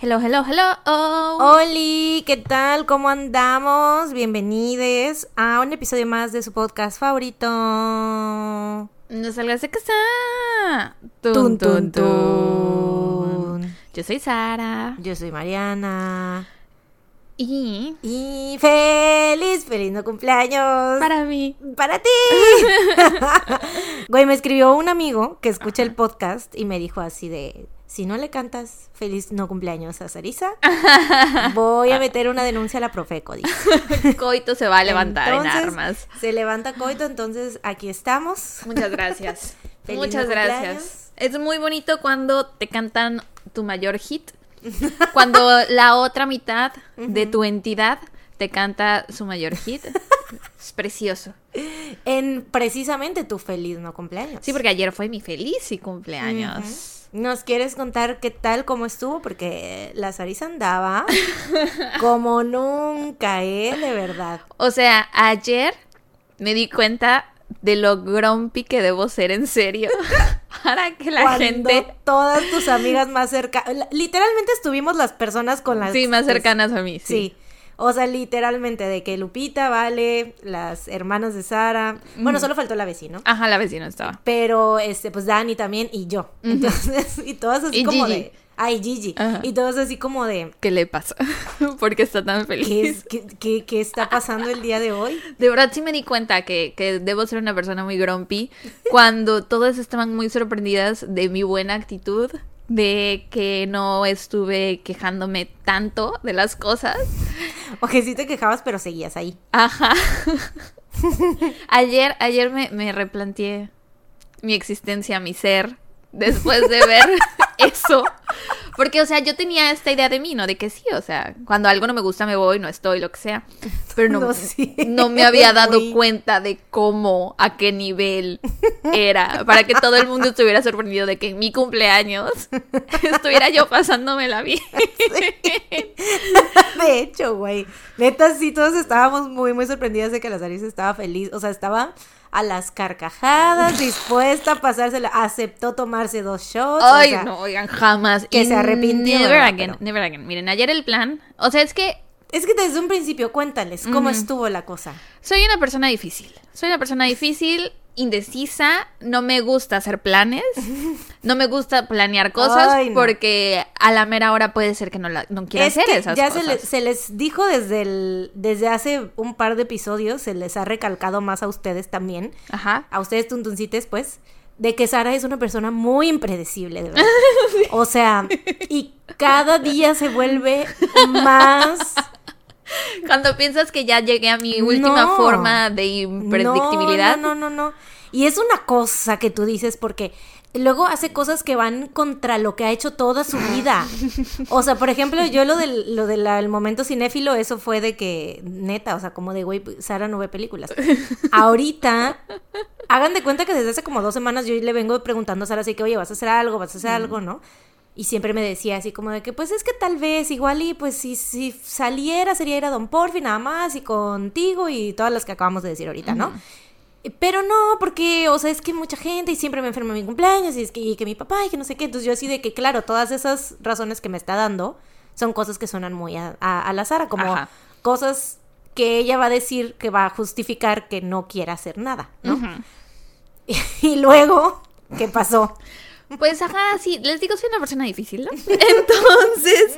Hello, hello, hello. Oh. Oli, ¿qué tal? ¿Cómo andamos? Bienvenidos a un episodio más de su podcast favorito. No salgas de casa. Tun, tun, tun. Yo soy Sara. Yo soy Mariana. Y Y feliz, feliz no cumpleaños. para mí. Para ti. Güey, me escribió un amigo que escucha el podcast y me dijo así de, si no le cantas feliz no cumpleaños a Sarisa, voy a meter una denuncia a la Profeco. dice. Coito se va a levantar Entonces, en armas. Se levanta coito, entonces aquí estamos. Muchas gracias. Feliz Muchas no gracias. Es muy bonito cuando te cantan tu mayor hit. Cuando la otra mitad de tu entidad te canta su mayor hit. Es precioso. En precisamente tu feliz no cumpleaños. Sí, porque ayer fue mi feliz y cumpleaños. ¿Nos quieres contar qué tal, cómo estuvo? Porque la Sarisa andaba como nunca, ¿eh? De verdad. O sea, ayer me di cuenta de lo grumpy que debo ser en serio. Para que la Cuando gente. todas tus amigas más cercanas, literalmente estuvimos las personas con las... Sí, más cercanas a mí. Sí. Sí. O sea, literalmente de que Lupita, Vale, las hermanas de Sara. Bueno, solo faltó la vecina. Ajá, la vecina estaba. Pero, este, pues Dani también y yo. Entonces, y todas así Y como Gigi. de. Ay, Gigi. Ajá. Y todas así como de. ¿Qué le pasa? Porque está tan ¿Qué, feliz. es, qué, qué- qué está pasando el día de hoy? De verdad sí me di cuenta que, que debo ser una persona muy grumpy cuando todas estaban muy sorprendidas de mi buena actitud, de que no estuve quejándome tanto de las cosas. O que sí te quejabas, pero seguías ahí. Ajá. ayer, ayer me, me replanteé mi existencia, mi ser, después de ver eso. Porque, o sea, yo tenía esta idea de mí, ¿no? De que sí, o sea, cuando algo no me gusta me voy, no estoy, lo que sea. Pero no, No, sí. no me había dado Muy- cuenta de cómo, a qué nivel era, para que todo el mundo estuviera sorprendido de que en mi cumpleaños estuviera yo pasándomela bien. De hecho, güey. Neta, sí, todos estábamos muy, muy sorprendidas de que la Sarisa estaba feliz. O sea, estaba a las carcajadas, dispuesta a pasársela. Aceptó tomarse dos shots. o Ay, sea, no, oigan, jamás. que Y se arrepintió, Never again, Pero- never again. Miren, ayer el plan, o sea, es que Es que desde un principio, cuéntales cómo estuvo la cosa. soy una persona difícil. Soy una persona difícil, indecisa, no me gusta hacer planes, no me gusta planear cosas Ay, no. porque a la mera hora puede ser que no, la, no quiera es hacer que esas ya cosas. se les, se les dijo desde el, desde hace un par de episodios, se les ha recalcado más a ustedes también, Ajá. a ustedes tuntuncites, pues, de que Sara es una persona muy impredecible, de verdad. O sea, y cada día se vuelve más Cuando piensas que ya llegué a mi última No. forma de impredictibilidad. No, no, no, no. Y es una cosa que tú dices porque luego hace cosas que van contra lo que ha hecho toda su vida. O sea, por ejemplo, yo lo del, lo del el momento cinéfilo, eso fue de que, neta, o sea, como de, güey, Sara no ve películas. Ahorita, hagan de cuenta que desde hace como dos semanas yo le vengo preguntando a Sara así que, oye, vas a hacer algo, vas a hacer algo, ¿no? Y siempre me decía así como de que, pues es que tal vez igual y pues si, si saliera sería ir a Don Porfi nada más y contigo y todas las que acabamos de decir ahorita, ¿no? Pero no, porque, o sea, es que mucha gente y siempre me enferma en mi cumpleaños y es que, y que mi papá y que no sé qué. Entonces yo así de que, claro, todas esas razones que me está dando son cosas que suenan muy a, a, a la Sara, como Ajá. cosas que ella va a decir que va a justificar que no quiera hacer nada, ¿no? Ujú. Y luego, ¿qué pasó? Pues ajá, sí, les digo, soy una persona difícil, ¿no? Entonces,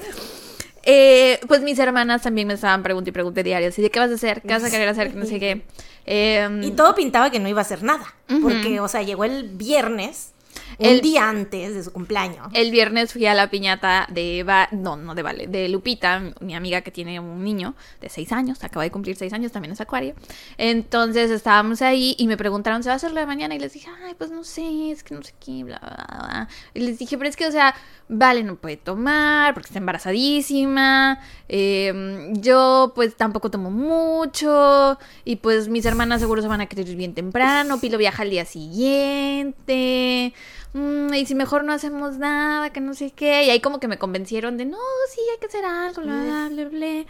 eh, pues mis hermanas también me estaban preguntando y pregunté diario, así de qué vas a hacer, qué vas a querer hacer, que no sé qué. Em, Y todo pintaba que no iba a hacer nada, porque, o sea, llegó el viernes, un El- día antes de su cumpleaños. El viernes fui a la piñata de Eva, no, no de Vale, de Lupita, mi amiga que tiene un niño de seis años, acaba de cumplir seis años, también es acuario. Entonces estábamos ahí y me preguntaron, ¿se va a hacer lo de mañana? Y les dije, ay, pues no sé, es que no sé qué, bla, bla, bla. Y les dije, pero es que, o sea, Vale no puede tomar porque está embarazadísima. eh, yo, pues, tampoco tomo mucho. Y pues mis hermanas seguro se van a querer ir bien temprano. Pilo viaja al día siguiente. "Mm, y si mejor no hacemos nada, que no sé qué. Y ahí como que me convencieron de, no, sí, hay que hacer algo, bla, bla, bla.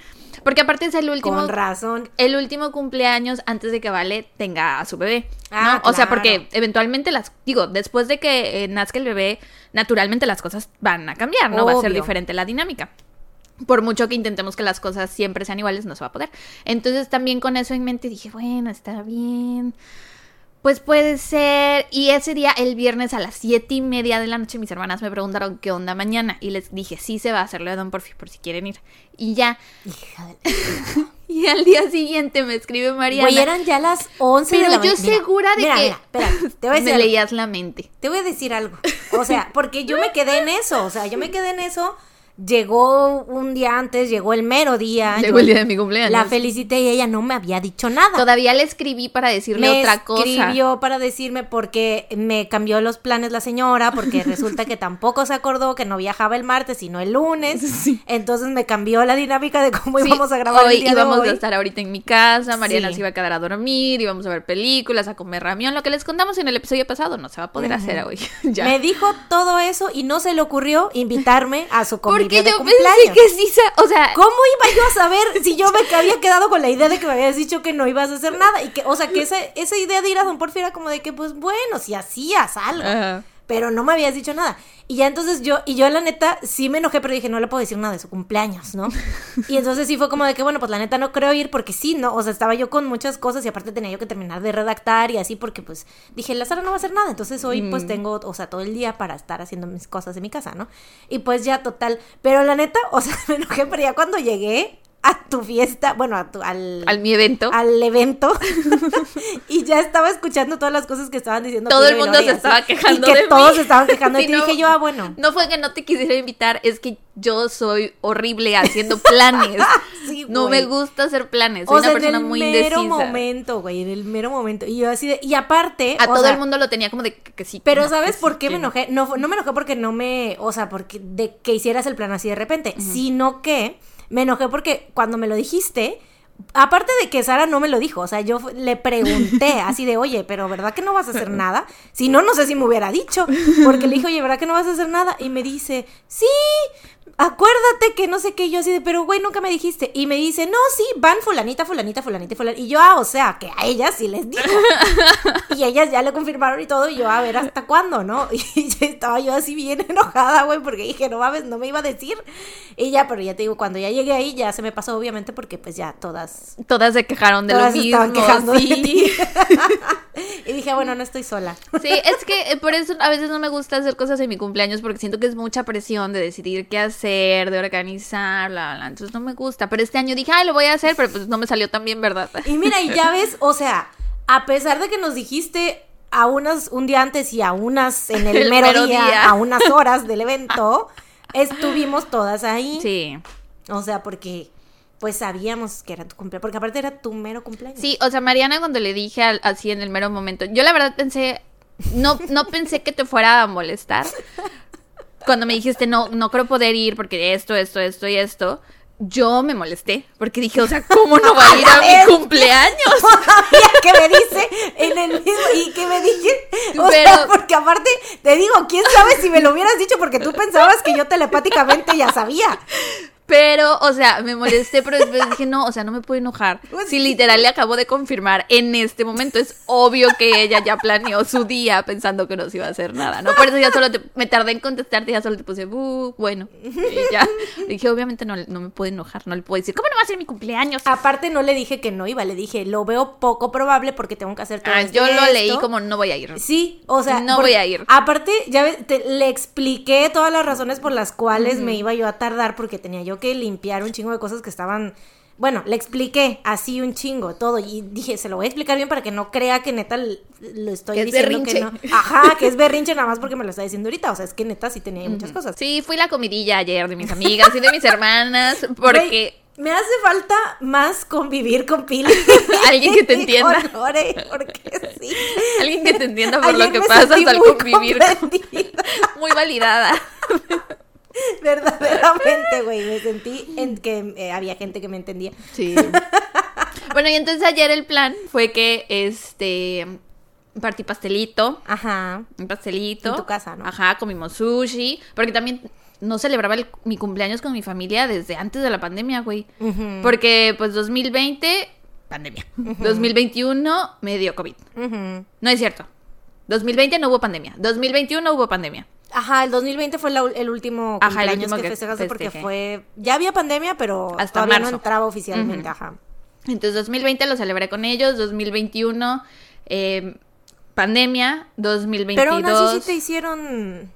Porque aparte es el último... Con razón. el último cumpleaños antes de que Vale tenga a su bebé. ¿no? Ah, O sea, porque eventualmente las, digo, después de que eh, nazca el bebé, naturalmente las cosas van a cambiar, ¿no? Va a ser diferente la dinámica. Por mucho que intentemos que las cosas siempre sean iguales, no se va a poder. Entonces también con eso en mente dije, bueno, está bien. Pues puede ser. Y ese día, el viernes a las siete y media de la noche, mis hermanas me preguntaron qué onda mañana. Y les dije, sí se va a hacer lo de Don Porfi, por si quieren ir. Y ya. Hija de... Y al día siguiente me escribe Mariana. Güey, eran ya las 11 de Pero la yo mañana. Mira, segura de mira, que Mira, espera, te voy a decir me algo. leías la mente. Te voy a decir algo. O sea, porque yo me quedé en eso. O sea, yo me quedé en eso. Llegó un día antes, llegó el mero día. Llegó el día de mi cumpleaños. La felicité y ella no me había dicho nada. Todavía le escribí para decirle me otra cosa. escribió para decirme porque me cambió los planes la señora, porque resulta que tampoco se acordó que no viajaba el martes, sino el lunes. Entonces me cambió la dinámica de cómo Sí, íbamos a grabar hoy el día íbamos de hoy. a estar ahorita en mi casa, Mariana Sí. se iba a quedar a dormir, íbamos a ver películas, a comer ramión, lo que les contamos en el episodio pasado no se va a poder hacer hoy. ya. Me dijo todo eso y no se le ocurrió invitarme a su convivio De yo cumpleaños. pensé que sí, o sea, ¿Cómo iba yo a saber si yo me había quedado con la idea de que me habías dicho que no ibas a hacer nada? Y que, o sea, que esa, esa idea de ir a Don Porfi era como de que, pues bueno, si hacías algo. Ajá. Pero no me habías dicho nada. Y ya entonces yo, y yo la neta sí me enojé, pero dije, no le puedo decir nada de su cumpleaños, ¿no? Y entonces sí fue como de que, bueno, pues la neta no creo ir porque sí, ¿no? O sea, estaba yo con muchas cosas y aparte tenía yo que terminar de redactar y así porque pues dije, la Sara no va a hacer nada. Entonces hoy pues Mm. tengo, o sea, todo el día para estar haciendo mis cosas en mi casa, ¿no? Y pues ya total. Pero la neta, o sea, me enojé, pero ya cuando llegué a tu fiesta, bueno, a tu, al, al mi evento, al evento y ya estaba escuchando todas las cosas que estaban diciendo todo el mundo se estaba quejando y que de todos mí. se estaban quejando Sí, y no, dije yo ah bueno No fue que no te quisiera invitar, es que yo soy horrible haciendo planes. Sí, no me gusta hacer planes, soy o sea una persona en el muy mero indecisa. momento güey en el mero momento y yo así de y aparte A todo sea, el mundo lo tenía como de que, que sí. pero no, sabes sí, por qué me no. enojé no no me enojé porque no me o sea porque de que hicieras el plan así de repente sino que me enojé porque cuando me lo dijiste Aparte de que Sara no me lo dijo, o sea, yo le pregunté así de, oye, pero ¿verdad que no vas a hacer nada? Si no, no sé si me hubiera dicho, porque le dije, oye, ¿verdad que no vas a hacer nada? Y me dice, sí, acuérdate que no sé qué, yo así de, pero güey, nunca me dijiste. Y me dice, no, sí, van fulanita, fulanita, fulanita fulanita. Y yo, ah, o sea, que a ellas sí les dijo. y ellas ya le confirmaron y todo, y yo, a ver, ¿hasta cuándo, no? Y ya estaba yo así bien enojada, güey, porque dije, no mames, no me iba a decir. Y ya, pero ya te digo, cuando ya llegué ahí, ya se me pasó, obviamente, porque pues ya todas Todas se quejaron de Todas lo mismo. estaban quejando de ti. y dije, bueno, no estoy sola. Sí, es que eh, por eso a veces no me gusta hacer cosas en mi cumpleaños porque siento que es mucha presión de decidir qué hacer, de organizar, bla, bla, bla. Entonces no me gusta. Pero este año dije, ay, lo voy a hacer, pero pues no me salió tan bien, ¿verdad? Y mira, y ya ves, o sea, a pesar de que nos dijiste a unas un día antes y a unas en el, El mero, mero día, día. a unas horas del evento, estuvimos todas ahí. Sí. O sea, porque pues sabíamos que era tu cumpleaños, porque aparte era tu mero cumpleaños. Sí, o sea, Mariana cuando le dije al- así en el mero momento, yo la verdad pensé, no, no pensé que te fuera a molestar. Cuando me dijiste, no, no creo poder ir porque esto, esto, esto y esto, yo me molesté, porque dije, o sea, ¿cómo no va a ir a ¡A la mi cumpleaños? Todavía que me dice en el mismo y que me dije, o sea, porque aparte te digo, quién sabe si me lo hubieras dicho porque tú pensabas que yo telepáticamente ya sabía. Pero, o sea, me molesté, pero después dije, no, o sea, no me puedo enojar. Si literal le acabo de confirmar en este momento, es obvio que ella ya planeó su día pensando que no se iba a hacer nada, ¿no? Por eso ya solo te- me tardé en contestarte, ya solo te puse, "Bu, bueno, y ya. Dije, obviamente no, no me puedo enojar, no le puedo decir, ¿cómo no va a ser mi cumpleaños? Aparte no le dije que no iba, le dije, lo veo poco probable porque tengo que hacer todo Ah, yo lo esto". leí como no voy a ir. Sí, o sea, No voy a ir. Aparte, ya ves, te- le expliqué todas las razones por las cuales me iba yo a tardar porque tenía yo que limpiar un chingo de cosas que estaban bueno, le expliqué así un chingo todo y dije, se lo voy a explicar bien para que no crea que neta lo estoy Que es diciendo que no. berrinche. Ajá, que es berrinche nada más porque me lo está diciendo ahorita, o sea, es que neta sí tenía muchas cosas. Sí, fui la comidilla ayer de mis amigas y de mis hermanas, porque... Güey, me hace falta más convivir con Pili. Alguien que te entienda. Con Lore, porque sí. Alguien que te entienda por Ayer lo que pasas al convivir. comprendida. Muy validada. Verdaderamente, güey, me sentí en que eh, había gente que me entendía. Sí. Bueno, y entonces ayer el plan fue que este Partí pastelito. Ajá. Un pastelito. En tu casa, ¿no? Ajá, comimos sushi. Porque también no celebraba el- mi cumpleaños con mi familia desde antes de la pandemia, güey. Porque, pues, 2020, pandemia. 2021, me dio COVID. No es cierto. 2020 no hubo pandemia. 2021 hubo pandemia. Ajá, el 2020 fue la el último Ajá, el último que, que festejaste porque fue... Ya había pandemia, pero Hasta todavía marzo. no entraba oficialmente, Ujú. ajá. Entonces, 2020 lo celebré con ellos. 2021, eh, pandemia. 2022. Pero aún así sí te hicieron...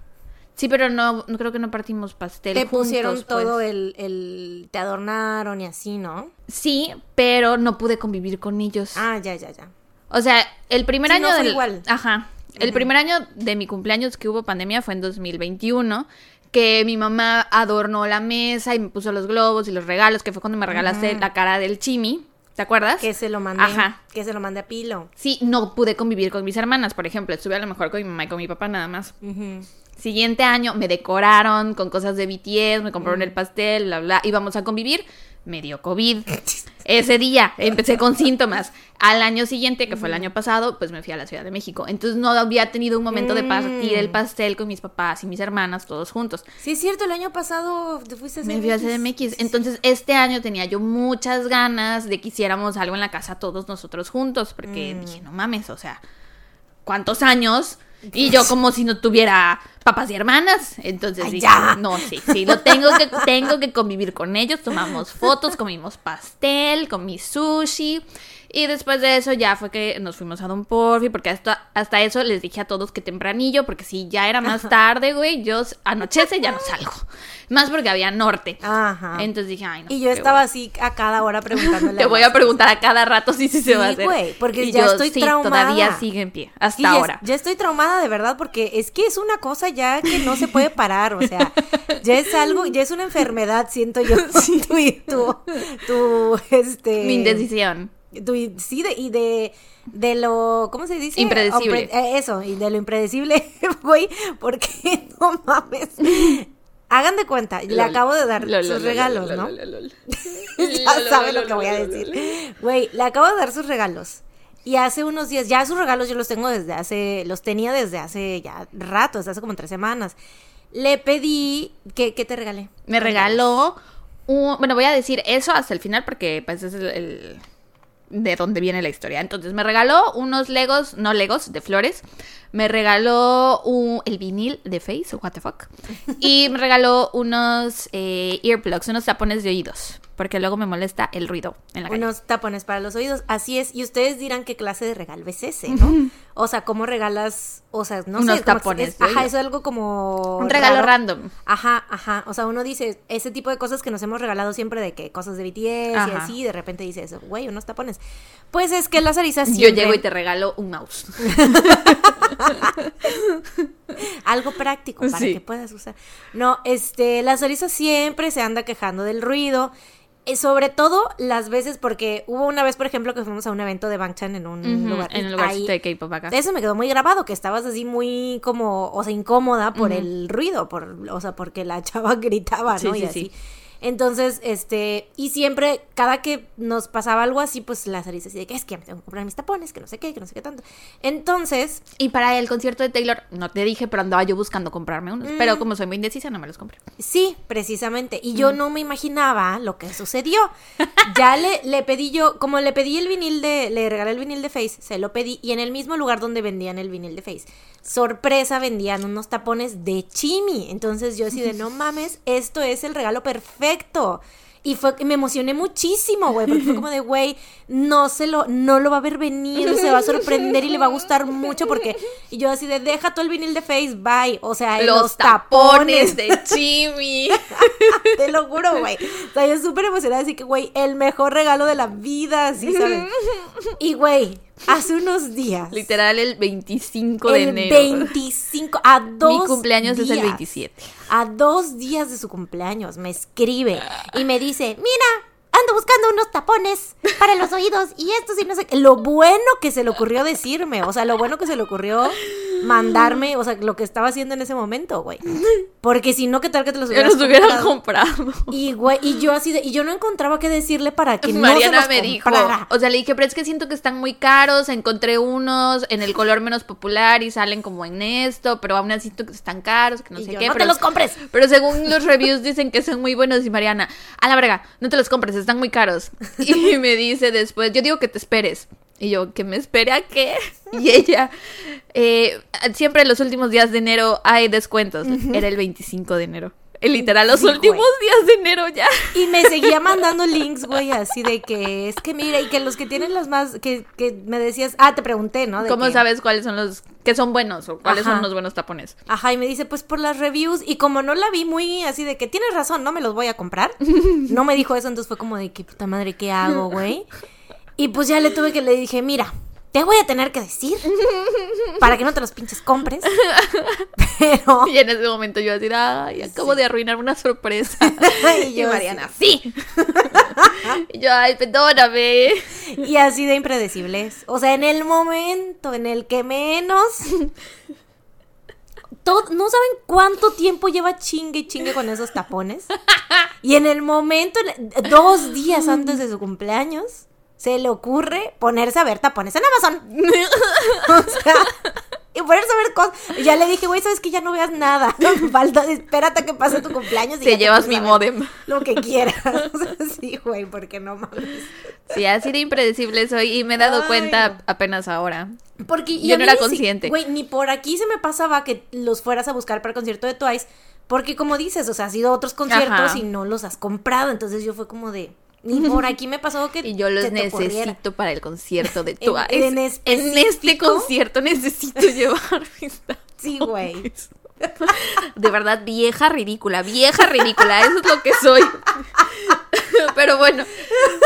Sí, pero no, no creo que no partimos pastel. Te pusieron pues. todo el, el... Te adornaron y así, ¿no? Sí, pero no pude convivir con ellos. Ah, ya, ya, ya. O sea, el primer Sí, año no fue del... igual. Ajá. El primer año de mi cumpleaños que hubo pandemia fue en 2021, que mi mamá adornó la mesa y me puso los globos y los regalos, que fue cuando me regalaste la cara del chimi. ¿Te acuerdas? Que se lo mandé. Ajá. Que se lo mandé a Pilo. Sí, no pude convivir con mis hermanas, por ejemplo. Estuve a lo mejor con mi mamá y con mi papá nada más. Siguiente año me decoraron con cosas de BTS, me compraron el pastel, bla, bla. Íbamos a convivir. Me dio COVID. Ese día empecé con síntomas. Al año siguiente, que fue el año pasado, pues me fui a la Ciudad de México. Entonces no había tenido un momento de partir el Mm. pastel con mis papás y mis hermanas, todos juntos. Sí, es cierto, el año pasado te fuiste a Me fui a CDMX. Entonces este año tenía yo muchas ganas de que hiciéramos algo en la casa todos nosotros juntos. Porque Mm. dije, no mames, o sea, ¿cuántos años? Y yo como si no tuviera papás y hermanas. Entonces Ay, dije, ya. no, sí, sí, lo tengo que, tengo que convivir con ellos. Tomamos fotos, comimos pastel, comí sushi. Y después de eso ya fue que nos fuimos a Don Porfi, porque hasta, hasta eso les dije a todos que tempranillo, porque si ya era más tarde, güey, yo anochece ya no salgo. Más porque había norte. Ajá. Entonces dije, ay, no. y yo estaba así a cada hora preguntándole. Te voy a preguntar a cada rato si sí se va a Sí, hacer. güey, porque Y ya yo, estoy sí, traumada. todavía sigue en pie, hasta Sí, ya, ahora. ya estoy traumada de verdad porque es que es una cosa ya que no se puede parar, o sea, ya es algo, ya es una enfermedad, siento yo, tu, tu, tu, este... Mi indecisión. Sí, de, y de, de lo, ¿cómo se dice? Impredecible. Opre- eh, eso, y de lo impredecible, güey, porque no mames. Hagan de cuenta, le acabo de dar Lol, sus lol, regalos, ¿no? ya Lol, sabe lol, lo que voy a decir. Güey, le acabo de dar sus regalos. Y hace unos días, ya sus regalos yo los tengo desde hace, los tenía desde hace ya rato, desde hace como tres semanas. Le pedí, ¿qué, qué te regalé? Me regaló un... Bueno, voy a decir eso hasta el final porque pues es el... el- de dónde viene la historia. Entonces me regaló unos legos, no legos, de flores. Me regaló un, el vinil de Face, what the fuck. Y me regaló unos eh, earplugs, unos tapones de oídos. Porque luego me molesta el ruido en la calle. Unos tapones para los oídos, así es. Y ustedes dirán qué clase de regalo es ese, ¿no? O sea, ¿cómo regalas? O sea, no Unos sé. tapones es- ajá, eso es algo como. Un regalo raro. random. Ajá, ajá. O sea, uno dice ese tipo de cosas que nos hemos regalado siempre de que cosas de BTS y así, de repente dice eso, güey, unos tapones. Pues es que las arisas Yo siempre... llego y te regalo un mouse. Algo práctico para Sí. que puedas usar. No, este, la Sarisa siempre se anda quejando del ruido. Eh, sobre todo las veces, porque hubo una vez, por ejemplo, que fuimos a un evento de Bangchan en un lugar. en el lugar ahí- de K-pop acá. Eso me quedó muy grabado, que estabas así muy como, o sea, incómoda por el ruido, por, o sea, porque la chava gritaba, ¿no? sí, y así. sí. Entonces, este, y siempre, cada que nos pasaba algo así, pues la Sarisa así de que es que me tengo que comprar mis tapones, que no sé qué, que no sé qué tanto. Entonces, Y para el concierto de Taylor, no te dije, pero andaba yo buscando comprarme unos. Mm. Pero como soy muy indecisa, no me los compré. Sí, precisamente. Y yo no me imaginaba lo que sucedió. Ya le, le pedí yo, como le pedí el vinil de, le regalé el vinil de Face, se lo pedí, y en el mismo lugar donde vendían el vinil de Face, sorpresa, vendían unos tapones de Chimi. Entonces yo así de, no mames, esto es el regalo perfecto. Y fue me emocioné muchísimo, güey, porque fue como de, güey, no se lo, no lo va a ver venir, se va a sorprender y le va a gustar mucho porque, y yo así de, deja todo el vinil de Face, bye, o sea, los, tapones de Chimi. te lo juro, güey. O sea, yo súper emocionada, así que, güey, el mejor regalo de la vida, ¿sí sabes? Y, güey, hace unos días. Literal el 25 de el enero. 25, a dos Mi cumpleaños es el días, 27. A dos días de su cumpleaños me escribe y me dice, mira, ando buscando unos tapones para los oídos y estos y no sé. Lo bueno que se le ocurrió decirme, o sea, lo bueno que se le ocurrió mandarme, o sea, lo que estaba haciendo en ese momento, güey. Porque si no, ¿qué tal que te los hubieras los hubiera comprado? comprado. Y, güey, y yo así de, y yo no encontraba qué decirle para que Mariana no se me los dijo, comprara. o sea, le dije, pero es que siento que están muy caros, encontré unos en el color menos popular y salen como en esto, pero aún así siento que están caros, que no Y sé yo, qué. "No pero, te los compres". Pero según los reviews dicen que son muy buenos y Mariana, a la verga, no te los compres, están muy caros. Y me dice después, yo digo que te esperes. Y yo, ¿que me espere a qué? Y ella, eh, siempre en los últimos días de enero hay descuentos. Era el 25 de enero. Eh, Literal, los Sí, güey. últimos días de enero ya. Y me seguía mandando links, güey, así de que es que mira, y que los que tienen los más, que, que me decías, ah, te pregunté, ¿no? De ¿Cómo que- sabes cuáles son los que son buenos o cuáles Ajá. son los buenos tapones? Ajá, y me dice, pues por las reviews, y como no la vi muy así de que tienes razón, no me los voy a comprar, no me dijo eso, entonces fue como de que puta madre, ¿qué hago, güey? Y pues ya le tuve que le dije, mira, te voy a tener que decir para que no te los pinches compres. Pero Y en ese momento yo así, ay, acabo de arruinar una sorpresa. Y y yo Mariana, sí. y yo, ay, perdóname. y así de impredecibles. O sea, en el momento en el que menos todo- no saben cuánto tiempo lleva chingue y chingue con esos tapones. Y en el momento, en- dos días antes de su cumpleaños, se le ocurre ponerse a ver tapones en Amazon. O sea, y ponerse a ver cosas. Ya le dije, güey, sabes que ya no veas nada. Falta, espérate a que pase tu cumpleaños y Te ya llevas mi modem. Lo que quieras. Sí, güey, porque no mames. Sí, así de impredecible soy y me he dado Ay, cuenta no. apenas ahora. Porque Yo no era consciente. Güey, ni por aquí se me pasaba que los fueras a buscar para el concierto de Twice. Porque como dices, o sea, has ido a otros conciertos Ajá. y no los has comprado. Entonces yo fue como de. Ni por aquí me pasó que. Y yo los necesito para el concierto de En- Twice. en En, este concierto necesito llevar mis Sí, güey. De verdad, vieja ridícula, vieja ridícula, eso es lo que soy. Pero bueno,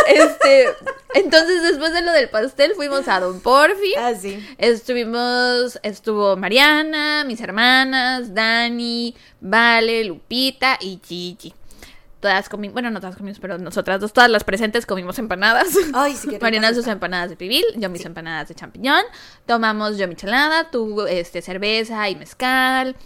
este, entonces después de lo del pastel fuimos a Don Porfi. Ah, sí. Estuvimos, estuvo Mariana, mis hermanas, Dani, Vale, Lupita y Gigi. Todas comimos, bueno, no todas comimos, pero nosotras dos, todas las presentes comimos empanadas. Ay, sí, qué Mariana sus empanadas de pibil, yo mis empanadas de champiñón. Tomamos yo michelada, tú este, cerveza y mezcal.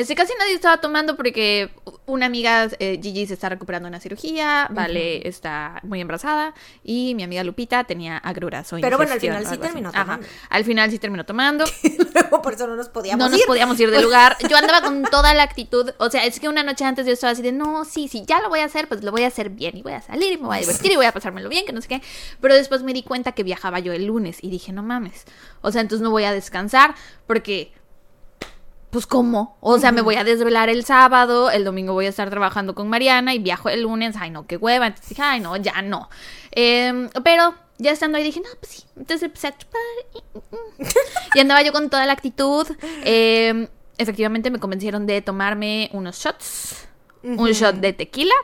Este, casi nadie estaba tomando porque una amiga, eh, Gigi, se está recuperando de una cirugía, Vale está muy embarazada y mi amiga Lupita tenía agruras o Pero bueno, al final sí terminó Ajá. tomando. Al final sí terminó tomando. Luego por eso no nos podíamos No nos ir. podíamos ir del lugar. Yo andaba con toda la actitud. O sea, es que una noche antes yo estaba así de, no, sí, sí, ya lo voy a hacer, pues lo voy a hacer bien. Y voy a salir y me voy a divertir y voy a pasármelo bien, que no sé qué. Pero después me di cuenta que viajaba yo el lunes y dije, no mames. O sea, entonces no voy a descansar porque... Pues cómo, o sea, me voy a desvelar el sábado, el domingo voy a estar trabajando con Mariana y viajo el lunes, ay no, qué hueva, entonces dije, ay no, ya no. Em, pero ya estando ahí dije, no, pues sí, entonces empecé a chupar y andaba yo con toda la actitud. Eh, efectivamente me convencieron de tomarme unos shots. Un shot de tequila.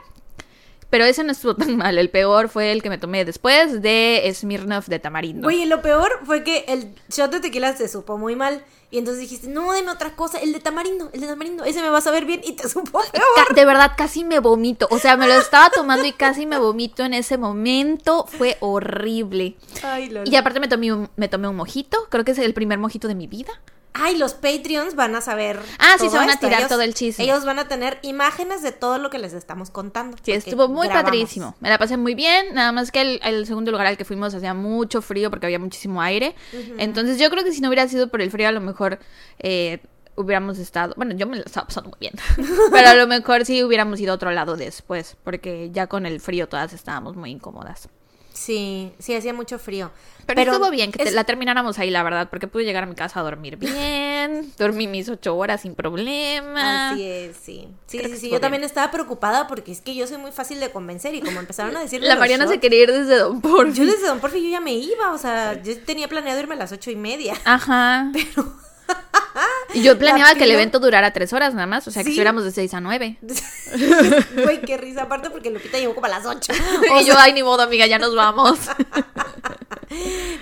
Pero ese no estuvo tan mal. El peor fue el que me tomé después de Smirnoff de tamarindo. Y lo peor fue que el shot de tequila se supo muy mal. Y entonces dijiste, no, deme otra cosa, el de tamarindo, el de tamarindo, ese me va a saber bien y te supo peor. De verdad, casi me vomito. O sea, me lo estaba tomando y casi me vomito en ese momento. Fue horrible. Ay, Lola. Y aparte me tomé un, me tomé un mojito. Creo que es el primer mojito de mi vida. Ay, los Patreons van a saber. Ah, sí, se van a tirar Ellos- todo el chisme. Ellos van a tener imágenes de todo lo que les estamos contando. Sí, estuvo muy grabamos. padrísimo. Me la pasé muy bien. Nada más que el, el segundo lugar al que fuimos hacía mucho frío porque había muchísimo aire. Entonces yo creo que si no hubiera sido por el frío, a lo mejor eh, hubiéramos estado. Bueno, yo me la estaba pasando muy bien. Pero a lo mejor sí hubiéramos ido a otro lado después. Porque ya con el frío todas estábamos muy incómodas. Sí, sí, hacía mucho frío. Pero, estuvo bien que te- la termináramos ahí, la verdad, porque pude llegar a mi casa a dormir bien. dormí mis ocho horas sin problema. Así es, sí. Sí, Creo sí, sí. Yo también estaba preocupada porque es que yo soy muy fácil de convencer y como empezaron a decir La Mariana se quería ir desde Don Porfi. Yo desde Don Porfi yo ya me iba, o sea, yo tenía planeado irme a las ocho y media. Ajá. Y yo planeaba que el evento durara tres horas nada más, o sea, que Sí. estuviéramos de seis a nueve. Güey, qué risa, aparte porque Lupita llegó como a las ocho. y yo, ay, ni modo, amiga, ya nos vamos.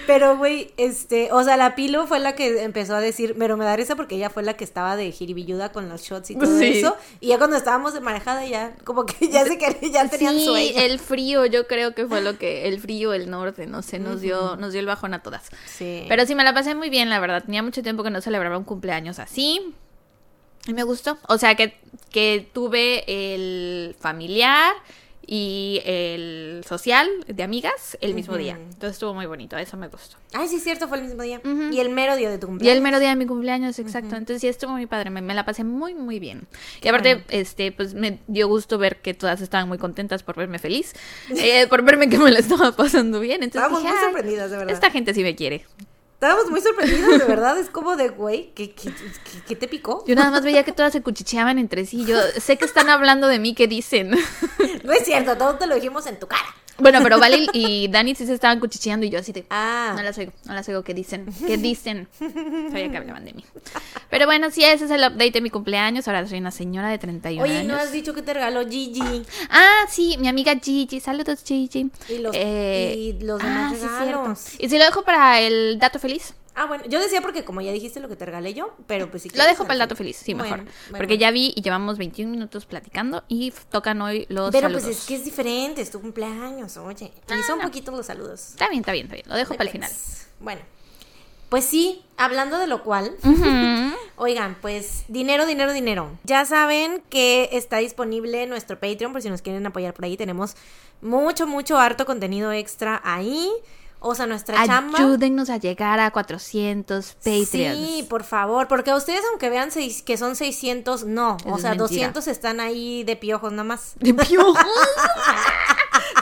Pero, güey, este, o sea, la Pilo fue la que empezó a decir, pero me da risa porque ella fue la que estaba de jiribilluda con los shots y todo Sí. eso. Y ya cuando estábamos de manejada, ya, como que ya se querían, ya tenían sí, sueño. el frío, yo creo que fue lo que, el frío, el norte, no sé, nos dio, nos dio el bajón a todas. Sí. Pero sí me la pasé muy bien, la verdad. Tenía mucho tiempo que no celebraba un cumpleaños así. Y me gustó. O sea que, que tuve el familiar y el social de amigas el mismo Ujú. día. Entonces estuvo muy bonito, eso me gustó. Ay, sí, es cierto, fue el mismo día. Ujú. Y el mero día de tu Y cumpleaños. el mero día de mi cumpleaños, exacto. Entonces sí estuvo muy padre, me, me la pasé muy, muy bien. y aparte, bueno. este, pues me dio gusto ver que todas estaban muy contentas por verme feliz, eh, por verme que me la estaba pasando bien. Entonces Estábamos muy "Ay, sorprendidas, de verdad. Esta gente sí me quiere. Estábamos muy sorprendidas, de verdad. Es como de, güey, ¿qué, qué, qué- qué te picó? Yo nada más veía que todas se cuchicheaban entre sí. Yo sé que están hablando de mí, ¿qué dicen? No es cierto, todo te lo dijimos en tu cara. Bueno, pero Vale y Dani sí se estaban cuchicheando y yo así de... Ah. No las oigo, no las oigo, ¿qué dicen? ¿Qué dicen? Sabía que hablaban de mí. Pero bueno, sí, ese es el update de mi cumpleaños. Ahora soy una señora de 31 Oye, años. ¿no has dicho que te regaló Gigi? Ah, sí, mi amiga Gigi. Saludos, Gigi. Y los- Eh, y los demás ah, sí, cierto. regalos. Y si lo dejo para el dato feliz. Ah, bueno, yo decía porque como ya dijiste lo que te regalé yo, pero pues sí. Lo dejo para el dato feliz, sí, mejor. Bueno, bueno. Porque ya vi y llevamos 21 minutos platicando y tocan hoy los Pero saludos. pues es que es diferente, es tu cumpleaños, oye. Y son poquitos los saludos. Está bien, está bien, está bien. Lo dejo para el final. Pues, Bueno, pues sí, hablando de lo cual, oigan, pues dinero, dinero, dinero. Ya saben que está disponible nuestro Patreon por si nos quieren apoyar por ahí. Tenemos mucho, mucho harto contenido extra ahí. O sea, nuestra chamba. Ayúdennos a llegar a 400 Patreons. Sí, por favor, porque a ustedes aunque vean seis- que son 600, no, Eso o es sea, mentira. 200 están ahí de piojos nada más. De piojos.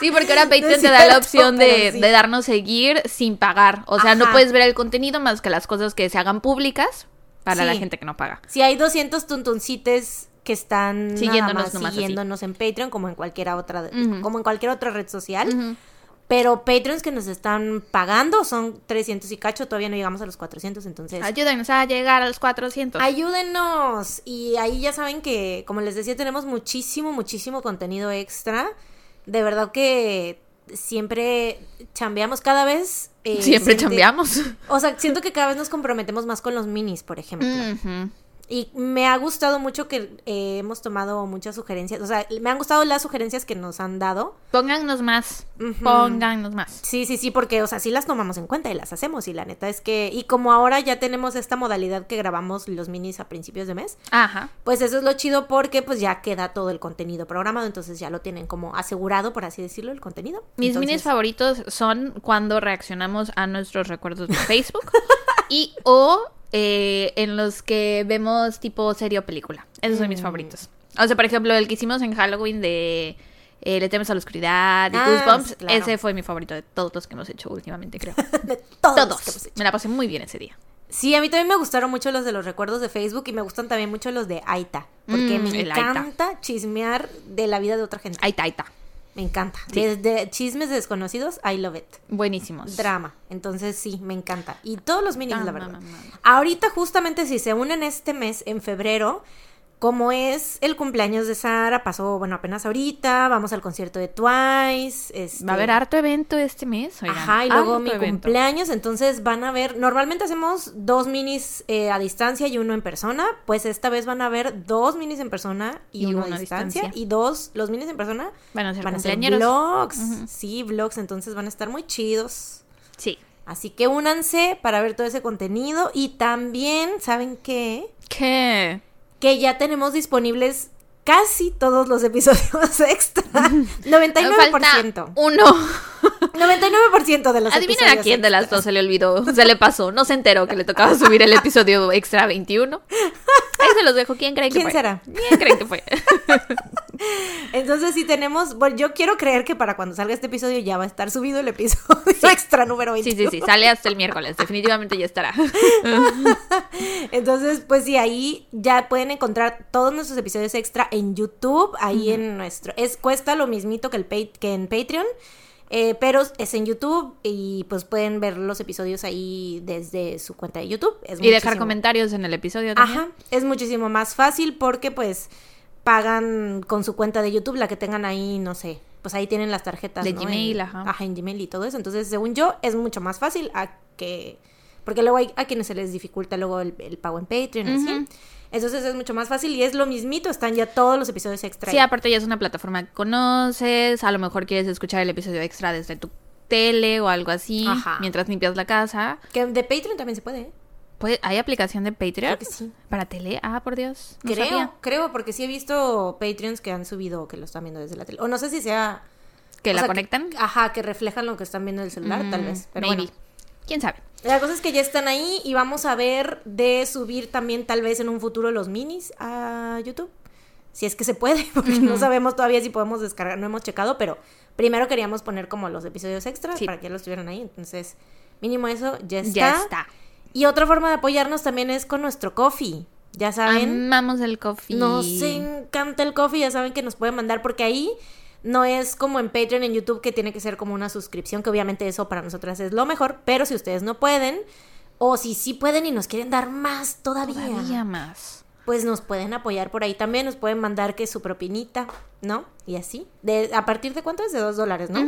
Sí, porque ahora Patreon No es te da la opción de, sí. de darnos seguir sin pagar. O sea, no puedes ver el contenido más que las cosas que se hagan públicas para la Sí. gente que no paga. Si hay 200 tuntuncites que están Siguiéndonos nada más nomás así. siguiéndonos en Patreon como en cualquier otra como en cualquier otra red social. Ujú. Pero Patreons que nos están pagando son 300 y cacho, todavía no llegamos a los 400, entonces Ayúdennos a llegar a los 400. ayúdenos. Y ahí ya saben que, como les decía, tenemos muchísimo, muchísimo contenido extra. De verdad que siempre chambeamos cada vez. eh, Siempre chambeamos. O sea, siento que cada vez nos comprometemos más con los minis, por ejemplo. Ujú. Y me ha gustado mucho que eh, hemos tomado muchas sugerencias. O sea, me han gustado las sugerencias que nos han dado. Póngannos más. Ujú. Póngannos más. Sí, sí, sí, porque, o sea, sí las tomamos en cuenta y las hacemos. Y la neta es que, y como ahora ya tenemos esta modalidad que grabamos los minis a principios de mes, Ajá. pues eso es lo chido porque pues ya queda todo el contenido programado. Entonces ya lo tienen como asegurado, por así decirlo, el contenido. Mis Entonces, minis favoritos son cuando reaccionamos a nuestros recuerdos de Facebook y o eh, en los que vemos tipo serie o película. Esos son mis Mm. favoritos. O sea, por ejemplo, el que hicimos en Halloween de eh, Le temes a la oscuridad y Ah, Goosebumps, claro. ese fue mi favorito de todos los que hemos hecho últimamente, creo. de todos. los que hemos hecho. Me la pasé muy bien ese día. Sí, a mí también me gustaron mucho los de los recuerdos de Facebook y me gustan también mucho los de Aita. Porque Mm, me Aita. encanta chismear de la vida de otra gente. Ahí está. Me encanta. Sí. Desde chismes desconocidos, I love it. Buenísimos. Drama. Entonces sí, me encanta. Y todos los minis, Ah, la verdad. Ahorita justamente si se unen este mes, en febrero, como es el cumpleaños de Sara, pasó, bueno, apenas ahorita, vamos al concierto de Twice. Este, Va a haber harto evento este mes. oigan, Ajá, y luego harto mi evento. cumpleaños, entonces van a ver, normalmente hacemos dos minis eh, a distancia y uno en persona, pues esta vez van a ver dos minis en persona y, Y uno, uno a distancia, distancia. y dos, los minis en persona Van a ser van a ser vlogs, sí, vlogs, entonces van a estar muy chidos. Sí. Así que únanse para ver todo ese contenido y también, ¿saben qué? ¿Qué? Que ya tenemos disponibles casi todos los episodios extra. 99%. Falta uno. 99% de los Adivinen a quién de las dos se le olvidó, se le pasó, no se enteró que le tocaba subir el episodio extra 21. Ahí se los dejo, ¿quién creen que ¿Quién fue? será? ¿Quién creen que fue? Entonces sí tenemos, bueno, yo quiero creer que para cuando salga este episodio ya va a estar subido el episodio extra número 20. Sí, sí, sí, sale hasta el miércoles, definitivamente ya estará. Entonces, pues sí, ahí ya pueden encontrar todos nuestros episodios extra en YouTube, ahí en nuestro, es cuesta lo mismito que el que en Patreon. eh, pero es en YouTube y pues pueden ver los episodios ahí desde su cuenta de YouTube. Es Y dejar comentarios en el episodio también. Ajá, es muchísimo más fácil porque pues pagan con su cuenta de YouTube la que tengan ahí, no sé, pues ahí tienen las tarjetas. De ¿no? Gmail, En- ajá. Ajá, en Gmail y todo eso. Entonces, según yo, es mucho más fácil a que... Porque luego hay a quienes se les dificulta luego el, el pago en Patreon, y así. Entonces es mucho más fácil y es lo mismito, están ya todos los episodios extra. Sí, aparte ya es una plataforma que conoces, a lo mejor quieres escuchar el episodio extra desde tu tele o algo así, Ajá. mientras limpias la casa. Que de Patreon también se puede, ¿eh? ¿Hay aplicación de Patreon? Creo que sí. ¿Para tele? Ah, por Dios. no creo, sabía. creo, porque sí he visto Patreons que han subido que lo están viendo desde la tele. O no sé si sea... ¿Que o la sea, conectan? ajá, que reflejan lo que están viendo en el celular, tal Mm, vez. Pero maybe. bueno. ¿Quién sabe? La cosa es que ya están ahí y vamos a ver de subir también tal vez en un futuro los minis a YouTube. Si es que se puede, porque no sabemos todavía si podemos descargar, no hemos checado, pero primero queríamos poner como los episodios extras Sí. para que ya los tuvieran ahí. Entonces, mínimo eso ya está. Ya está. Y otra forma de apoyarnos también es con nuestro coffee. Ya saben, Amamos el coffee. nos encanta el coffee, ya saben que nos pueden mandar porque ahí no es como en Patreon, en YouTube, que tiene que ser como una suscripción, que obviamente eso para nosotras es lo mejor, pero si ustedes no pueden, o si sí pueden y nos quieren dar más todavía, Todavía más. pues nos pueden apoyar por ahí también, nos pueden mandar que su propinita, ¿no? Y así. De, ¿A partir de cuánto es? De dos dólares, ¿no?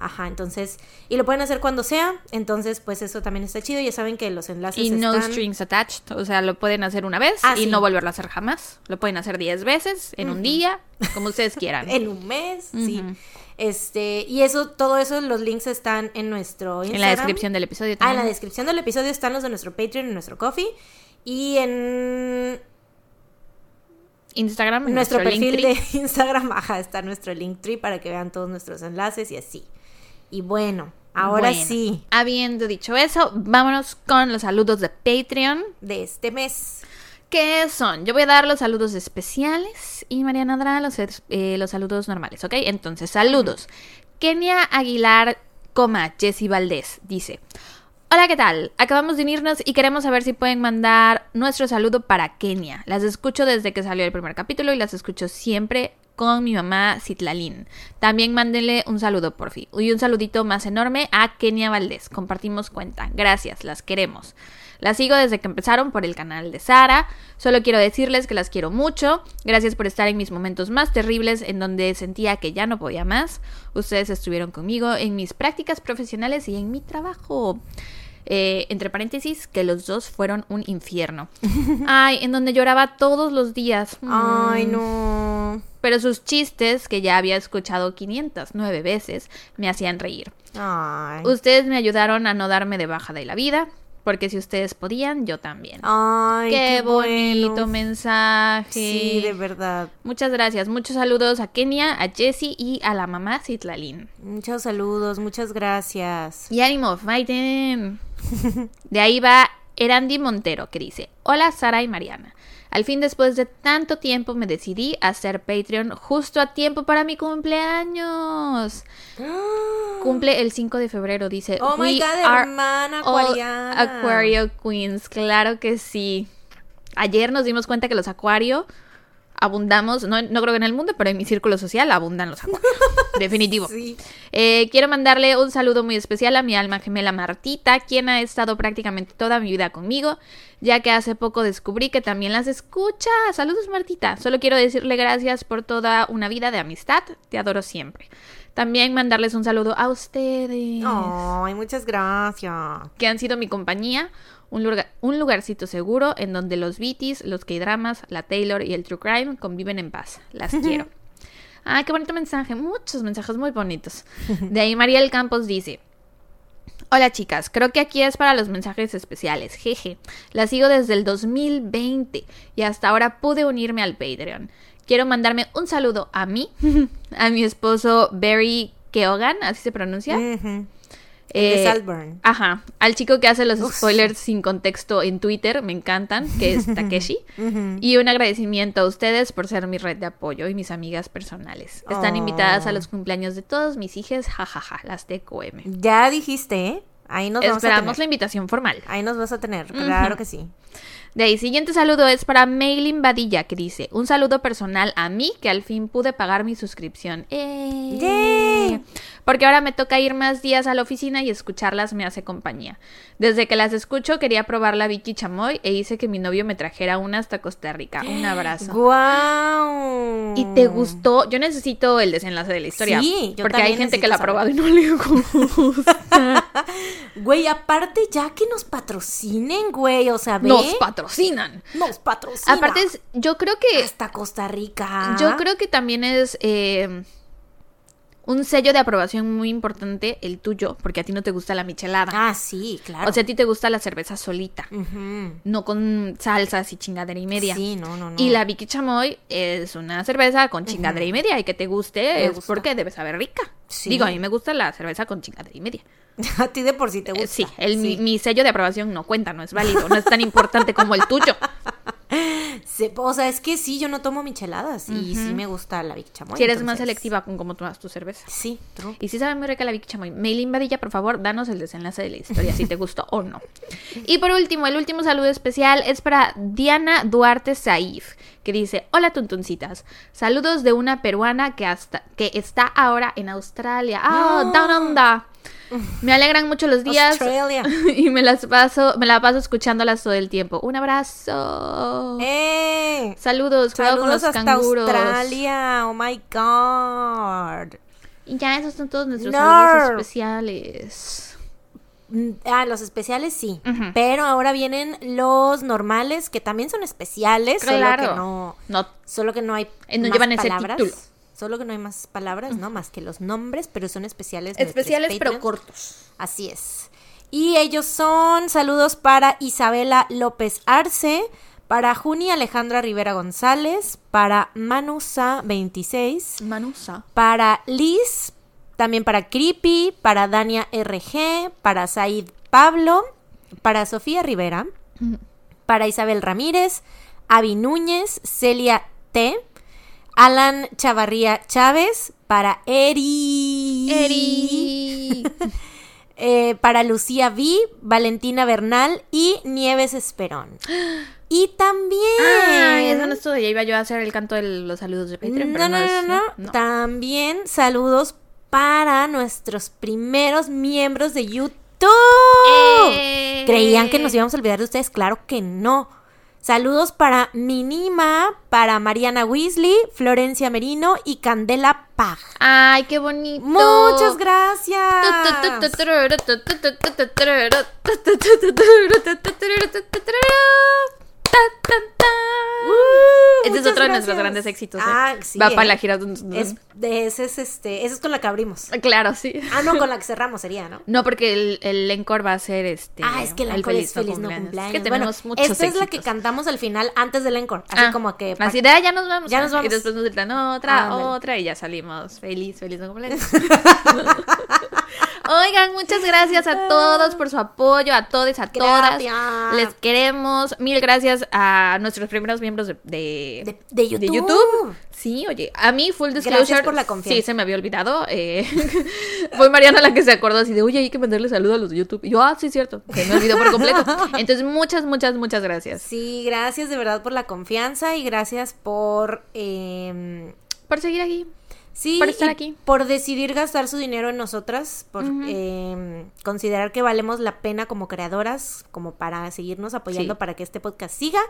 Ajá, entonces, y lo pueden hacer cuando sea, entonces pues eso también está chido, ya saben que los enlaces Y no strings attached. O sea, lo pueden hacer una vez Ah, y sí. no volverlo a hacer jamás. Lo pueden hacer 10 veces en un día, como ustedes quieran. en un mes, sí. Este, y eso, todo eso, los links están en nuestro Instagram. en la descripción del episodio Ah, en también. la descripción del episodio están los de nuestro Patreon y nuestro Coffee. Y en Instagram, nuestro, perfil Linktree. de Instagram, ajá, está nuestro Linktree para que vean todos nuestros enlaces y así. Y bueno, ahora Bueno, sí, Habiendo dicho eso, vámonos con los saludos de Patreon. de este mes. ¿Qué son? Yo voy a dar los saludos especiales y Mariana dará los, eh, los saludos normales, ¿ok? Entonces, saludos. Kenia Aguilar, coma, Jessy Valdés, dice. Hola, ¿qué tal? Acabamos de unirnos y queremos saber si pueden mandar nuestro saludo para Kenia. Las escucho desde que salió el primer capítulo y las escucho siempre con mi mamá Citlalín. También mándenle un saludo, por fin. Y un saludito más enorme a Kenia Valdés. Compartimos cuenta. Gracias, las queremos. Las sigo desde que empezaron por el canal de Sara. Solo quiero decirles que las quiero mucho. Gracias por estar en mis momentos más terribles en donde sentía que ya no podía más. Ustedes estuvieron conmigo en mis prácticas profesionales y en mi trabajo. Eh, entre paréntesis, que los dos fueron un infierno. Ay, en donde lloraba todos los días. Ay, Mm. no. Pero sus chistes, que ya había escuchado 509 veces, me hacían reír. Ay. Ustedes me ayudaron a no darme de baja de la vida, porque si ustedes podían, yo también. Ay, qué, qué, bonito bueno. mensaje. Sí, de verdad. Muchas gracias. Muchos saludos a Kenia, a Jessie y a la mamá Citlalín. Muchos saludos, muchas gracias. Y ánimo, fighten. De ahí va Erandi Montero, que dice: Hola Sara y Mariana. Al fin, después de tanto tiempo, me decidí a hacer Patreon justo a tiempo para mi cumpleaños. Cumple el 5 de febrero, dice. Oh my "We God, are hermana acuariana". Aquario Queens, claro que sí. Ayer nos dimos cuenta que los Acuario abundamos, no, no creo que en el mundo, pero en mi círculo social abundan los Acuario. Definitivo. Sí. Eh, quiero mandarle un saludo muy especial a mi alma gemela Martita, quien ha estado prácticamente toda mi vida conmigo, ya que hace poco descubrí que también las escucha. Saludos Martita. Solo quiero decirle gracias por toda una vida de amistad. Te adoro siempre. También mandarles un saludo a ustedes, Ay, muchas gracias. que han sido mi compañía. Un, lugar- un lugarcito seguro en donde los BTs, los K-dramas, la Taylor y el True Crime conviven en paz. Las quiero. Ah, qué bonito mensaje. Muchos mensajes muy bonitos. De ahí Mariel Campos dice. Hola chicas, creo que aquí es para los mensajes especiales, jeje. La sigo desde el 2020 y hasta ahora pude unirme al Patreon. Quiero mandarme un saludo a mí, a mi esposo Barry Keogan, así se pronuncia. Ujú. Eh, de Saltburn. Ajá, al chico que hace los Uf. spoilers sin contexto en Twitter, me encantan, que es Takeshi. Y un agradecimiento a ustedes por ser mi red de apoyo y mis amigas personales. Están Oh. invitadas a los cumpleaños de todos mis hijas, jajaja, las TQM. Ya dijiste, ¿eh? Ahí nos vamos a Esperamos la tener. invitación formal. Ahí nos vas a tener, claro que sí. De ahí, siguiente saludo es para Maylin Badilla, que dice, un saludo personal a mí, que al fin pude pagar mi suscripción. ¡Eh! ¡Yay! porque ahora me toca ir más días a la oficina y escucharlas me hace compañía. Desde que las escucho quería probar la Vicky Chamoy e hice que mi novio me trajera una hasta Costa Rica. Un abrazo. ¡Guau! ¿Y te gustó? Yo necesito el desenlace de la historia. Sí, yo porque hay gente que la ha probado y no le gusta. Güey, aparte ya que nos patrocinen, güey, o sea, ve. Nos patrocinan. Nos patrocinan. Aparte, es- yo creo que hasta Costa Rica. Yo creo que también es eh, un sello de aprobación muy importante el tuyo, porque a ti no te gusta la michelada. Ah, sí, claro. O sea, a ti te gusta la cerveza solita, no con salsas y chingadera y media. Sí, no, no, no. Y la Vicky Chamoy es una cerveza con chingadera y media y que te guste Me es gusta. porque debe saber rica. Sí. Digo, a mí me gusta la cerveza con chingadera y media. A ti de por sí te Eh, gusta. sí, el, Mi, mi sello de aprobación no cuenta, no es válido, no es tan importante como el tuyo. Sí, o sea, es que sí, yo no tomo micheladas y sí me gusta la Vic Chamoy. Si eres más selectiva con cómo tomas tu cerveza. Sí, true. Y si sabe muy rica la Vicky Chamoy. Maylin Badilla, por favor, danos el desenlace de la historia, si te gustó o no. Y por último, el último saludo especial es para Diana Duarte Saif, que dice, hola tuntuncitas, saludos de una peruana que, hasta, que está ahora en Australia. ¡Ah, down under! Me alegran mucho los días Australia. y me las paso, me la paso escuchándolas todo el tiempo. Un abrazo. ¡Eh! Saludos, cuidado con los hasta canguros. Australia. Oh my god. Y ya esos son todos nuestros No. saludos especiales. Mm, Ah, los especiales sí. Pero ahora vienen los normales, que también son especiales. Solo Claro. que no. No, Solo que no hay. Eh, no más llevan ese palabras. título. Solo que no hay más palabras, ¿no? Más que los nombres, pero son especiales. especiales pero cortos. Así es. Y ellos son saludos para Isabela López Arce, para Juni Alejandra Rivera González, para Manusa 26, Manusa. para Liz, también para Creepy, para Dania RG, para Said Pablo, para Sofía Rivera, para Isabel Ramírez, Avi Núñez, Celia T, Alan Chavarría Chávez, para Eri. Eri. Eh, para Lucía V, Valentina Bernal y Nieves Esperón. Y también. Ay, eso no es todo. Ya iba yo a hacer el canto de los saludos de Patreon, no, pero no, no, no, es- no, no. También saludos para nuestros primeros miembros de YouTube. Eh. ¿Creían que nos íbamos a olvidar de ustedes? Claro que no. Saludos para Minima, para Mariana Weasley, Florencia Merino y Candela Pag. Ay, qué bonito. Muchas gracias. Este es otro de nuestros grandes éxitos. ¿eh? Ah, sí, Va eh. para la gira. Es, de ese es este, ese es con la que abrimos. Claro, sí. Ah, no, con la que cerramos sería, ¿no? No, porque el, el encore va a ser este. Ah, es que el encore es feliz no cumpleaños. Es que tenemos bueno, muchos esta es la que éxitos. cantamos al final antes del encore, así Ah, como que Así de, ah, ya nos vamos. Ya nos vamos. Y después nos gritan otra, Ándale. otra, y ya salimos. Feliz, feliz no cumpleaños. Oigan, muchas gracias a todos por su apoyo, a todos, a todas. Gracias. Les queremos. Mil gracias a nuestros primeros miembros de, de, De- de YouTube. Sí, oye, a mí, full disclosure. Gracias por la confianza. Sí, se me había olvidado. eh, fue Mariana la que se acordó así de, oye, hay que mandarle saludo a los de YouTube. Y yo, ah, sí, es cierto. Se me olvidó por completo. Entonces, muchas, muchas, muchas gracias. Sí, gracias de verdad por la confianza y gracias por eh, Por seguir aquí. sí Por estar aquí. por decidir gastar su dinero en nosotras, por eh, considerar que valemos la pena como creadoras, como para seguirnos apoyando Sí. para que este podcast siga.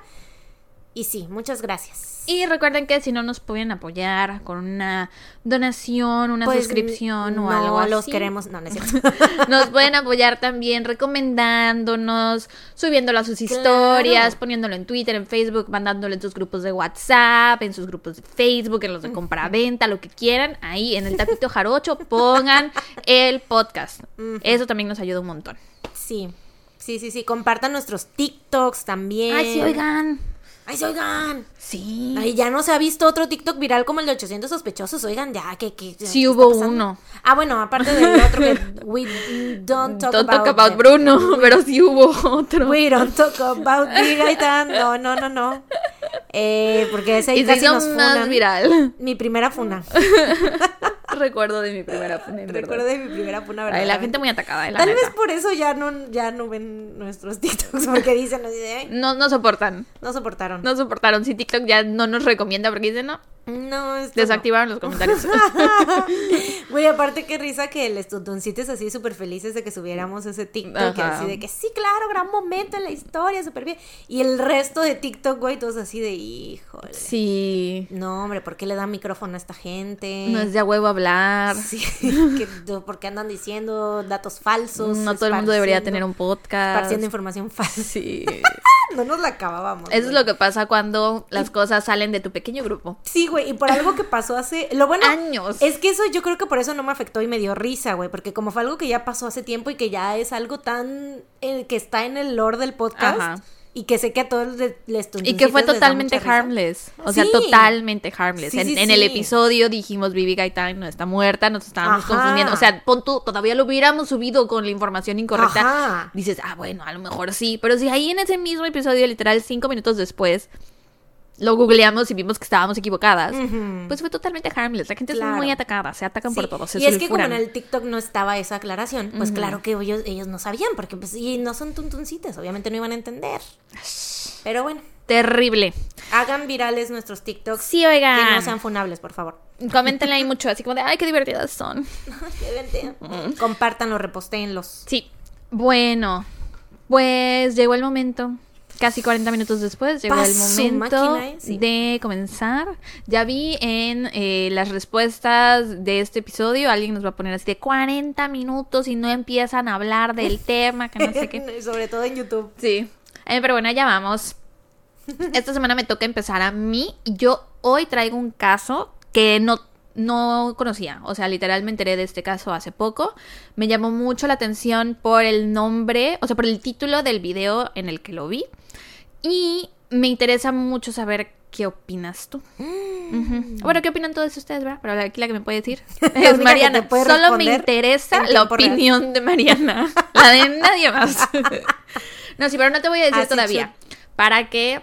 Y sí, muchas gracias. Y recuerden que si no nos pueden apoyar con una donación, una Pues, suscripción o algo así. los queremos, no, no es cierto. Nos pueden apoyar también recomendándonos, subiéndolo a sus historias, poniéndolo en Twitter, en Facebook, mandándolo en sus grupos de WhatsApp, en sus grupos de Facebook, en los de compraventa, lo que quieran. Ahí en el tapito jarocho pongan el podcast. Eso también nos ayuda un montón. Sí, sí, sí, sí. Compartan nuestros TikToks también. Ay, sí, oigan. Ay, sí, oigan. Sí. Ay, ya no se ha visto otro TikTok viral como el de 800 sospechosos. Oigan, ya, que. que Sí ¿qué hubo uno. Ah, bueno, aparte del otro que. We don't talk Don't about. talk about. Bruno, pero sí hubo otro. We don't talk about. No, no, no, no. Eh, porque ese ahí se casi nos más funan. viral. Mi primera funa. Recuerdo de mi primera en verdad. Recuerdo de mi primera funa, Ay, ¿verdad? la gente muy atacada, eh, la Tal neta. vez por eso ya no, ya no ven nuestros TikToks, porque dicen así de, "Ay, No, no soportan. no soportaron. No soportaron. Si TikTok ya no nos recomienda porque dice no. No. Desactivaron los comentarios. Güey, aparte qué risa que el estudoncites así súper felices de que subiéramos ese TikTok, Ajá. así de que sí, claro, gran momento en la historia, súper bien. Y el resto de TikTok, güey, todos así de, híjole. sí. No, hombre, ¿por qué le dan micrófono a esta gente? No es de a huevo hablar. Sí, que, ¿por qué andan diciendo datos falsos? No todo el mundo debería tener un podcast. Esparciendo información falsa. Sí. No nos la acabábamos. Eso es lo que pasa cuando las cosas salen de tu pequeño grupo. Sí, güey, y por algo que pasó hace... Lo bueno... Años. Es que eso yo creo que por eso no me afectó y me dio risa, güey, porque como fue algo que ya pasó hace tiempo y que ya es algo tan... eh, que está en el lore del podcast Ajá. y que sé que a todos les, les Y que fue totalmente harmless. O sea, totalmente harmless. Sí, en, sí, en el episodio dijimos Vivi Gaitán no está muerta, nos estábamos Ajá. confundiendo. O sea, pon tú, todavía lo hubiéramos subido con la información incorrecta. Ajá. Dices, ah, bueno, a lo mejor sí. Pero si ahí en ese mismo episodio, literal, cinco minutos después, lo googleamos y vimos que estábamos equivocadas, pues fue totalmente harmless. La gente Claro. es muy atacada, se atacan por Sí, todo. Se y es que como en el TikTok no estaba esa aclaración, pues claro que ellos, ellos no sabían, porque pues y no son tuntuncitas, obviamente no iban a entender. Pero bueno, Terrible. hagan virales nuestros TikToks. Sí, oigan. Que no sean funables, por favor. Coméntenle ahí mucho, así como de, ay, qué divertidas son. Compártanlo, repostéenlos. Sí. Bueno, pues llegó el momento. Casi 40 minutos después llegó el momento máquina, ¿eh? Sí. de comenzar. Ya vi en eh, las respuestas de este episodio, alguien nos va a poner así de 40 minutos y no empiezan a hablar del tema, que no sé qué. Sobre todo en YouTube. Sí. Eh, pero bueno, ya vamos. Esta semana me toca empezar a mí. Yo hoy traigo un caso que no, no conocía. O sea, literal me enteré de este caso hace poco. Me llamó mucho la atención por el nombre, o sea, por el título del video en el que lo vi. Y me interesa mucho saber qué opinas tú. Ujú. Bueno, ¿qué opinan todos ustedes, verdad? Pero aquí la que me puede decir es Mariana. Solo me interesa la opinión de Mariana. La de nadie más. no, sí, pero no te voy a decir Así todavía. Para que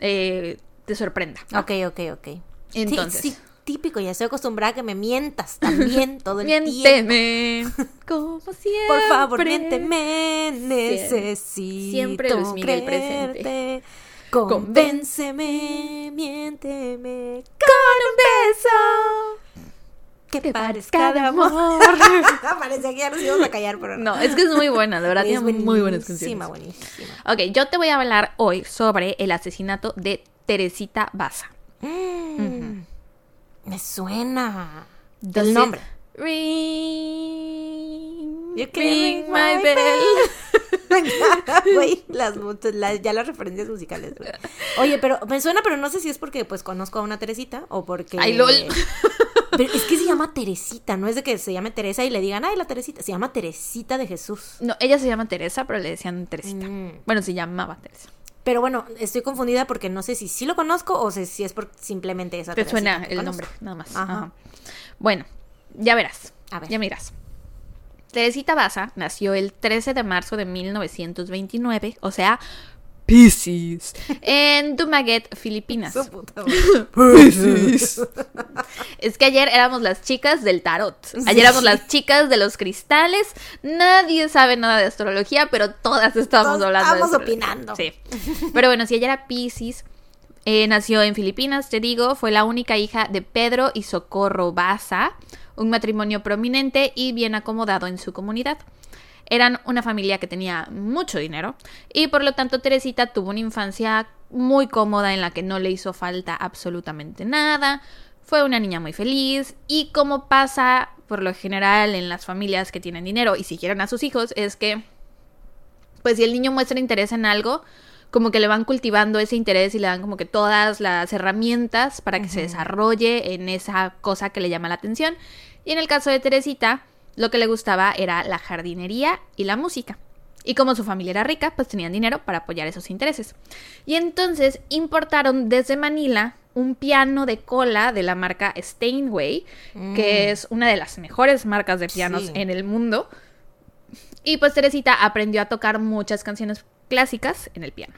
eh, te sorprenda. Ok, ok, ok. Entonces. Sí, sí, típico, ya estoy acostumbrada a que me mientas también todo el tiempo. Miénteme. Como siempre. Por favor, miénteme, necesito Siempre Luis Miguel presente. Convénceme, miénteme Con un beso. que parezca de de amor. Parecía que ya nos íbamos a callar, pero No, es que es muy buena, de verdad. Es Tiene muy buenas canciones. buenísima. Ok, yo te voy a hablar hoy sobre el asesinato de Teresita Baza. Mm, Me suena. Does el nombre. Ring, You can ring my bell. Güey, las, las- ya las referencias musicales. Oye, pero me suena, pero no sé si es porque pues conozco a una Teresita o porque. Ay, lol. Pero es que se llama Teresita, no es de que se llame Teresa y le digan, ay, la Teresita. Se llama Teresita de Jesús. No, ella se llama Teresa, pero le decían Teresita. Mm. Bueno, se llamaba Teresa. Pero bueno, estoy confundida porque no sé si sí lo conozco o sé si es por simplemente esa Te suena que el conozco. nombre, nada más. Ajá. Ajá. Bueno, ya verás. A ver. Ya miras. Teresita Baza nació el 13 de marzo de 1929, o sea, Pisces, en Dumaguete, Filipinas. Madre. Es que ayer éramos las chicas del tarot. Ayer éramos las chicas de los cristales. Nadie sabe nada de astrología, pero todas estábamos Todos hablando. de estábamos astrología. opinando. Sí. Pero bueno, si ella era Pisces, eh, nació en Filipinas, te digo, fue la única hija de Pedro y Socorro Baza, un matrimonio prominente y bien acomodado en su comunidad. Eran una familia que tenía mucho dinero y por lo tanto Teresita tuvo una infancia muy cómoda en la que no le hizo falta absolutamente nada. Fue una niña muy feliz y como pasa por lo general en las familias que tienen dinero y si quieren a sus hijos es que pues si el niño muestra interés en algo, como que le van cultivando ese interés y le dan como que todas las herramientas para que se desarrolle en esa cosa que le llama la atención. Y en el caso de Teresita, lo que le gustaba era la jardinería y la música. Y como su familia era rica, pues tenían dinero para apoyar esos intereses. Y entonces importaron desde Manila un piano de cola de la marca Steinway, que es una de las mejores marcas de pianos Sí. en el mundo. Y pues Teresita aprendió a tocar muchas canciones clásicas en el piano.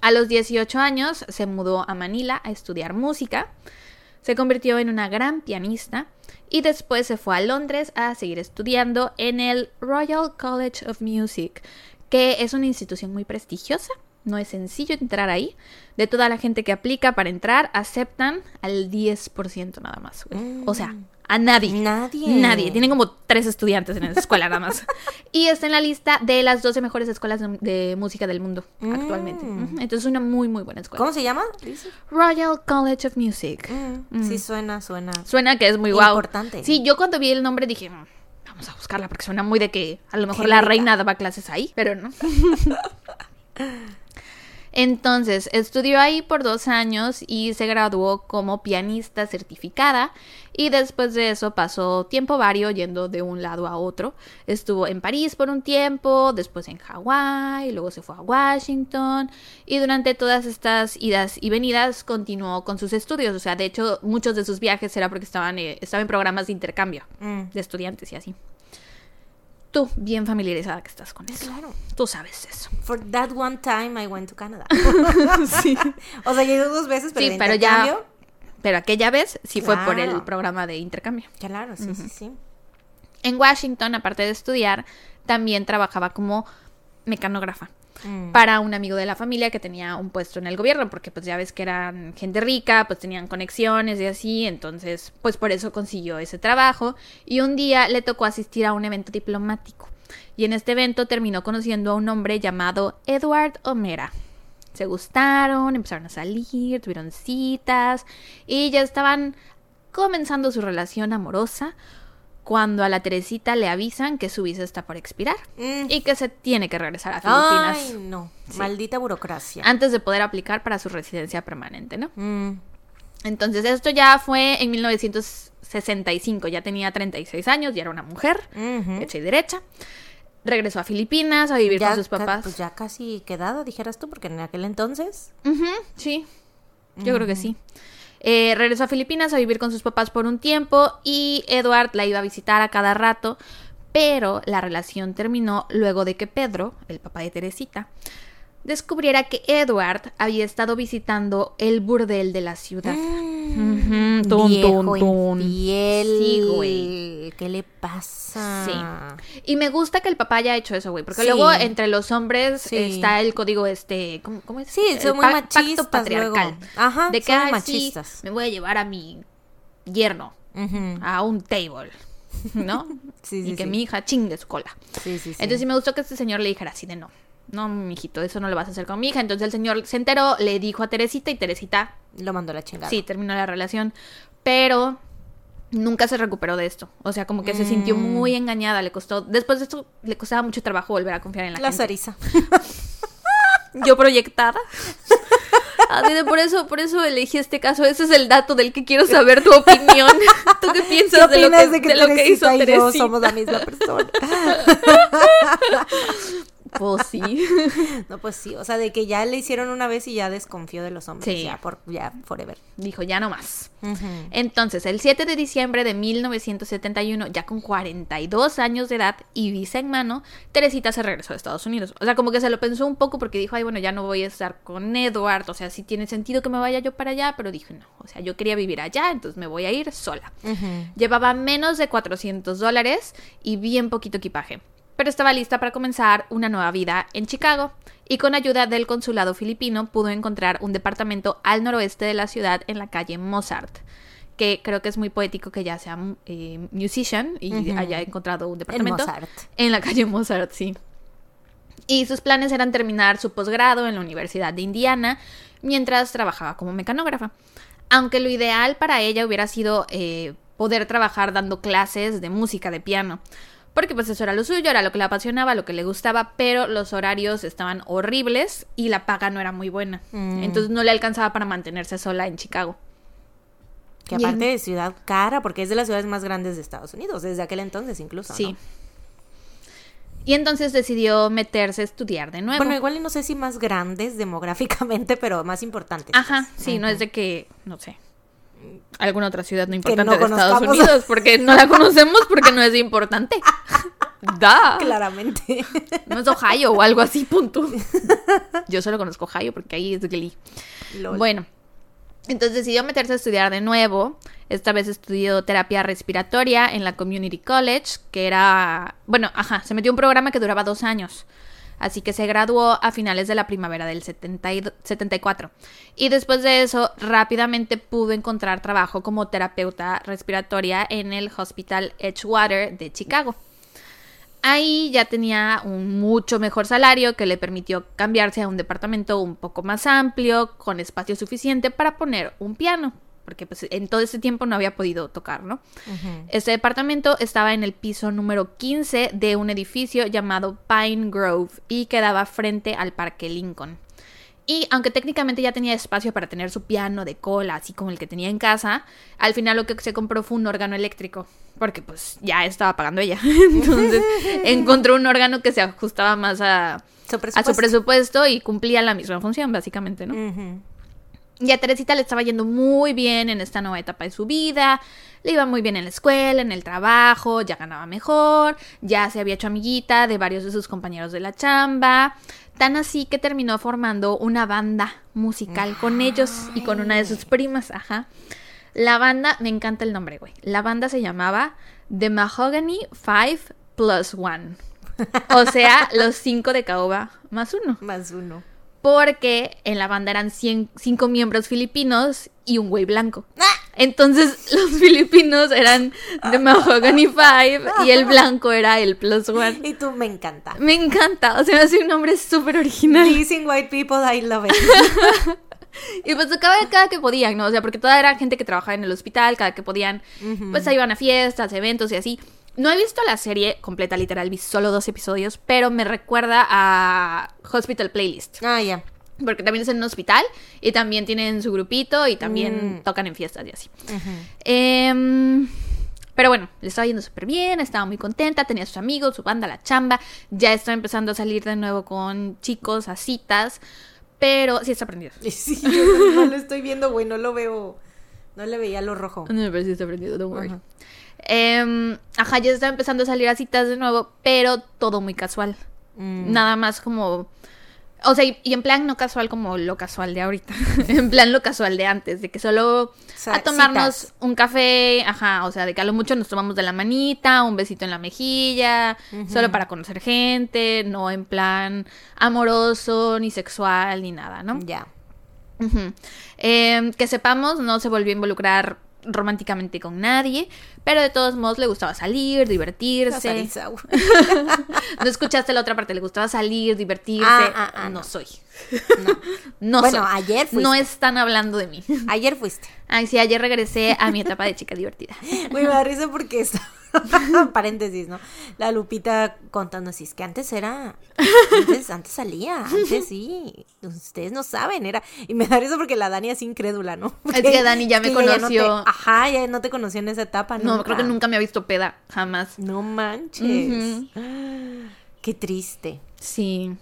A los 18 años se mudó a Manila a estudiar música. Se convirtió en una gran pianista y después se fue a Londres a seguir estudiando en el Royal College of Music, que es una institución muy prestigiosa no es sencillo entrar ahí. De toda la gente que aplica para entrar, aceptan al 10% nada más. O sea, a nadie. Nadie. Nadie. Tienen como tres estudiantes en esa escuela nada más. y está en la lista de las 12 mejores escuelas de, de música del mundo actualmente. Mm. Ujú. Entonces es una muy, muy buena escuela. ¿Cómo se llama? Royal College of Music. Mm, Sí, suena, suena. Suena que es muy guau. Importante. Sí, yo cuando vi el nombre dije, "Mm, vamos a buscarla porque suena muy de que a lo mejor la reina daba clases ahí, pero no. Entonces, estudió ahí por dos años y se graduó como pianista certificada y después de eso pasó tiempo vario yendo de un lado a otro. Estuvo en París por un tiempo, después en Hawái, luego se fue a Washington y durante todas estas idas y venidas continuó con sus estudios. O sea, de hecho, muchos de sus viajes era porque estaban, eh, estaban en programas de intercambio Mm, de estudiantes y así. Tú, bien familiarizada que estás con eso. Claro. Tú sabes eso. For that one time I went to Canada. sí. o sea, he ido dos veces, pero Sí, de pero ya- Pero aquella vez sí fue por el programa de intercambio. Claro, sí, sí, sí. En Washington, aparte de estudiar, también trabajaba como mecanógrafa Mm. para un amigo de la familia que tenía un puesto en el gobierno, porque pues ya ves que eran gente rica, pues tenían conexiones y así, entonces pues por eso consiguió ese trabajo y un día le tocó asistir a un evento diplomático y en este evento terminó conociendo a un hombre llamado Edward Homera. Se gustaron, empezaron a salir, tuvieron citas y ya estaban comenzando su relación amorosa cuando a la Teresita le avisan que su visa está por expirar Mm. y que se tiene que regresar a Filipinas Ay, no. Sí. Maldita burocracia. antes de poder aplicar para su residencia permanente, ¿no? Mm. Entonces esto ya fue en 1965, ya tenía 36 años, ya era una mujer, hecha y derecha. Regresó a Filipinas a vivir Ya con sus papás. Pues ya casi quedada, dijeras tú, porque en aquel entonces. Sí, yo creo que sí. Eh, regresó a Filipinas a vivir con sus papás por un tiempo y Edward la iba a visitar a cada rato, pero la relación terminó luego de que Pedro, el papá de Teresita, descubriera que Edward había estado visitando el burdel de la ciudad. Ujú, tun, Viejo tun, tun. infiel. Sí, güey. ¿Qué le pasa? Sí. Y me gusta que el papá haya hecho eso, güey, porque Sí. luego entre los hombres Sí. está el código este, ¿cómo, cómo es? Sí, El son muy pa- machistas Pacto patriarcal. luego. Ajá, de que son muy "Ay, sí, machistas. me voy a llevar a mi yerno a un table, ¿no? Sí, sí, y que sí. mi hija chingue su cola. Sí, sí, sí. Entonces sí me gustó que este señor le dijera así de no. No, mijito, eso no lo vas a hacer con mi hija. Entonces el señor se enteró, le dijo a Teresita y Teresita Lo mandó a la chingada. Sí, terminó la relación, pero nunca se recuperó de esto. O sea, como que se sintió Mm. muy engañada, le costó, después de esto le costaba mucho trabajo volver a confiar en la, La gente. Sarisa. Yo proyectada. Así de por eso, por eso elegí este caso. Ese es el dato del que quiero saber tu opinión. ¿Tú qué ¿Qué piensas de lo que, de que, de lo que hizo Teresita y yo Teresita? somos la misma persona? Pues sí. No, pues sí, o sea, de que ya le hicieron una vez y ya desconfió de los hombres. Sí. Ya, por, ya, forever. Dijo, ya no más. Entonces, el 7 de diciembre de 1971, ya con 42 años de edad y visa en mano, Teresita se regresó a Estados Unidos. O sea, como que se lo pensó un poco porque dijo, ay, bueno, ya no voy a estar con Edward. O sea, sí tiene sentido que me vaya yo para allá, pero dije, no. O sea, yo quería vivir allá, entonces me voy a ir sola. Llevaba menos de 400 dólares y bien poquito equipaje. Pero estaba lista para comenzar una nueva vida en Chicago y con ayuda del consulado filipino pudo encontrar un departamento al noroeste de la ciudad en la calle Mozart, que creo que es muy poético que ya sea eh, musician y Ujú. haya encontrado un En departamento Mozart. en la calle Mozart, sí. Y sus planes eran terminar su posgrado en la Universidad de Indiana mientras trabajaba como mecanógrafa. Aunque lo ideal para ella hubiera sido eh, poder trabajar dando clases de música de piano. Porque pues eso era lo suyo, era lo que le apasionaba, lo que le gustaba, pero los horarios estaban horribles y la paga no era muy buena. Mm. Entonces no le alcanzaba para mantenerse sola en Chicago. Que aparte de ciudad cara, porque es de las ciudades más grandes de Estados Unidos, desde aquel entonces incluso. Sí. ¿no? Y entonces decidió meterse a estudiar de nuevo. Bueno, igual y no sé si más grandes demográficamente, pero más importantes. Ajá, pues. sí, no es de que, no sé, alguna otra ciudad no importante no de Estados. Unidos, porque no la conocemos porque no es importante. Da. Claramente. No es Ohio o algo así, punto. Yo solo conozco Ohio porque ahí es Glee. Lol. Bueno, entonces decidió meterse a estudiar de nuevo. Esta vez estudió terapia respiratoria en la Community College, que era, bueno, ajá, se metió a un programa que duraba dos años. Así que se graduó a finales de la primavera del 70 y- 74. Y después de eso, rápidamente pudo encontrar trabajo como terapeuta respiratoria en el Hospital Edgewater de Chicago. Ahí ya tenía un mucho mejor salario que le permitió cambiarse a un departamento un poco más amplio, con espacio suficiente para poner un piano, porque pues en todo ese tiempo no había podido tocar, ¿no? Este departamento estaba en el piso número 15 de un edificio llamado Pine Grove y quedaba frente al Parque Lincoln. Y aunque técnicamente ya tenía espacio para tener su piano de cola, así como el que tenía en casa, al final lo que se compró fue un órgano eléctrico, porque pues ya estaba pagando ella. Entonces encontró un órgano que se ajustaba más a, Su a su presupuesto. y cumplía la misma función, básicamente, ¿no? Y a Teresita le estaba yendo muy bien en esta nueva etapa de su vida. Le iba muy bien en la escuela, en el trabajo, ya ganaba mejor, ya se había hecho amiguita de varios de sus compañeros de la chamba. Tan así que terminó formando una banda musical con ellos y con una de sus primas, ajá. La banda, me encanta el nombre, güey. La banda se llamaba The Mahogany Five Plus One. O sea, los cinco de caoba más uno Más uno. Porque en la banda eran cien- cinco miembros filipinos y un güey blanco. ¡Ah! Entonces los filipinos eran The Mahogany Five y el blanco era el Plus One. Y tú me encanta. Me encanta, o sea, me hace un nombre súper original. Pleasing white people, I love it. Y pues tocaba cada que podían, ¿no? O sea, porque toda era gente que trabajaba en el hospital, cada que podían, pues ahí iban a fiestas, eventos y así. No he visto la serie completa, literal, vi solo dos episodios, pero me recuerda a Hospital Playlist. Ah, ya. Porque también es en un hospital y también tienen su grupito y también Mm. tocan en fiestas y así. Em, pero bueno, le estaba yendo súper bien, estaba muy contenta, tenía sus amigos, su banda, la chamba. Ya estaba empezando a salir de nuevo con chicos a citas, pero sí está aprendido. Sí, yo no lo estoy viendo, güey, no lo veo. No le veía lo rojo. No, pero sí está aprendido, don't worry. Em, ajá, ya estaba empezando a salir a citas de nuevo, pero todo muy casual. Mm. Nada más como... O sea, y, y en plan no casual como lo casual de ahorita. en plan lo casual de antes, de que solo Sa- a tomarnos citas. un café, ajá, o sea, de que a lo mucho nos tomamos de la manita, un besito en la mejilla, solo para conocer gente, no en plan amoroso, ni sexual, ni nada, ¿no? Ya. Ujú. Em, que sepamos, no se volvió a involucrar románticamente con nadie, pero de todos modos le gustaba salir, divertirse. No escuchaste la otra parte, le gustaba salir, divertirse. Ah, ah, ah, no, no. soy. No. No Bueno, soy. ayer fuiste. No están hablando de mí. Ayer fuiste. Ay, sí, ayer regresé a mi etapa de chica divertida. Güey, me da risa porque está. Paréntesis, ¿no? La Lupita contando así, es que antes era. Antes, antes salía, antes sí. Ustedes no saben, era. Y me da risa porque la Dani es incrédula, ¿no? Es que Dani ya me ella no te- conoció. ajá, ya no te conoció en esa etapa, No, creo que nunca me ha visto peda, jamás. No manches. Ujú. Qué triste. Sí.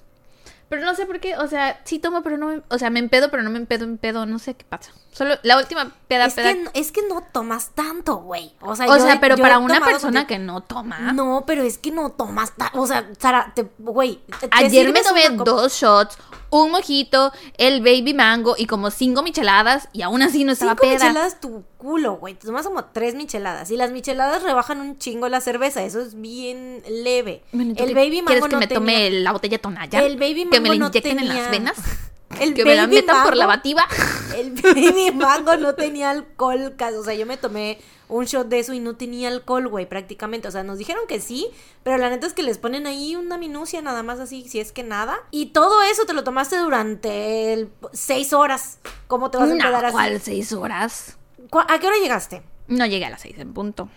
Pero no sé por qué, o sea, sí tomo, pero no me, o sea, me empedo, pero no me empedo, empedo, no sé qué pasa. Solo la última peda, Es peda. que, no- es que no tomas tanto, güey. O sea, o yo sea, pero yo para una persona que no toma. No, pero es que no tomas O sea, Sara, güey. Ayer me tomé dos shots, un mojito, el baby mango y como cinco micheladas y aún así no estaba Cinco peda. micheladas tu culo, güey. Te tomas como tres micheladas. Y las micheladas rebajan un chingo la cerveza. Eso es bien leve. Bueno, ¿tú el baby mango ¿Quieres que no me tenía- tome la botella tonalla? El baby Que me la mango no inyecten en las tenía- venas. El que me la metan por la mango- bativa. El baby mango no tenía alcohol. O sea, yo me tomé un shot de eso y no tenía alcohol, güey, prácticamente. O sea, nos dijeron que sí, pero la neta es que les ponen ahí una minucia nada más así, si es que nada. Y todo eso te lo tomaste durante el- seis horas. ¿Cómo te vas a No, empedar así? ¿cuál seis horas? ¿Cu- ¿A qué hora llegaste? No llegué a las seis en punto.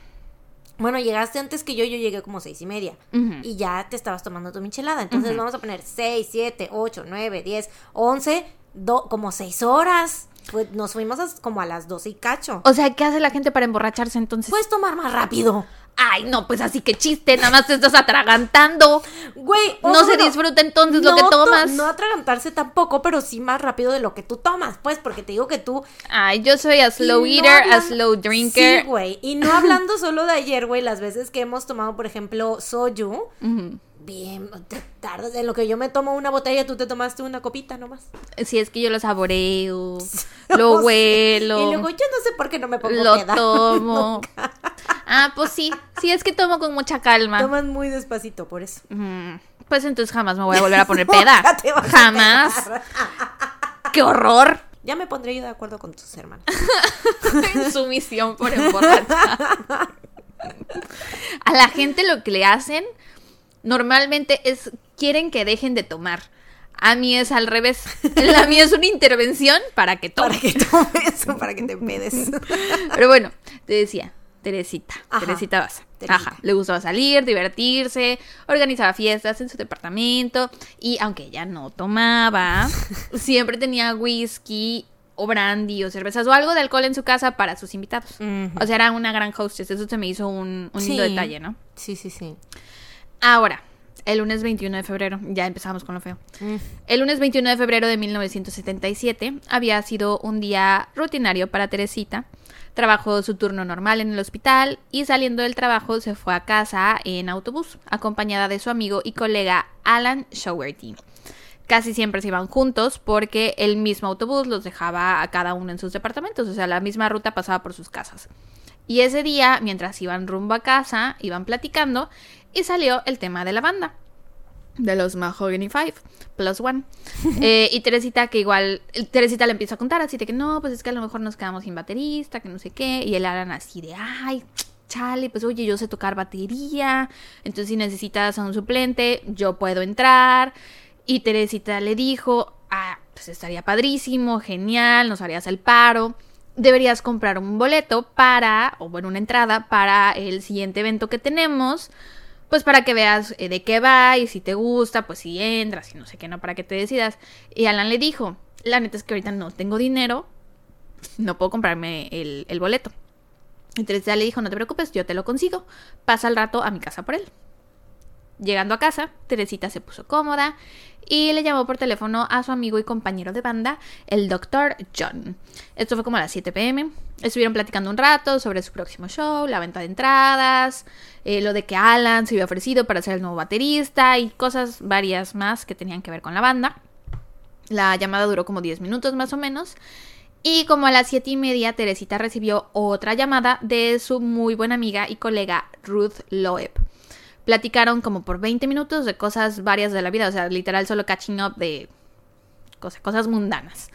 Bueno, llegaste antes que yo, yo llegué como seis y media. Y ya te estabas tomando tu michelada. Entonces vamos a poner seis, siete, ocho, nueve, diez, once, do- como seis horas. Pues nos fuimos a- como a las doce y cacho. O sea, ¿qué hace la gente para emborracharse entonces? Puedes tomar más rápido. Ay, no, pues así que chiste, nada más te estás atragantando. Güey, No se disfruta entonces lo no que to- tomas. No atragantarse tampoco, pero sí más rápido de lo que tú tomas, pues, porque te digo que tú. Ay, yo soy a slow y no eater, a slow drinker. Sí, güey. Y no hablando solo de ayer, güey, las veces que hemos tomado, por ejemplo, soju. Ujú. Bien, te tardas en lo que yo me tomo una botella, tú te tomaste una copita nomás. Si es que yo lo saboreo, lo huelo, Y luego yo no sé por qué no me pongo lo tomo. Ah, pues sí, sí es que tomo con mucha calma. Toman muy despacito, por eso. Mm, Pues entonces jamás me voy a volver a poner peda. Jamás. ¡Qué horror! Ya me pondré yo de acuerdo con tus hermanos. en su misión por emborrachar. A la gente lo que le hacen normalmente es quieren que dejen de tomar. A mí es al revés. La mía es una intervención para que Para tomen. que tomes o para que te pedes. Pero bueno, te decía, Teresita, Ajá. Teresita Baza. Ajá, le gustaba salir, divertirse, organizaba fiestas en su departamento y aunque ella no tomaba, siempre tenía whisky o brandy o cervezas o algo de alcohol en su casa para sus invitados. O sea, era una gran hostess, eso se me hizo un, un lindo Sí. detalle, ¿no? Sí, sí, sí. Ahora, el lunes 21 de febrero, ya empezamos con lo feo. Mm. El lunes 21 de febrero de 1977 había sido un día rutinario para Teresita. Trabajó su turno normal en el hospital y saliendo del trabajo se fue a casa en autobús, acompañada de su amigo y colega Alan Showerty. Casi siempre se iban juntos porque el mismo autobús los dejaba a cada uno en sus departamentos, o sea, la misma ruta pasaba por sus casas. Y ese día, mientras iban rumbo a casa, iban platicando y salió el tema de la banda de los Mahogany Five plus one. Eh, y Teresita, que igual, Teresita le empieza a contar así de que no, pues es que a lo mejor nos quedamos sin baterista, que no sé qué. Y el Alan así de, ay, chale, pues oye, yo sé tocar batería. Entonces, si necesitas a un suplente, yo puedo entrar. Y Teresita le dijo, ah, pues estaría padrísimo, genial, nos harías el paro. Deberías comprar un boleto para, o bueno, una entrada para el siguiente evento que tenemos pues para que veas eh, de qué va y si te gusta, pues si entras y no sé qué, no, para que te decidas. Y Alan le dijo, la neta es que ahorita no tengo dinero, no puedo comprarme el, el boleto. Entonces ya le dijo, no te preocupes, yo te lo consigo, pasa al rato a mi casa por él. Llegando a casa, Teresita se puso cómoda y le llamó por teléfono a su amigo y compañero de banda, el Dr. John. Esto fue como a las 7 pm. Estuvieron platicando un rato sobre su próximo show, la venta de entradas, eh, lo de que Alan se había ofrecido para ser el nuevo baterista y cosas varias más que tenían que ver con la banda. La llamada duró como 10 minutos más o menos. Y como a las 7 y media, Teresita recibió otra llamada de su muy buena amiga y colega Ruth Loeb. Platicaron como por 20 minutos de cosas varias de la vida, o sea, literal solo catching up de cosas, cosas mundanas.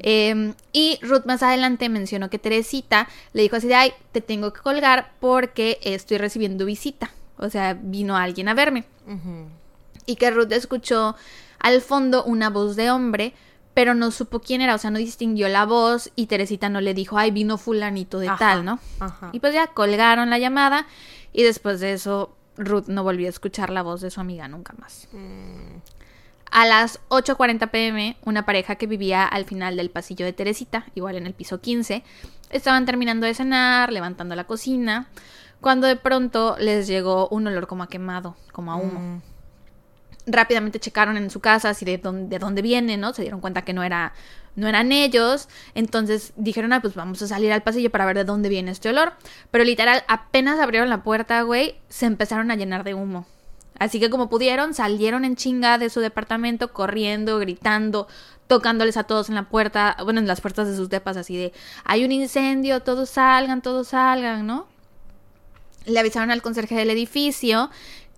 Eh, y Ruth más adelante mencionó que Teresita le dijo así de, ay, te tengo que colgar porque estoy recibiendo visita. O sea, vino alguien a verme. Y que Ruth escuchó al fondo una voz de hombre, pero no supo quién era, o sea, no distinguió la voz y Teresita no le dijo, ay, vino fulanito de Ajá, tal, ¿no? ajá. Y pues ya colgaron la llamada y después de eso Ruth no volvió a escuchar la voz de su amiga nunca más. Mm. A las 8.40 pm, una pareja que vivía al final del pasillo de Teresita, igual en el piso 15, estaban terminando de cenar, levantando la cocina, cuando de pronto les llegó un olor como a quemado, como a humo. Mm. Rápidamente checaron en su casa así de dónde, de dónde viene, ¿no? Se dieron cuenta que no era no eran ellos, entonces dijeron, ah, pues vamos a salir al pasillo para ver de dónde viene este olor. Pero literal, apenas abrieron la puerta, güey, se empezaron a llenar de humo. Así que como pudieron, salieron en chinga de su departamento, corriendo, gritando, tocándoles a todos en la puerta, bueno, en las puertas de sus depas, así de, hay un incendio, todos salgan, todos salgan, ¿no? Le avisaron al conserje del edificio,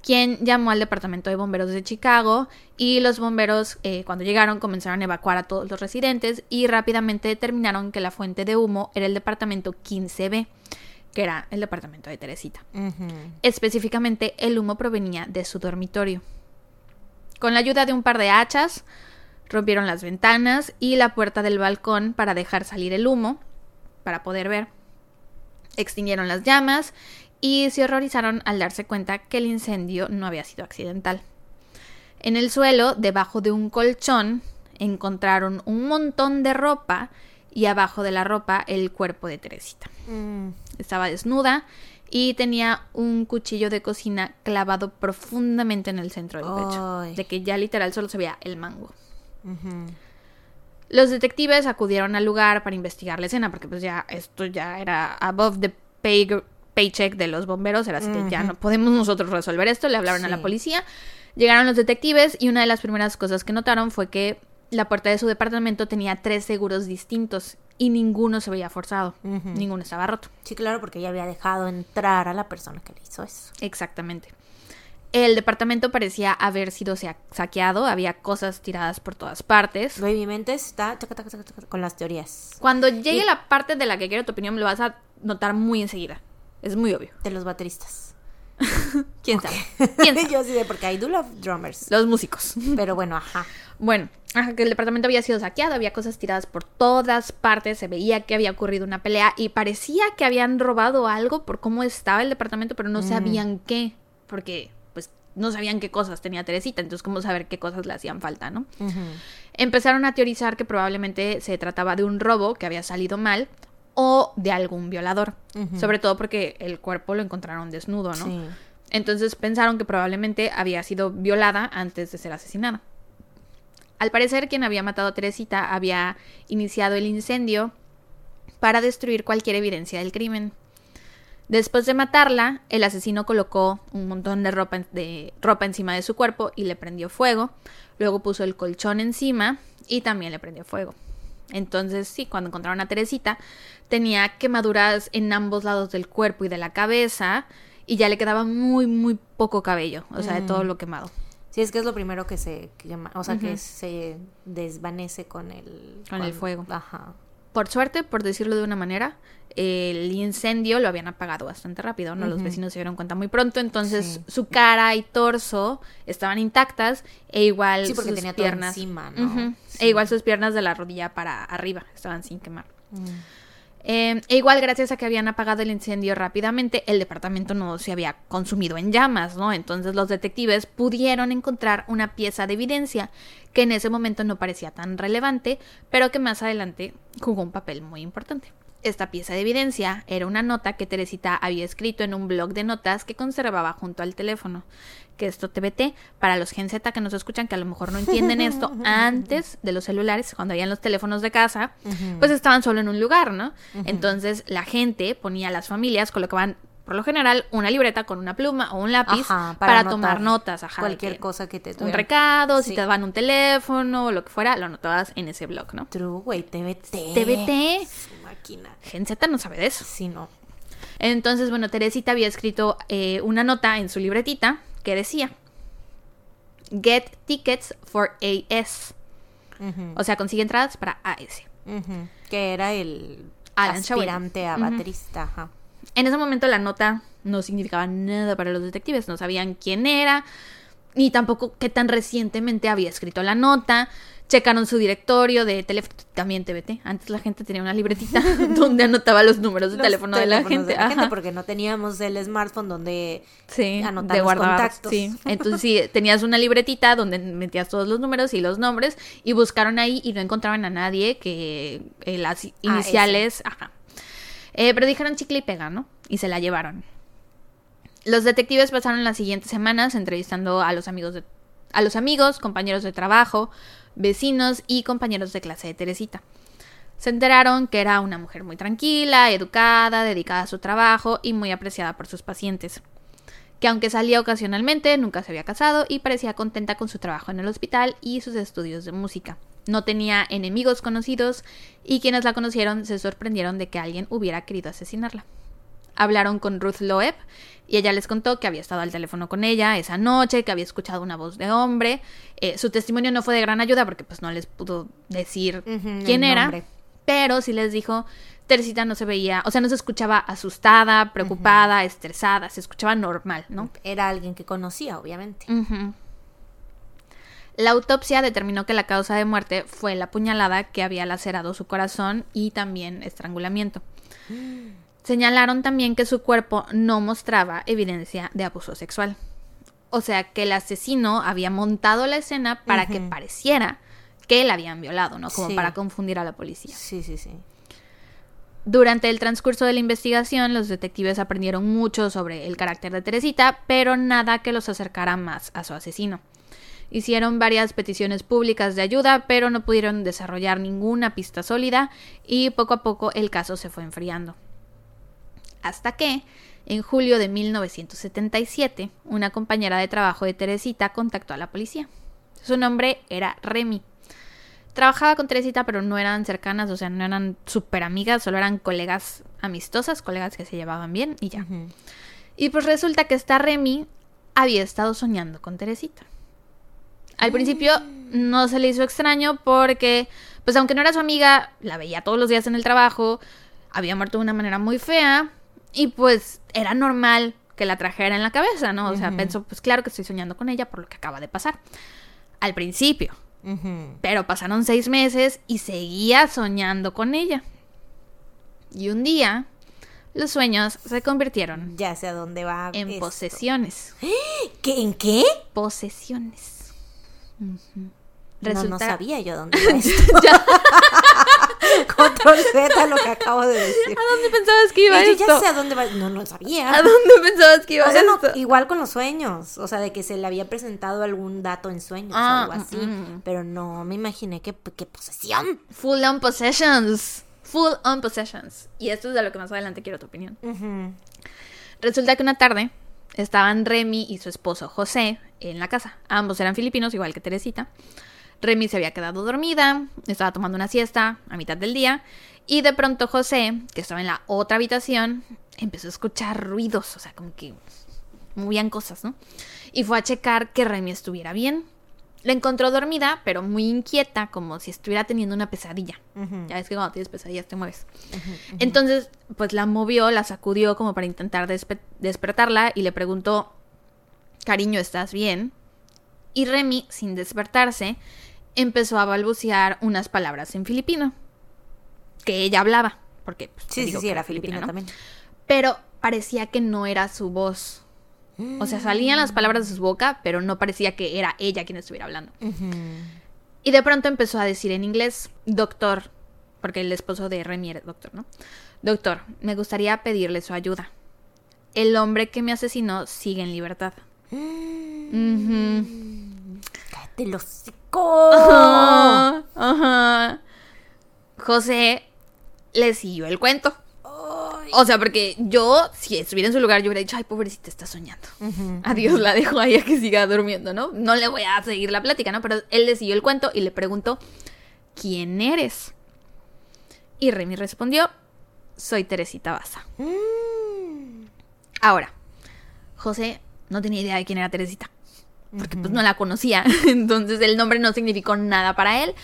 quien llamó al departamento de bomberos de Chicago y los bomberos eh, cuando llegaron comenzaron a evacuar a todos los residentes y rápidamente determinaron que la fuente de humo era el departamento 15B, que era el departamento de Teresita. Específicamente, el humo provenía de su dormitorio. Con la ayuda de un par de hachas, rompieron las ventanas y la puerta del balcón para dejar salir el humo, para poder ver. Extinguieron las llamas y se horrorizaron al darse cuenta que el incendio no había sido accidental. En el suelo, debajo de un colchón, encontraron un montón de ropa y abajo de la ropa el cuerpo de Teresita. Mm. Estaba desnuda y tenía un cuchillo de cocina clavado profundamente en el centro del pecho. De que ya literal solo se veía el mango. Los detectives acudieron al lugar para investigar la escena porque pues ya esto ya era above the pay, paycheck de los bomberos. Era así de ya no podemos nosotros resolver esto. Le hablaron a la policía. Llegaron los detectives y una de las primeras cosas que notaron fue que la puerta de su departamento tenía tres seguros distintos y ninguno se veía forzado, ninguno estaba roto. Sí, claro, porque ella había dejado entrar a la persona que le hizo eso. Exactamente. El departamento parecía haber sido sa- saqueado, había cosas tiradas por todas partes. Baby mi mente está con las teorías Cuando llegue Y- la parte de la que quiero tu opinión, lo vas a notar muy enseguida. Es muy obvio. de los bateristas. ¿Quién sabe? ¿Quién sabe? Yo sí de porque I do love drummers. Los músicos. Pero bueno, ajá. Bueno, ajá, que el departamento había sido saqueado, había cosas tiradas por todas partes, se veía que había ocurrido una pelea y parecía que habían robado algo por cómo estaba el departamento, pero no Mm. sabían qué, porque pues no sabían qué cosas tenía Teresita, entonces cómo saber qué cosas le hacían falta, ¿no? Empezaron a teorizar que probablemente se trataba de un robo que había salido mal o de algún violador, sobre todo porque el cuerpo lo encontraron desnudo, ¿no? Sí. Entonces pensaron que probablemente había sido violada antes de ser asesinada. Al parecer, quien había matado a Teresita había iniciado el incendio para destruir cualquier evidencia del crimen. Después de matarla, el asesino colocó un montón de ropa, de ropa encima de su cuerpo y le prendió fuego. Luego puso el colchón encima y también le prendió fuego. Entonces, sí, cuando encontraron a Teresita, tenía quemaduras en ambos lados del cuerpo y de la cabeza y ya le quedaba muy, muy poco cabello, o sea, de todo lo quemado. Sí, es que es lo primero que se quema, o sea, que se desvanece con el... Con el fuego. Ajá. Por suerte, por decirlo de una manera, el incendio lo habían apagado bastante rápido, ¿no? Los vecinos se dieron cuenta muy pronto, entonces Sí. su cara y torso estaban intactas e igual Sí, porque sus tenía todo piernas encima, ¿no? Sí. E igual sus piernas de la rodilla para arriba estaban sin quemar. Eh, e igual, gracias a que habían apagado el incendio rápidamente, el departamento no se había consumido en llamas, ¿no? Entonces los detectives pudieron encontrar una pieza de evidencia que en ese momento no parecía tan relevante, pero que más adelante jugó un papel muy importante. Esta pieza de evidencia era una nota que Teresita había escrito en un blog de notas que conservaba junto al teléfono. Que esto TBT, para los Gen Z que nos escuchan, que a lo mejor no entienden esto, antes de los celulares, cuando habían los teléfonos de casa, pues estaban solo en un lugar, ¿no? Entonces la gente ponía, las familias colocaban, por lo general, una libreta con una pluma o un lápiz Ajá, para, tomar notas, ajá, Cualquier que cosa que te Un tuviera- recado, si te daban un teléfono o lo que fuera, lo anotabas en ese blog, ¿no? True, güey, TBT. TBT. Su máquina. Gen Z no sabe de eso. Sí, no. Entonces, bueno, Teresita había escrito eh, una nota en su libretita que decía: Get tickets for AS. Ujú. O sea, consigue entradas para AS. Que era el Alan aspirante a Ujú. baterista, ajá. En ese momento la nota no significaba nada para los detectives, no sabían quién era, ni tampoco qué tan recientemente había escrito la nota. Checaron su directorio de teléfono, también TBT. Antes la gente tenía una libretita donde anotaba los números de Los teléfono de la gente. de la gente, ajá. porque no teníamos el smartphone donde Sí, anotar los contactos. Sí. Entonces sí, tenías una libretita donde metías todos los números y los nombres y buscaron ahí y no encontraban a nadie que eh, las iniciales, ajá. Eh, pero dijeron chicle y pega, ¿no? Y se la llevaron. Los detectives pasaron las siguientes semanas entrevistando a los amigos de a los amigos, compañeros de trabajo, vecinos y compañeros de clase de Teresita. Se enteraron que era una mujer muy tranquila, educada, dedicada a su trabajo y muy apreciada por sus pacientes. Que aunque salía ocasionalmente, nunca se había casado y parecía contenta con su trabajo en el hospital y sus estudios de música. No tenía enemigos conocidos y quienes la conocieron se sorprendieron de que alguien hubiera querido asesinarla. Hablaron con Ruth Loeb y ella les contó que había estado al teléfono con ella esa noche, que había escuchado una voz de hombre. Eh, su testimonio no fue de gran ayuda porque pues no les pudo decir quién era, nombre. pero sí les dijo, Teresita no se veía, o sea, no se escuchaba asustada, preocupada, estresada, se escuchaba normal, ¿no? era alguien que conocía, obviamente. La autopsia determinó que la causa de muerte fue la puñalada que había lacerado su corazón y también estrangulamiento. Señalaron también que su cuerpo no mostraba evidencia de abuso sexual. O sea, que el asesino había montado la escena para que pareciera que la habían violado, ¿no? Como Sí. para confundir a la policía. Sí, sí, sí. Durante el transcurso de la investigación, los detectives aprendieron mucho sobre el carácter de Teresita, pero nada que los acercara más a su asesino. Hicieron varias peticiones públicas de ayuda, pero no pudieron desarrollar ninguna pista sólida y poco a poco el caso se fue enfriando. Hasta que, en julio de 1977, una compañera de trabajo de Teresita contactó a la policía. Su nombre era Remy. trabajaba con Teresita, pero no eran cercanas, o sea, no eran súper amigas, solo eran colegas amistosas, colegas que se llevaban bien y ya. Y pues resulta que esta Remy había estado soñando con Teresita. Al principio no se le hizo extraño porque, pues aunque no era su amiga, la veía todos los días en el trabajo, había muerto de una manera muy fea y pues era normal que la trajera en la cabeza, ¿no? O sea, pensó, pues claro que estoy soñando con ella por lo que acaba de pasar. Al principio. Pero pasaron seis meses y seguía soñando con ella. Y un día, los sueños se convirtieron Ya sé a dónde va. en esto. posesiones. ¿Qué, ¿En qué? Posesiones. No, no sabía yo dónde iba esto. Control Z lo que acabo de decir. ¿A dónde pensabas que iba Y yo esto? ya sé a dónde va. No, no sabía. ¿A dónde pensabas que iba O sea, no, esto? igual con los sueños, o sea, de que se le había presentado algún dato en sueños Ah, o algo así, mm, mm. pero no me imaginé que, que posesión. Full on possessions. Full on possessions. Y esto es de lo que más adelante quiero tu opinión. Resulta que una tarde estaban Remy y su esposo José en la casa. Ambos eran filipinos, igual que Teresita. Remy se había quedado dormida, estaba tomando una siesta a mitad del día y de pronto José, que estaba en la otra habitación, empezó a escuchar ruidos, o sea, como que movían cosas, ¿no? Y fue a checar que Remy estuviera bien. La encontró dormida, pero muy inquieta, como si estuviera teniendo una pesadilla. Ya ves que cuando tienes pesadillas te mueves. Entonces, pues la movió, la sacudió como para intentar despe- despertarla y le preguntó, cariño, ¿estás bien? Y Remy, sin despertarse, empezó a balbucear unas palabras en filipino, que ella hablaba, porque pues, Sí, sí, sí, era filipina ¿no? también. Pero parecía que no era su voz. O sea, salían las palabras de su boca, pero no parecía que era ella quien estuviera hablando. Y de pronto empezó a decir en inglés, doctor, porque el esposo de Remy era doctor, ¿no? Doctor, me gustaría pedirle su ayuda. El hombre que me asesinó sigue en libertad. Ujú. ¡Cállate hocico! Ajá. José le siguió el cuento. O sea, porque yo, si estuviera en su lugar, yo hubiera dicho, ay, pobrecita, está soñando. Ujú. Adiós, la dejo ahí a que siga durmiendo, ¿no? No le voy a seguir la plática, ¿no? Pero él le siguió el cuento y le preguntó, ¿quién eres? Y Remy respondió, soy Teresita Baza. Mm. Ahora, José no tenía idea de quién era Teresita, porque pues no la conocía, entonces el nombre no significó nada para él,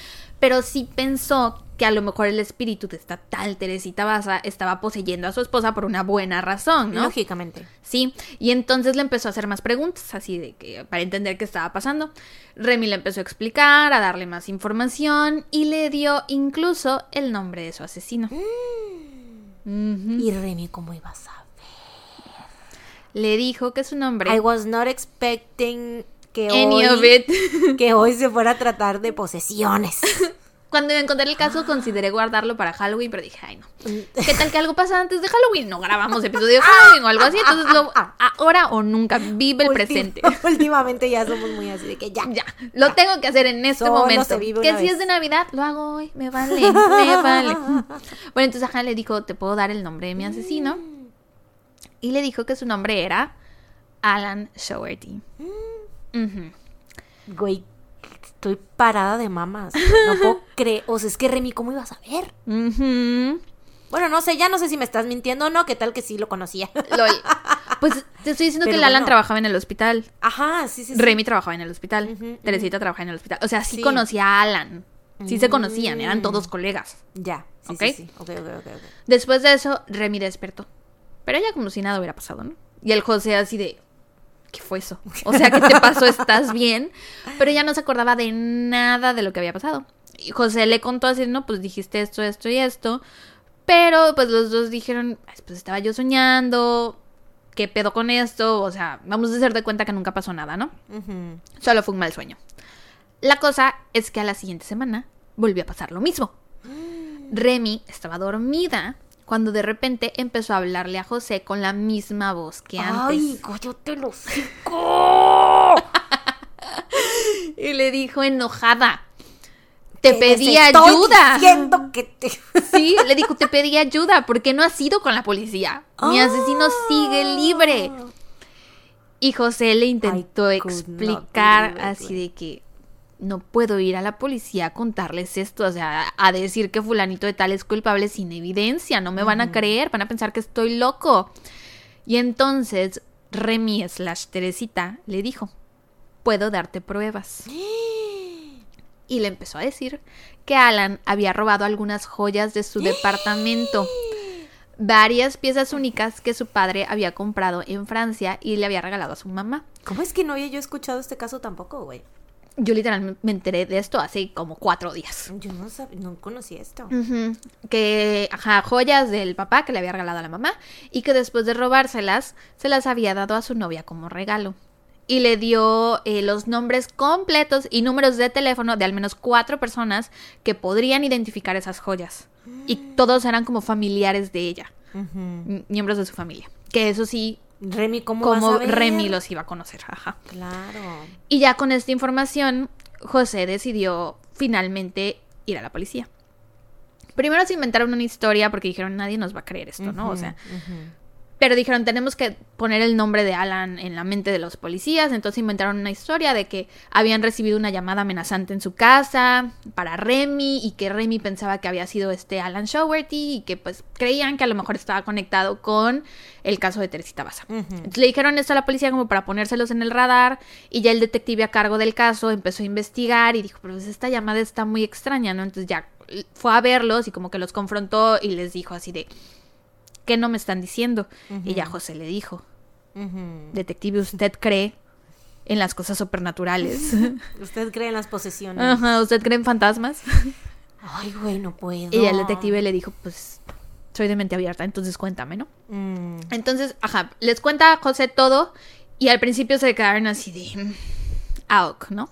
pero sí pensó que a lo mejor el espíritu de esta tal Teresita Baza estaba poseyendo a su esposa por una buena razón, ¿no? Lógicamente. Sí, y entonces le empezó a hacer más preguntas, así de que para entender qué estaba pasando. Remy le empezó a explicar, a darle más información y le dio incluso el nombre de su asesino. Ujú. ¿Y Remy cómo ibas a Le dijo que su nombre I was not expecting que any hoy, of it. que hoy se fuera a tratar de posesiones. Cuando me encontré el caso consideré guardarlo para Halloween, pero dije, ay no. ¿Qué tal que algo pasa antes de Halloween? No grabamos episodio de Halloween o algo así, entonces lo ahora o nunca, vive el presente. Últimamente ya somos muy así de que ya. Ya, lo tengo que hacer en este Solo momento. Que si vez. es de Navidad, lo hago hoy. Me vale, me vale. Bueno, entonces ajá, le dijo, ¿te puedo dar el nombre de mi asesino? Y le dijo que su nombre era Alan Showerty. Ujú. Güey, estoy parada de mamas. No puedo creer. O sea, es que Remy, ¿cómo ibas a ver? Bueno, no sé, ya no sé si me estás mintiendo o no. ¿Qué tal que sí lo conocía? Lol. Pues te estoy diciendo que Pero el Alan bueno. trabajaba en el hospital. Ajá, sí, sí. sí. Remy trabajaba en el hospital. Teresita trabajaba en el hospital. O sea, sí, Sí. conocía a Alan. Sí se conocían, eran Mm. todos colegas. Ya, sí, ¿Ok? sí, sí. Ok, ok, ok, ok. Después de eso, Remy despertó. Pero ella como si nada hubiera pasado, ¿no? Y el José así de... ¿Qué fue eso? O sea, ¿qué te pasó? ¿Estás bien? Pero ella no se acordaba de nada de lo que había pasado. Y José le contó así, no, pues dijiste esto, esto y esto. Pero pues los dos dijeron, "Ay, pues estaba yo soñando. ¿Qué pedo con esto? O sea, vamos a hacer de cuenta que nunca pasó nada, ¿no? Solo fue un mal sueño. La cosa es que a la siguiente semana volvió a pasar lo mismo. Remy estaba dormida cuando de repente empezó a hablarle a José con la misma voz que antes. Ay, cállate hocico. Y le dijo enojada. Te pedí ayuda. diciendo que te... Sí, le dijo, te pedí ayuda. ¿Por qué no has ido con la policía? Mi asesino sigue libre. Y José le intentó explicar así de que, no puedo ir a la policía a contarles esto, o sea, a decir que fulanito de tal es culpable sin evidencia, no me van a creer, van a pensar que estoy loco. Y entonces Remy slash Teresita le dijo, puedo darte pruebas. Y le empezó a decir que Alan había robado algunas joyas de su departamento. Varias piezas únicas que su padre había comprado en Francia y le había regalado a su mamá. ¿Cómo es que no había yo escuchado este caso tampoco, güey? Yo literalmente me enteré de esto hace como cuatro días. Yo no, sab- no conocí esto. Que, ajá, joyas del papá que le había regalado a la mamá y que después de robárselas se las había dado a su novia como regalo. Y le dio eh, los nombres completos y números de teléfono de al menos cuatro personas que podrían identificar esas joyas. Y todos eran como familiares de ella, miembros de su familia. Que eso sí, Remy, ¿cómo vas como a ver? Remy los iba a conocer, ajá. Claro. Y ya con esta información, José decidió finalmente ir a la policía. Primero se inventaron una historia porque dijeron nadie nos va a creer esto, ¿no? O sea. Pero dijeron tenemos que poner el nombre de Alan en la mente de los policías, entonces inventaron una historia de que habían recibido una llamada amenazante en su casa para Remy y que Remy pensaba que había sido este Alan Showerty y que pues creían que a lo mejor estaba conectado con el caso de Teresita Baza. Entonces le dijeron esto a la policía como para ponérselos en el radar y ya el detective a cargo del caso empezó a investigar y dijo, pero pues esta llamada está muy extraña, ¿no? Entonces ya fue a verlos y como que los confrontó y les dijo así de, ¿qué no me están diciendo? Y ya José le dijo, detective, ¿usted cree en las cosas supernaturales? ¿Usted cree en las posesiones? Ajá, ¿usted cree en fantasmas? Ay, güey, no puedo. Y el detective le dijo, pues soy de mente abierta, entonces cuéntame, ¿no? Mm. Entonces, ajá, les cuenta a José todo y al principio se quedaron así de... mm, AOC, ¿no?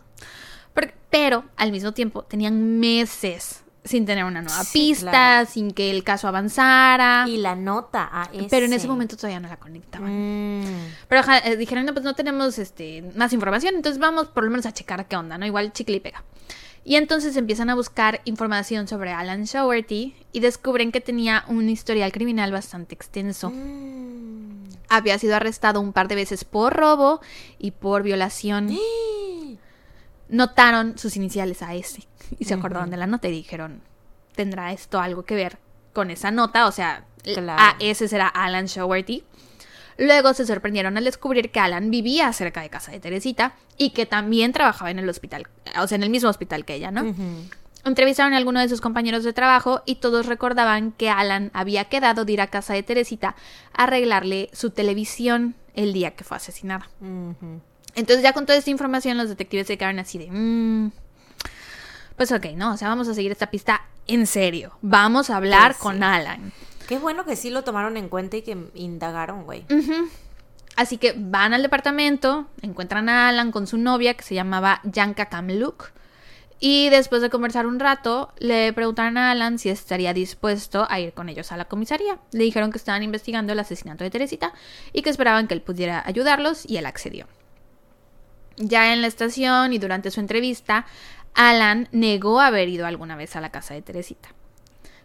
Pero, pero al mismo tiempo tenían meses sin tener una nueva Sí, pista, claro. sin que el caso avanzara. Y la nota a ese. Pero en ese momento todavía no la conectaban. Mm. Pero eh, dijeron, no, pues no tenemos este, más información, entonces vamos por lo menos a checar qué onda, ¿no? Igual chicle y pega. Y entonces empiezan a buscar información sobre Alan Showerty y descubren que tenía un historial criminal bastante extenso. Mm. Había sido arrestado un par de veces por robo y por violación. Notaron sus iniciales a ese y se acordaron de la nota y dijeron, ¿tendrá esto algo que ver con esa nota? O sea, Claro. a ese será Alan Showerty. Luego se sorprendieron al descubrir que Alan vivía cerca de casa de Teresita y que también trabajaba en el hospital, o sea, en el mismo hospital que ella, ¿no? Entrevistaron a algunos de sus compañeros de trabajo y todos recordaban que Alan había quedado de ir a casa de Teresita a arreglarle su televisión el día que fue asesinada. Entonces ya con toda esta información los detectives se quedaron así de... "Mm, pues ok, no, o sea, vamos a seguir esta pista en serio. Vamos a hablar Pues sí. con Alan. Qué bueno que sí lo tomaron en cuenta y que indagaron, güey. Así que van al departamento, encuentran a Alan con su novia que se llamaba Yanka Kamluk. Y después de conversar un rato, le preguntaron a Alan si estaría dispuesto a ir con ellos a la comisaría. Le dijeron que estaban investigando el asesinato de Teresita y que esperaban que él pudiera ayudarlos y él accedió. Ya en la estación y durante su entrevista, Alan negó haber ido alguna vez a la casa de Teresita.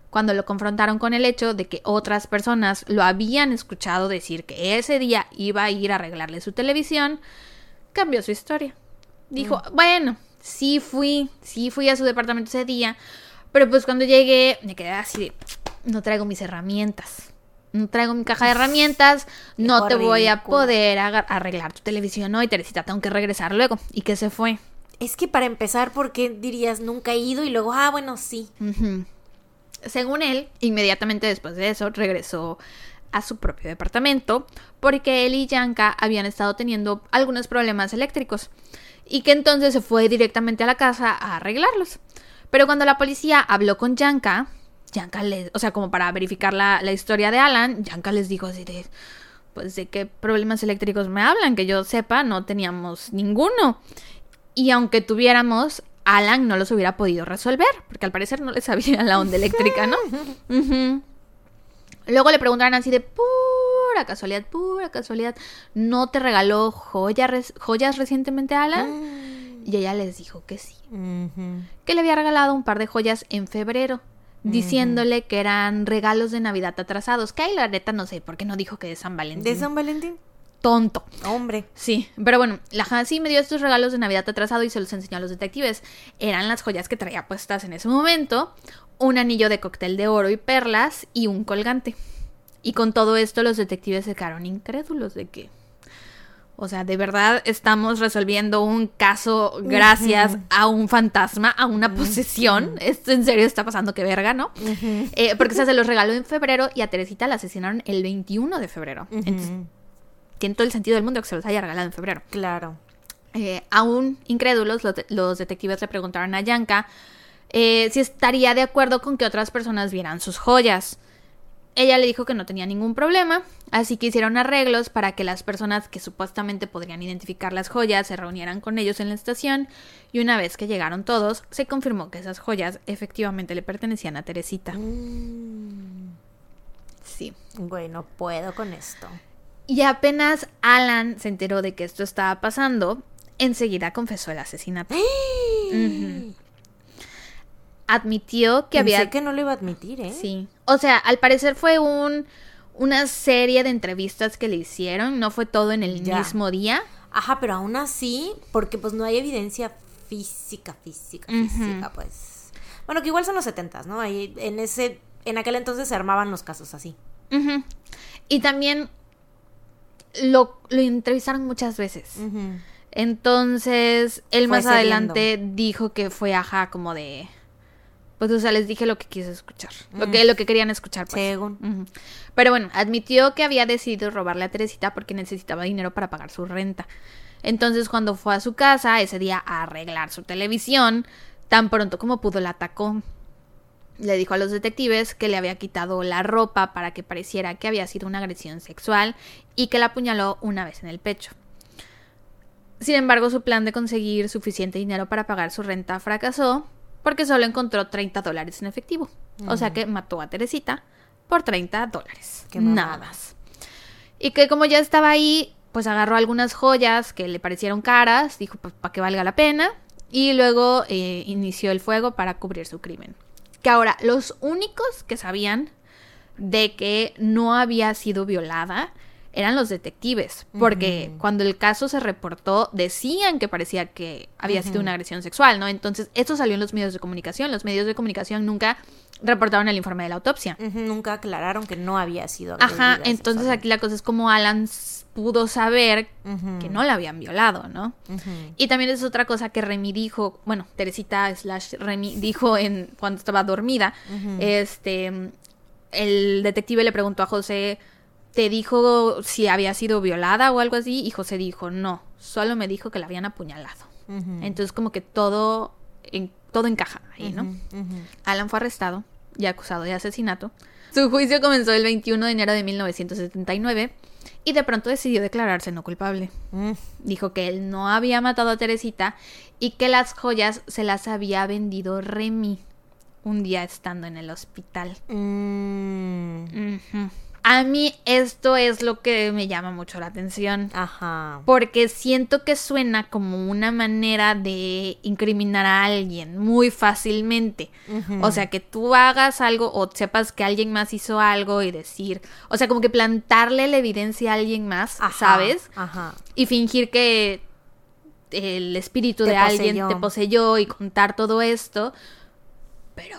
Cuando lo confrontaron con el hecho de que otras personas lo habían escuchado decir que ese día iba a ir a arreglarle su televisión, cambió su historia. Dijo, bueno, sí fui, sí fui a su departamento ese día, pero pues cuando llegué me quedé así de, no traigo mis herramientas. No traigo mi caja de herramientas, no te voy a poder arreglar tu televisión hoy, Teresita, tengo que regresar luego. Y que se fue. Es que para empezar, ¿por qué dirías nunca he ido? Y luego, ah, bueno, sí. Según él, inmediatamente después de eso regresó a su propio departamento porque él y Yanka habían estado teniendo algunos problemas eléctricos y que entonces se fue directamente a la casa a arreglarlos. Pero cuando la policía habló con Yanka, Yanka le, o sea, como para verificar la, la historia de Alan, Yanka les dijo así de, pues de qué problemas eléctricos me hablan, que yo sepa, no teníamos ninguno. Y aunque tuviéramos, Alan no los hubiera podido resolver, porque al parecer no le sabía la onda eléctrica, ¿no? Luego le preguntaron así de pura casualidad, pura casualidad, ¿no te regaló joya res- joyas recientemente Alan? Y ella les dijo que sí, que le había regalado un par de joyas en febrero, diciéndole que eran regalos de Navidad atrasados, que ahí la neta no sé por qué no dijo que de San Valentín. ¿De San Valentín? tonto. Hombre. Sí, pero bueno, la Hansi me dio estos regalos de Navidad atrasado y se los enseñó a los detectives. Eran las joyas que traía puestas en ese momento, un anillo de cóctel de oro y perlas y un colgante. Y con todo esto los detectives se quedaron incrédulos de que... O sea, de verdad estamos resolviendo un caso gracias a un fantasma, a una posesión. Esto en serio está pasando, que verga, ¿no? Eh, porque se los regaló en febrero y a Teresita la asesinaron el 21 de febrero. Entonces, tiene todo el sentido del mundo que se los haya regalado en febrero. Claro. Eh, aún incrédulos, los, de- los detectives le preguntaron a Yanka eh, si estaría de acuerdo con que otras personas vieran sus joyas. Ella le dijo que no tenía ningún problema, así que hicieron arreglos para que las personas que supuestamente podrían identificar las joyas se reunieran con ellos en la estación y una vez que llegaron todos, se confirmó que esas joyas efectivamente le pertenecían a Teresita. Sí. Bueno, puedo con esto. Y apenas Alan se enteró de que esto estaba pasando, enseguida confesó el asesinato. Admitió que Pensé había... que no lo iba a admitir, ¿eh? Sí. O sea, al parecer fue un una serie de entrevistas que le hicieron, no fue todo en el Ya. mismo día. Ajá, pero aún así, porque pues no hay evidencia física, física, física, pues. Bueno, que igual son los setentas, ¿no? Ahí en ese, en aquel entonces se armaban los casos así. Y también lo, lo entrevistaron muchas veces. Entonces, él Fue más adelante dijo que fue ajá como de pues o sea, les dije lo que quise escuchar, lo que lo que querían escuchar pues. Según. Pero bueno, admitió que había decidido robarle a Teresita porque necesitaba dinero para pagar su renta. Entonces, cuando fue a su casa ese día a arreglar su televisión, tan pronto como pudo la atacó. Le dijo a los detectives que le había quitado la ropa para que pareciera que había sido una agresión sexual y que la apuñaló una vez en el pecho. Sin embargo, su plan de conseguir suficiente dinero para pagar su renta fracasó porque solo encontró 30 dólares en efectivo. O sea que mató a Teresita por 30 dólares. Nada más. Y que como ya estaba ahí, pues agarró algunas joyas que le parecieron caras, dijo pues para que valga la pena, y luego eh, inició el fuego para cubrir su crimen. Que ahora, los únicos que sabían de que no había sido violada eran los detectives, porque cuando el caso se reportó decían que parecía que había sido una agresión sexual, ¿no? Entonces, esto salió en los medios de comunicación, los medios de comunicación nunca reportaron el informe de la autopsia. Nunca aclararon que no había sido Ajá, entonces aquí la cosa es como Alan pudo saber que no la habían violado, ¿no? Y también es otra cosa que Remy dijo, bueno, Teresita slash Remy dijo en cuando estaba dormida, este, el detective le preguntó a José, ¿te dijo si había sido violada o algo así? Y José dijo, no, solo me dijo que la habían apuñalado. Entonces como que todo, en, todo encaja ahí, ¿no? Alan fue arrestado y acusado de asesinato. Su juicio comenzó el 21 de enero de 1979 y de pronto decidió declararse no culpable. Mm. Dijo que él no había matado a Teresita y que las joyas se las había vendido Remy un día estando en el hospital. A mí esto es lo que me llama mucho la atención. Ajá. Porque siento que suena como una manera de incriminar a alguien muy fácilmente. O sea, que tú hagas algo o sepas que alguien más hizo algo y decir, o sea, como que plantarle la evidencia a alguien más, Ajá, ¿sabes? Ajá. Y fingir que el espíritu Te de alguien te poseyó y contar todo esto. Pero,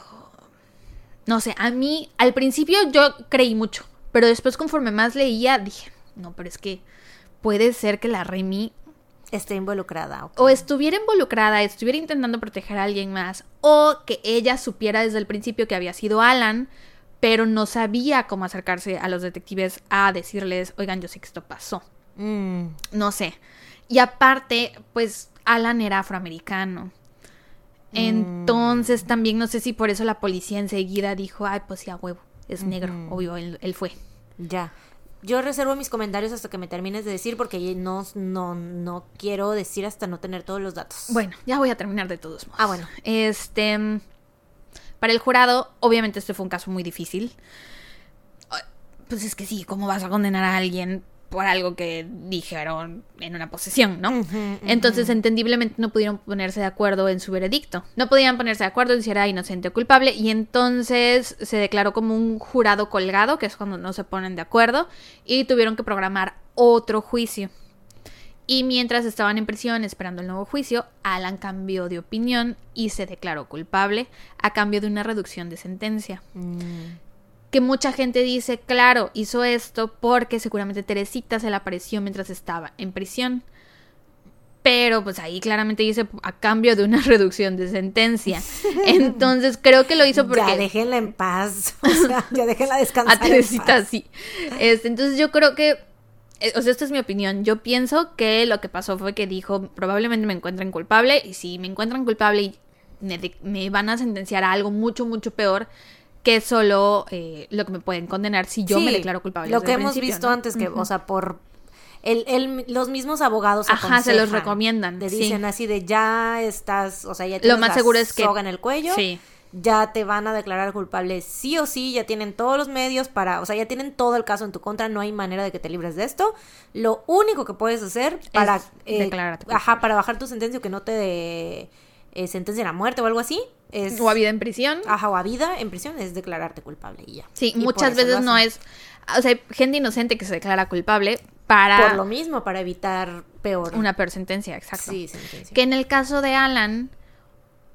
no sé, a mí al principio yo creí mucho, pero después conforme más leía dije, no, pero es que puede ser que la Remy Esté involucrada. o estuviera involucrada, estuviera intentando proteger a alguien más, o que ella supiera desde el principio que había sido Alan, pero no sabía cómo acercarse a los detectives a decirles, oigan, yo sé que esto pasó. Mm. No sé. Y aparte, pues Alan era afroamericano. Entonces también no sé si por eso la policía enseguida dijo, ay, pues sí, a huevo, es negro, obvio, él, él fue. Ya. Yo reservo mis comentarios hasta que me termines de decir porque no, no, no quiero decir hasta no tener todos los datos. Bueno, ya voy a terminar de todos modos. Ah, bueno. Este. Para el jurado, obviamente este fue un caso muy difícil. Pues es que sí, ¿cómo vas a condenar a alguien por algo que dijeron en una posesión, no? Entonces, entendiblemente no pudieron ponerse de acuerdo en su veredicto. No podían ponerse de acuerdo en si era inocente o culpable. Y entonces se declaró como un jurado colgado, que es cuando no se ponen de acuerdo. Y tuvieron que programar otro juicio. Y mientras estaban en prisión esperando el nuevo juicio, Alan cambió de opinión y se declaró culpable a cambio de una reducción de sentencia. Mm. Que mucha gente dice, claro, hizo esto porque seguramente Teresita se le apareció mientras estaba en prisión. Pero pues ahí claramente dice a cambio de una reducción de sentencia. Entonces creo que lo hizo porque... Ya déjenla en paz. O sea, ya déjenla descansar. A Teresita sí. Este, entonces yo creo que eh, o sea, esta es mi opinión. Yo pienso que lo que pasó fue que dijo, probablemente me encuentren culpable y si me encuentran culpable me van a sentenciar a algo mucho, mucho peor que solo eh, lo que me pueden condenar si yo Sí, me declaro culpable. Lo que hemos principio, visto ¿no? antes, que, o sea, por. El, el- los mismos abogados Ajá, se los recomiendan, Te sí. dicen así de ya estás, o sea, ya Lo tienes más la seguro es que- soga en el cuello. Sí. ya te van a declarar culpable sí o sí, ya tienen todos los medios para, o sea, ya tienen todo el caso en tu contra, no hay manera de que te libres de esto. Lo único que puedes hacer para eh, declararte ajá, para bajar tu sentencia o que no te eh, sentencien a muerte o algo así, es O a vida en prisión. ajá, o a vida en prisión es declararte culpable y ya. Sí, Y muchas veces no es... O sea, hay gente inocente que se declara culpable para por lo mismo para evitar peor una peor sentencia, exacto. sí, sentencia. Que en el caso de Alan,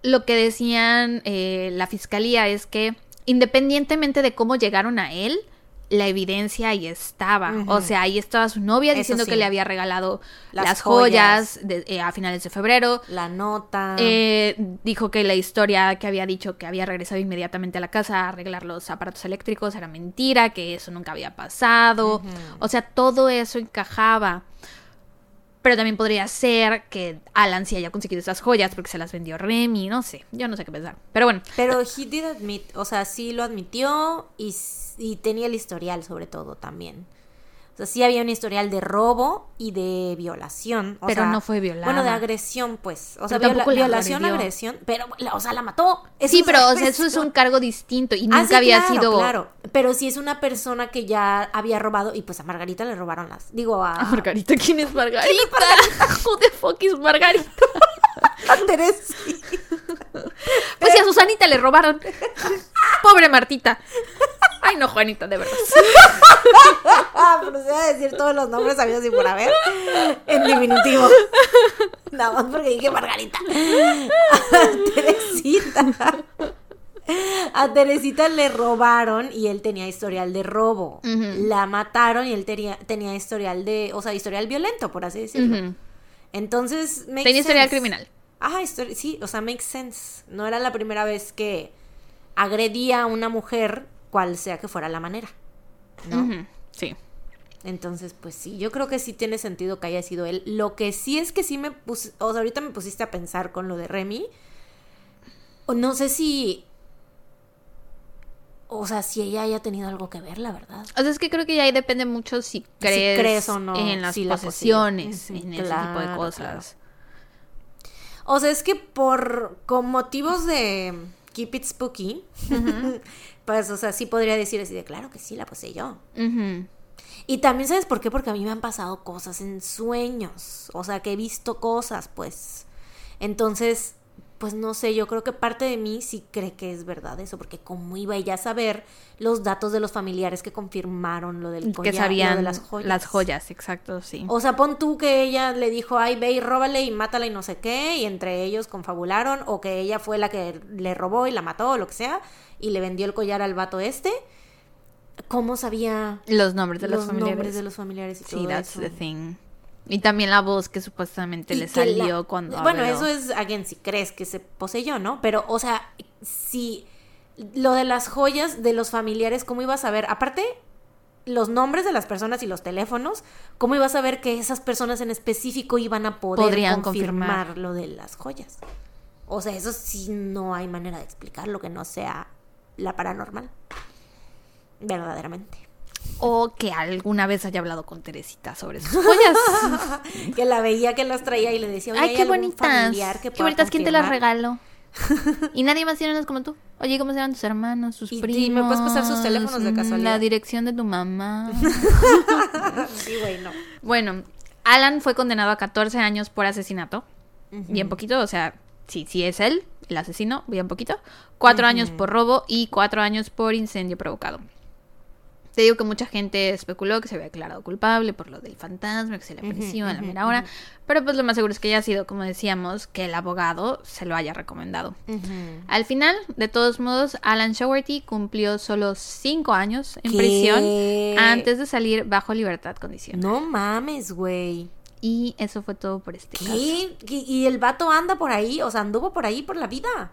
lo que decían eh, la fiscalía es que independientemente de cómo llegaron a él, la evidencia ahí estaba. O sea, ahí estaba su novia Eso diciendo sí. que le había regalado Las las, joyas, joyas. de- eh, a finales de febrero. la nota Eh, dijo que la historia que había dicho que había regresado inmediatamente a la casa a arreglar los aparatos eléctricos era mentira, que eso nunca había pasado. O sea, todo eso encajaba. Pero también podría ser que Alan sí haya conseguido esas joyas porque se las vendió Remy, no sé, yo no sé qué pensar. Pero bueno, Pero he did admit, o sea, sí lo admitió y, y tenía el historial sobre todo también. Sí había un historial de robo y de violación. o Pero sea, no fue violada. Bueno, de agresión, pues. O sea, viola- violación, agredió. agresión. Pero, o sea, la mató. Eso sí, es pero o sea, eso es un cargo distinto y Ah, nunca sí, había claro, sido Claro, pero si es una persona que ya había robado y pues a Margarita le robaron las. Digo, a. a Margarita. ¿Quién es Margarita? Who the fuck is Margarita? Teresa. Pues sí, a Susanita le robaron. Pobre Martita. Ay, no, Juanita, de verdad. Ah, pero se va a decir todos los nombres sabidos y por haber en diminutivo. Nada más porque dije Margarita. A Teresita. A Teresita le robaron y él tenía historial de robo. La mataron y él tenía, tenía historial de, o sea, historial violento, por así decirlo. Entonces, makes Tenía historial criminal. Ajá, histori- sí, o sea, makes sense. No era la primera vez que agredía a una mujer, cual sea que fuera la manera. ¿no? Sí. Entonces, pues sí, yo creo que sí tiene sentido que haya sido él. Lo que sí es que sí me puse, o sea, ahorita me pusiste a pensar con lo de Remy. O no sé si, o sea, si ella haya tenido algo que ver, la verdad. O sea, es que creo que ya ahí depende mucho si crees, crees o no, en las si la posesiones, en ese tipo de cosas. O sea, es que por, con motivos de keep it spooky, pues, o sea, sí podría decir así de, claro que sí, la poseyó. Ujú. Y también, ¿sabes por qué? Porque a mí me han pasado cosas en sueños. O sea, que he visto cosas, pues. Entonces, pues no sé, yo creo que parte de mí sí cree que es verdad eso, porque como iba ella a saber los datos de los familiares que confirmaron lo del Que collar, lo sabían de las joyas. las joyas, exacto, sí. O sea, pon tú que ella le dijo, ay, ve y róbale y mátala y no sé qué, y entre ellos confabularon, o que ella fue la que le robó y la mató, o lo que sea, y le vendió el collar al vato este. ¿Cómo sabía Los nombres de los los, familiares. nombres de los familiares y Sí, that's eso. the thing. Y también la voz que supuestamente Y le que salió la- cuando Bueno, habló. eso es, alguien si crees que se poseyó, ¿no? Pero, o sea, si lo de las joyas de los familiares, ¿cómo ibas a ver? Aparte, los nombres de las personas y los teléfonos, ¿cómo ibas a ver que esas personas en específico iban a poder Podrían confirmar, confirmar. lo de las joyas? O sea, eso sí no hay manera de explicarlo que no sea la paranormal. Verdaderamente. O que alguna vez haya hablado con Teresita sobre sus joyas. que la veía que las traía y le decía, Oye, Ay, ¿hay qué bonitas. Qué bonitas, ¿quién te las confirmar?" regaló? y nadie más tiene unas como tú. Oye, ¿cómo se llaman tus hermanos, sus Y- y primos? me puedes pasar sus teléfonos de Mm, casualidad. La dirección de tu mamá. Sí, güey, no. bueno, Alan fue condenado a 14 años por asesinato. Bien poquito, o sea, sí, sí es él, el asesino, bien poquito. Cuatro años por robo y cuatro años por incendio provocado. Te digo que mucha gente especuló que se había declarado culpable por lo del fantasma, que se le apareció a la ujú, mera hora. Pero pues lo más seguro es que haya sido, como decíamos, que el abogado se lo haya recomendado. Al final, de todos modos, Alan Showerty cumplió solo cinco años en ¿Qué? prisión antes de salir bajo libertad condicional. No mames, güey. Y eso fue todo por este caso. ¿Qué? ¿Y y el vato anda por ahí? O sea, anduvo por ahí por la vida.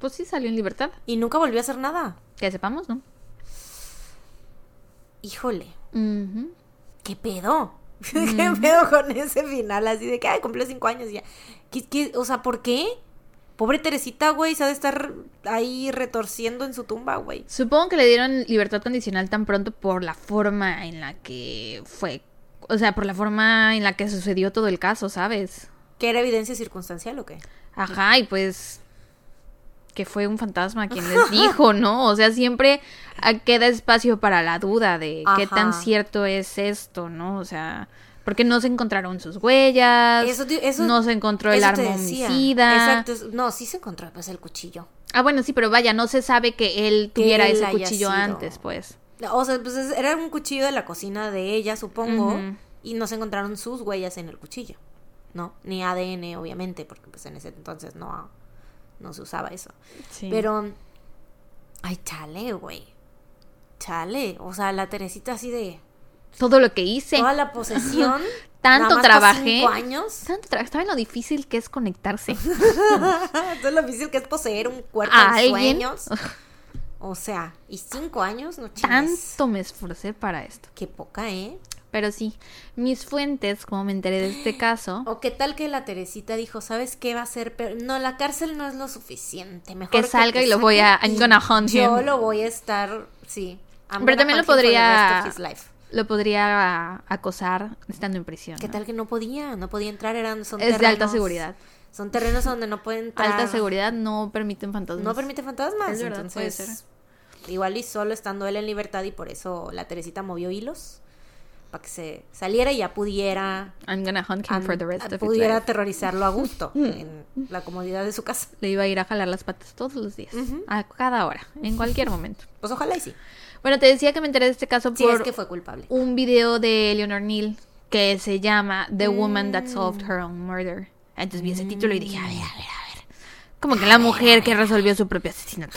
Pues sí, salió en libertad. Y nunca volvió a hacer nada. Que sepamos, ¿no? Híjole. ¿Qué pedo? ¿Qué pedo con ese final? Así de que, ay, cumplió cinco años y ya. ¿Qué, qué? O sea, ¿por qué? Pobre Teresita, güey, se ha de estar ahí retorciendo en su tumba, güey. Supongo que le dieron libertad condicional tan pronto por la forma en la que fue. O sea, por la forma en la que sucedió todo el caso, ¿sabes? ¿Que era evidencia circunstancial o qué? Ajá, y pues que fue un fantasma quien les dijo, ¿no? O sea, siempre ah, queda espacio para la duda de qué tan cierto es esto, ¿no? O sea, porque no se encontraron sus huellas, Eso eso- no se encontró el arma homicida. Exacto. No, sí se encontró pues el cuchillo. Ah, bueno, sí, pero vaya, no se sabe que él Que tuviera él ese cuchillo sido. antes, pues. O sea, pues es- era un cuchillo de la cocina de ella, supongo. Y no se encontraron sus huellas en el cuchillo. ¿No? Ni ADN, obviamente, porque pues en ese entonces no, no se usaba eso. Sí. Pero. Ay, chale, güey. Chale. O sea, la Teresita así de. todo lo que hice. Toda la posesión. Tanto trabajé. cinco años. Tanto tra- ¿Saben lo difícil que es conectarse? Es lo difícil que es poseer un cuerpo ¿A en alguien? sueños. O sea, y cinco años, no chingues. Tanto me esforcé para esto. Qué poca, ¿eh? Pero sí, mis fuentes, como me enteré de este caso, O qué tal que la Teresita dijo, ¿sabes qué va a ser? Pero no, la cárcel no es lo suficiente. Mejor Que salga y lo voy a- I'm gonna hunt Yo lo voy a estar, sí. I'm Pero también lo podría- lo podría acosar estando en prisión. ¿Qué ¿no? tal que no podía? No podía entrar, eran son Es de alta terrenos- seguridad. Son terrenos donde no pueden entrar. Alta seguridad no permiten fantasmas. No permite fantasmas. Es verdad, puede entonces, igual y solo estando él en libertad y por eso la Teresita movió hilos para que se saliera y ya pudiera I'm gonna hunt him for the rest of pudiera aterrorizarlo a gusto en la comodidad de su casa. Le iba a ir a jalar las patas todos los días. A cada hora. En cualquier momento. Pues ojalá y sí. Bueno, te decía que me enteré de este caso Si por es que fue culpable. un video de Eleanor Neal que se llama The Woman That Solved Mm. Her Own Murder. Entonces vi ese título y dije, a ver, a ver, a ver. Como que la mujer que resolvió su propio asesinato.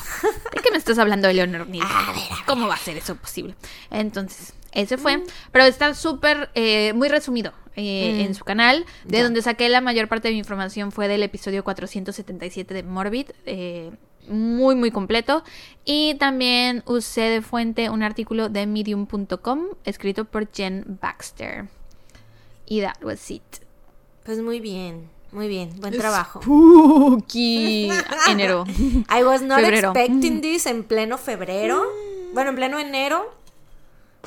¿De qué me estás hablando, Eleanor Neal? ¿Cómo va a ser eso posible? Entonces, ese fue. Pero está súper, eh, muy resumido eh, Mm. en su canal. De Ya. donde saqué la mayor parte de mi información fue del episodio 477 de Morbid. eh, muy, muy completo. Y también usé de fuente un artículo de medium.com escrito por Jen Baxter. Y that was it. Pues muy bien, muy bien. Buen trabajo. Spooky. Enero. I was not Febrero. expecting this en pleno febrero. Bueno, en pleno enero.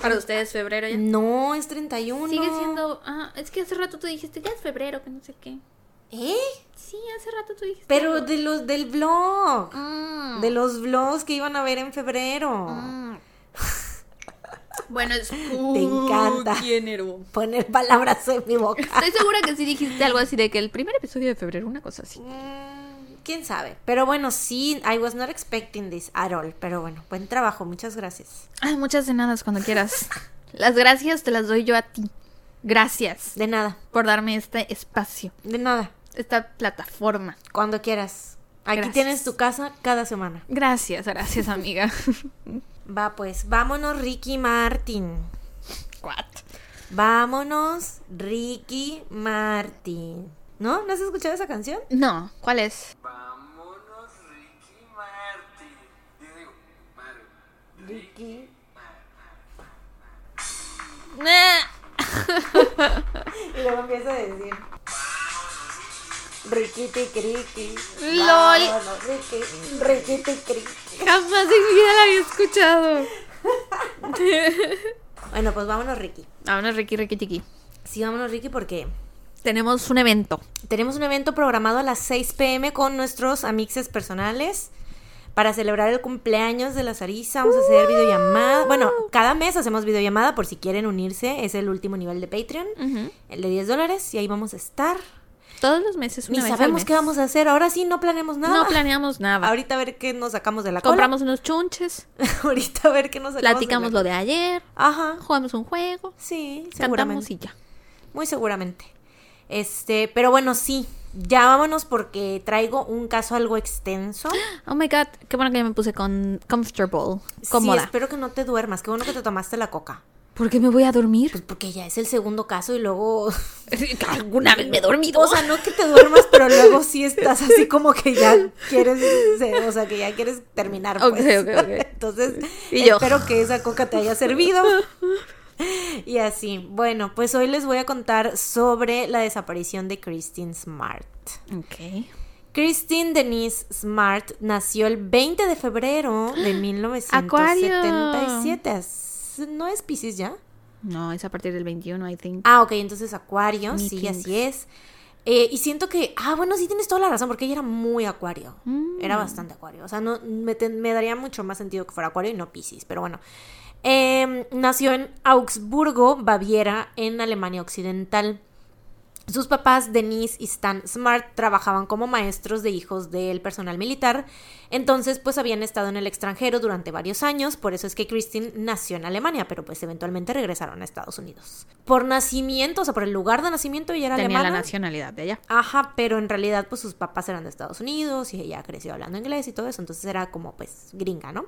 Para ustedes, febrero ya. No, es 31. Sigue siendo. Ah, es que hace rato tú dijiste, ya es febrero, que no sé qué. ¿Eh? Sí, hace rato tú dijiste. Pero algo. de los del blog. Mm, De los vlogs que iban a ver en febrero. mm. Bueno, es. Te encanta. enero. Poner palabras en mi boca. Estoy segura que sí dijiste algo así de que el primer episodio de febrero, una cosa así. Mm, ¿Quién sabe? Pero bueno, sí, I was not expecting this at all. Pero bueno, buen trabajo, muchas gracias. Ay, muchas de nada cuando quieras. Las gracias te las doy yo a ti. Gracias De nada, por darme este espacio, de nada. esta plataforma. Cuando quieras. Aquí Gracias. tienes tu casa cada semana. Gracias, gracias, amiga. Va pues, vámonos Ricky Martin. What? Vámonos Ricky Martin. ¿No? ¿No has escuchado esa canción? No, ¿cuál es? Vámonos, Ricky Martin. Digo, digo, Mario. Ricky. Y luego empieza a decir. Ricky Ricky. LOL. Vámonos, Ricky. Ricky Ricky. Jamás en mi vida la había escuchado. Bueno, pues vámonos Ricky. Vámonos, Ricky, Ricky, Tiki. Sí, vámonos Ricky porque Tenemos un evento. tenemos un evento programado a las 6 pm con nuestros amixes personales para celebrar el cumpleaños de la Sarisa. Vamos a hacer videollamada. Bueno, cada mes hacemos videollamada por si quieren unirse. Es el último nivel de Patreon, Ujú. el de 10 dólares. Y ahí vamos a estar. Todos los meses, una Ni vez al sabemos mes. qué vamos a hacer. Ahora sí no planeamos nada. No planeamos nada. Ahorita a ver qué nos sacamos de la cola. Compramos unos chunches, Ahorita a ver qué nos sacamos platicamos de la lo de ayer, Ajá. jugamos un juego, Sí, cantamos seguramente. y ya. Muy seguramente. Este, pero bueno, sí. Ya vámonos porque traigo un caso algo extenso. Oh my god, qué bueno que ya me puse con comfortable, Sí, cómoda. espero que no te duermas. Qué bueno que te tomaste la coca. ¿Por qué me voy a dormir? Pues porque ya es el segundo caso y luego... ¿Alguna vez me he dormido? O sea, no que te duermas, pero luego sí estás así como que ya quieres, o sea, que ya quieres terminar. Ok, Pues. ok, ok. Entonces, Y yo. espero que esa coca te haya servido. Y así, bueno, pues hoy les voy a contar sobre la desaparición de Christine Smart. ok. Christine Denise Smart nació el 20 de febrero de 1977. Es- ¿No es Pisces ya? No, es a partir del 21, I think. Ah, ok, entonces Acuario, Me sí, thinks. así es. Eh, y siento que, ah, bueno, sí tienes toda la razón, porque ella era muy Acuario. Mm. Era bastante Acuario. O sea, no, me, me daría mucho más sentido que fuera Acuario y no Pisces, pero bueno. Em, nació en Augsburgo, Baviera, en Alemania Occidental. Sus papás, Denise y Stan Smart, trabajaban como maestros de hijos del personal militar. Entonces, pues habían estado en el extranjero durante varios años. Por eso es que Christine nació en Alemania, pero pues eventualmente regresaron a Estados Unidos. Por nacimiento, o sea, por el lugar de nacimiento, ella era Tenía alemana. la nacionalidad de allá. Ajá, pero en realidad, pues sus papás eran de Estados Unidos y ella creció hablando inglés y todo eso. Entonces era como, pues, gringa, ¿no?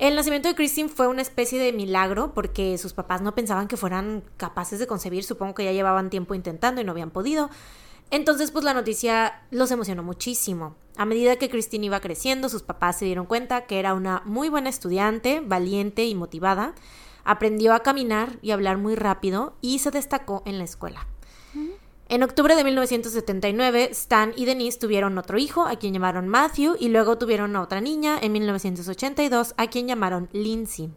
El nacimiento de Christine fue una especie de milagro porque sus papás no pensaban que fueran capaces de concebir, supongo que ya llevaban tiempo intentando y no habían podido. Entonces, pues la noticia los emocionó muchísimo. A medida que Christine iba creciendo, sus papás se dieron cuenta que era una muy buena estudiante, valiente y motivada. Aprendió a caminar y hablar muy rápido y se destacó en la escuela. En octubre de 1979, Stan y Denise tuvieron otro hijo, a quien llamaron Matthew, y luego tuvieron a otra niña en 1982, a quien llamaron Lindsay.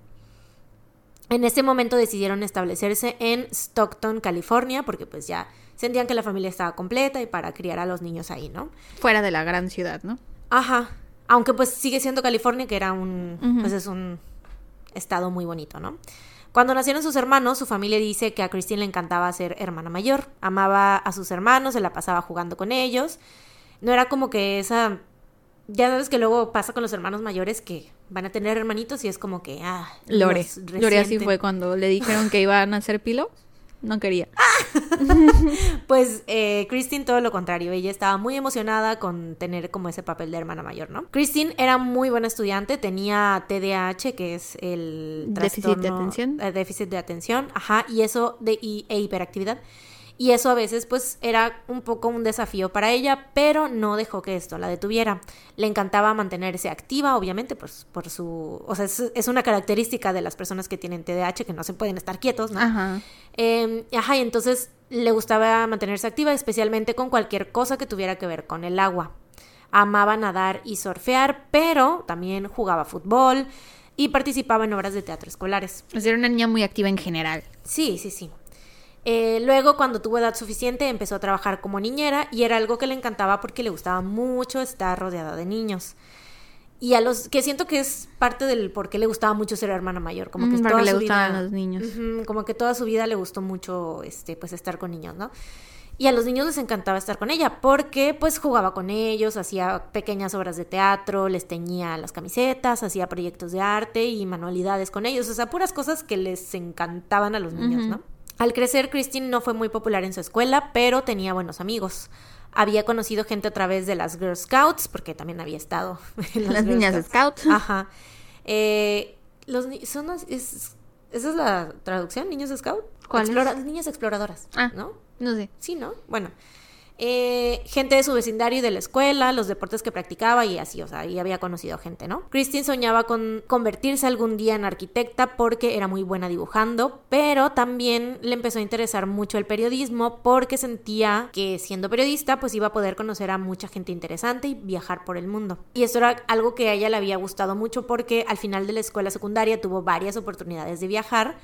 En ese momento decidieron establecerse en Stockton, California, porque pues ya sentían que la familia estaba completa y para criar a los niños ahí, ¿no? Fuera de la gran ciudad, ¿no? Ajá. Aunque pues sigue siendo California, que era un, pues es un estado muy bonito, ¿no? Cuando nacieron sus hermanos, su familia dice que a Christine le encantaba ser hermana mayor. Amaba a sus hermanos, se la pasaba jugando con ellos. No era como que esa... Ya sabes que luego pasa con los hermanos mayores que van a tener hermanitos y es como que, ah, Lore. Lore así fue cuando le dijeron que iban a hacer pilo. No quería. Pues eh, Christine todo lo contrario, ella estaba muy emocionada con tener como ese papel de hermana mayor, ¿no? Christine era muy buena estudiante, tenía TDAH, que es el Déficit de atención. eh, déficit de atención, ajá, y eso de y, e hiperactividad. Y eso a veces pues era un poco un desafío para ella, pero no dejó que esto la detuviera. Le encantaba mantenerse activa, obviamente, pues por su... O sea, es, es una característica de las personas que tienen TDAH que no se pueden estar quietos, ¿no? Ajá. Eh, ajá, y entonces le gustaba mantenerse activa, especialmente con cualquier cosa que tuviera que ver con el agua. Amaba nadar y surfear, pero también jugaba fútbol y participaba en obras de teatro escolares. Sea, era una niña muy activa en general. Sí, sí, sí. Eh, luego, cuando tuvo edad suficiente, empezó a trabajar como niñera y era algo que le encantaba porque le gustaba mucho estar rodeada de niños. Y a los que siento que es parte del por qué le gustaba mucho ser hermana mayor, como que Mm, toda le su gustaban vida- los niños. Como que toda su vida le gustó mucho este pues estar con niños, ¿no? Y a los niños les encantaba estar con ella porque pues jugaba con ellos, hacía pequeñas obras de teatro, les teñía las camisetas, hacía proyectos de arte y manualidades con ellos, o sea, puras cosas que les encantaban a los niños. ¿no? Al crecer, Christine no fue muy popular en su escuela, pero tenía buenos amigos. Había conocido gente a través de las Girl Scouts, porque también había estado en Las Girl niñas Scouts. Ajá. Eh, los son los- es- ¿Esa es la traducción? ¿Niños Scout? ¿Cuál es? Explora- Niñas exploradoras. Ah. ¿No? No sé. Sí, ¿no? Bueno. Eh, gente de su vecindario y de la escuela, los deportes que practicaba y así, o sea, y había conocido gente, ¿no? Christine soñaba con convertirse algún día en arquitecta porque era muy buena dibujando, pero también le empezó a interesar mucho el periodismo porque sentía que siendo periodista pues iba a poder conocer a mucha gente interesante y viajar por el mundo. Y esto era algo que a ella le había gustado mucho porque al final de la escuela secundaria tuvo varias oportunidades de viajar.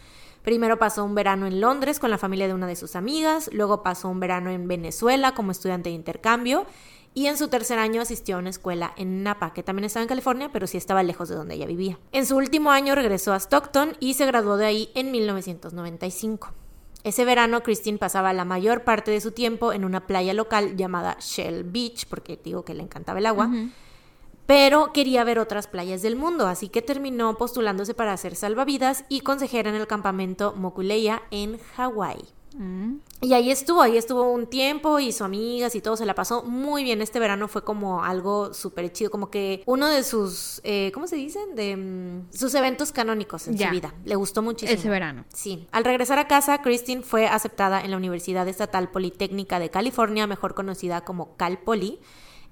Primero pasó un verano en Londres con la familia de una de sus amigas, luego pasó un verano en Venezuela como estudiante de intercambio y en su tercer año asistió a una escuela en Napa, que también estaba en California, pero sí estaba lejos de donde ella vivía. En su último año regresó a Stockton y se graduó de ahí en 1995. Ese verano, Christine pasaba la mayor parte de su tiempo en una playa local llamada Shell Beach, porque digo que le encantaba el agua, pero quería ver otras playas del mundo, así que terminó postulándose para ser salvavidas y consejera en el campamento Mokuleia en Hawái. Mm. Y ahí estuvo, ahí estuvo un tiempo y sus amigas y todo se la pasó muy bien. Este verano fue como algo súper chido, como que uno de sus, eh, ¿cómo se dicen? De mm, sus eventos canónicos en Ya. su vida. Le gustó muchísimo. Ese verano. Sí. Al regresar a casa, Christine fue aceptada en la Universidad Estatal Politécnica de California, mejor conocida como Cal Poly,